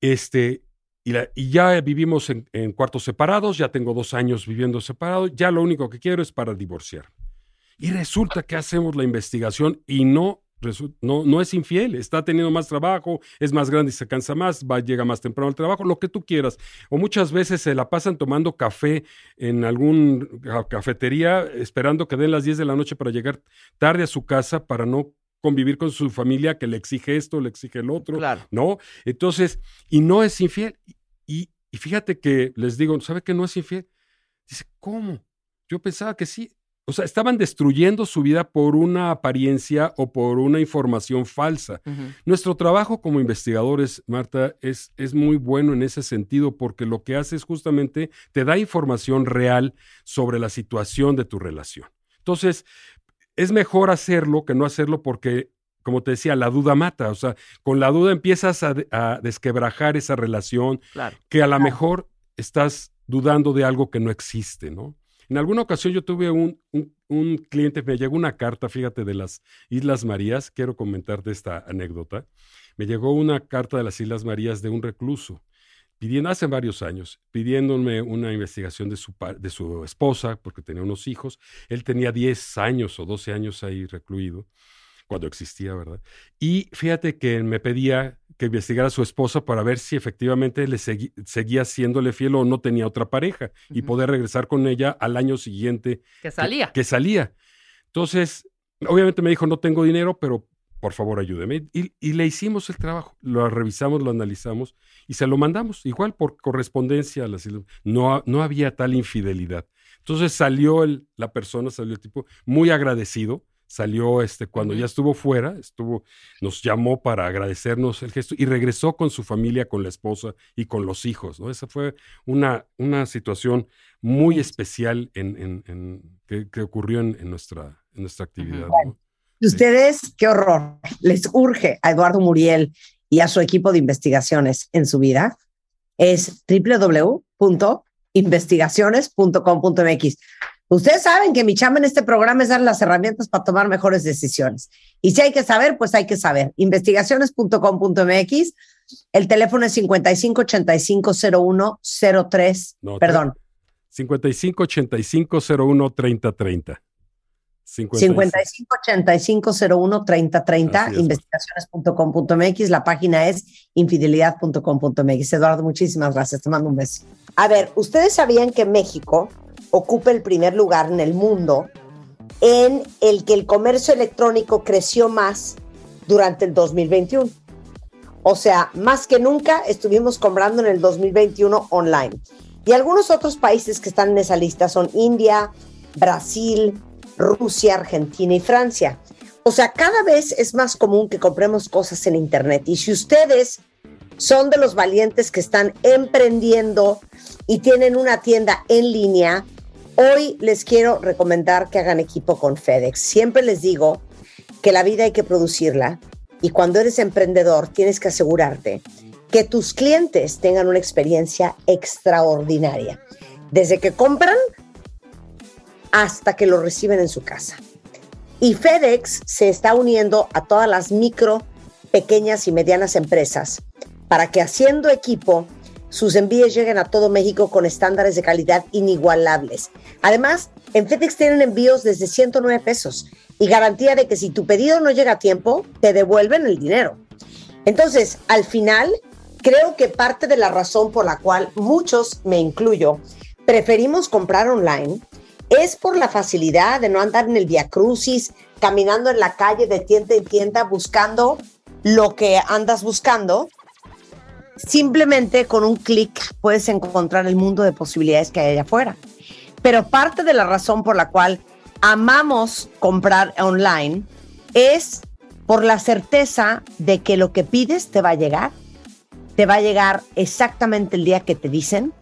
Este, y, ya vivimos en, en cuartos separados, ya tengo dos años viviendo separados, ya lo único que quiero es para divorciar. Y resulta que hacemos la investigación y no, no, no es infiel, está teniendo más trabajo, es más grande y se cansa más, va, llega más temprano al trabajo, lo que tú quieras. O muchas veces se la pasan tomando café en algún ca- cafetería esperando que den las 10 de la noche para llegar tarde a su casa para no convivir con su familia que le exige esto, le exige el otro, Claro. ¿no? Entonces, y no es infiel. Y, y fíjate que les digo, ¿sabe que no es infiel? Dice, ¿cómo? Yo pensaba que sí. O sea, estaban destruyendo su vida por una apariencia o por una información falsa. Nuestro trabajo como investigadores, Marta, es, es muy bueno en ese sentido porque lo que hace es justamente te da información real sobre la situación de tu relación. Entonces, es mejor hacerlo que no hacerlo porque, como te decía, la duda mata. O sea, con la duda empiezas a, de- a desquebrajar esa relación Claro. que a lo mejor estás dudando de algo que no existe, ¿no? En alguna ocasión yo tuve un, un- un cliente, me llegó una carta, fíjate, de las Islas Marías, quiero comentarte esta anécdota. Me llegó una carta de las Islas Marías de un recluso, pidiendo, hace varios años, pidiéndome una investigación de su, de su esposa, porque tenía unos hijos. Él tenía 10 años o 12 años ahí recluido, cuando existía, ¿verdad? Y fíjate que me pedía que investigara a su esposa para ver si efectivamente le segui- seguía siéndole fiel o no tenía otra pareja y poder regresar con ella al año siguiente Que salía. que salía. Entonces, obviamente me dijo, no tengo dinero, pero por favor ayúdeme. Y, y le hicimos el trabajo, lo revisamos, lo analizamos y se lo mandamos, igual por correspondencia a las. No, no había tal infidelidad. Entonces salió el, la persona, salió el tipo muy agradecido, salió este, cuando ya estuvo fuera, estuvo, nos llamó para agradecernos el gesto y regresó con su familia, con la esposa y con los hijos. ¿no? Esa fue una, una situación muy especial en, en- en- que, que ocurrió en, en nuestra, en nuestra actividad. Ustedes, qué horror, les urge a Eduardo Muriel y a su equipo de investigaciones en su vida, es www.investigaciones.com.mx. Ustedes saben que mi chamba en este programa es dar las herramientas para tomar mejores decisiones. Y si hay que saber, pues hay que saber. Investigaciones.com.mx. El teléfono es 55850103. No, Perdón, 55 85 01 30 30. 5585013030, Así es, investigaciones.com.mx, la página es infidelidad.com.mx. Eduardo, muchísimas gracias, te mando un beso. A ver, ¿ustedes sabían que México ocupa el primer lugar en el mundo en el que el comercio electrónico creció más durante el 2021? O sea, más que nunca estuvimos comprando en el 2021 online. Y algunos otros países que están en esa lista son India, Brasil, Rusia, Argentina y Francia. O sea, cada vez es más común que compremos cosas en Internet. Y si ustedes son de los valientes que están emprendiendo y tienen una tienda en línea, hoy les quiero recomendar que hagan equipo con FedEx. Siempre les digo que la vida hay que producirla y cuando eres emprendedor tienes que asegurarte que tus clientes tengan una experiencia extraordinaria. Desde que compran hasta que lo reciben en su casa. Y FedEx se está uniendo a todas las micro, pequeñas y medianas empresas para que haciendo equipo sus envíos lleguen a todo México con estándares de calidad inigualables. Además, en FedEx tienen envíos desde 109 pesos y garantía de que si tu pedido no llega a tiempo, te devuelven el dinero. Entonces, al final, creo que parte de la razón por la cual muchos, me incluyo, preferimos comprar online es por la facilidad de no andar en el Via Crucis, caminando en la calle de tienda en tienda buscando lo que andas buscando. Simplemente con un clic puedes encontrar el mundo de posibilidades que hay allá afuera. Pero parte de la razón por la cual amamos comprar online es por la certeza de que lo que pides te va a llegar, te va a llegar exactamente el día que te dicen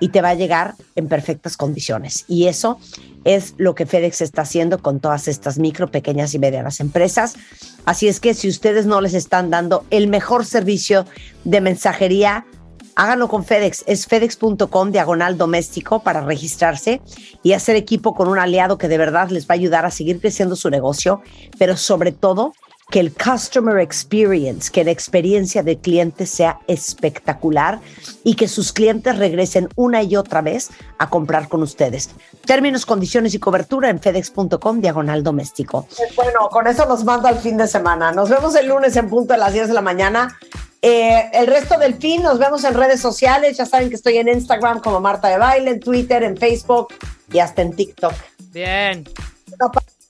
y te va a llegar en perfectas condiciones. Y eso es lo que FedEx está haciendo con todas estas micro, pequeñas y medianas empresas. Así es que si ustedes no les están dando el mejor servicio de mensajería Háganlo con FedEx. Es fedex.com diagonal doméstico para registrarse y hacer equipo con un aliado que de verdad les va a ayudar a seguir creciendo su negocio, pero sobre todo que el customer experience, que la experiencia del cliente sea espectacular y que sus clientes regresen una y otra vez a comprar con ustedes. Términos, condiciones y cobertura en fedex.com diagonal doméstico. Bueno, con eso nos manda al fin de semana. Nos vemos el lunes en punto de las 10 de la mañana. Eh, el resto del fin nos vemos en redes sociales. Ya saben que estoy en Instagram como Marta de Baile, en Twitter, en Facebook y hasta en TikTok. Bien. No,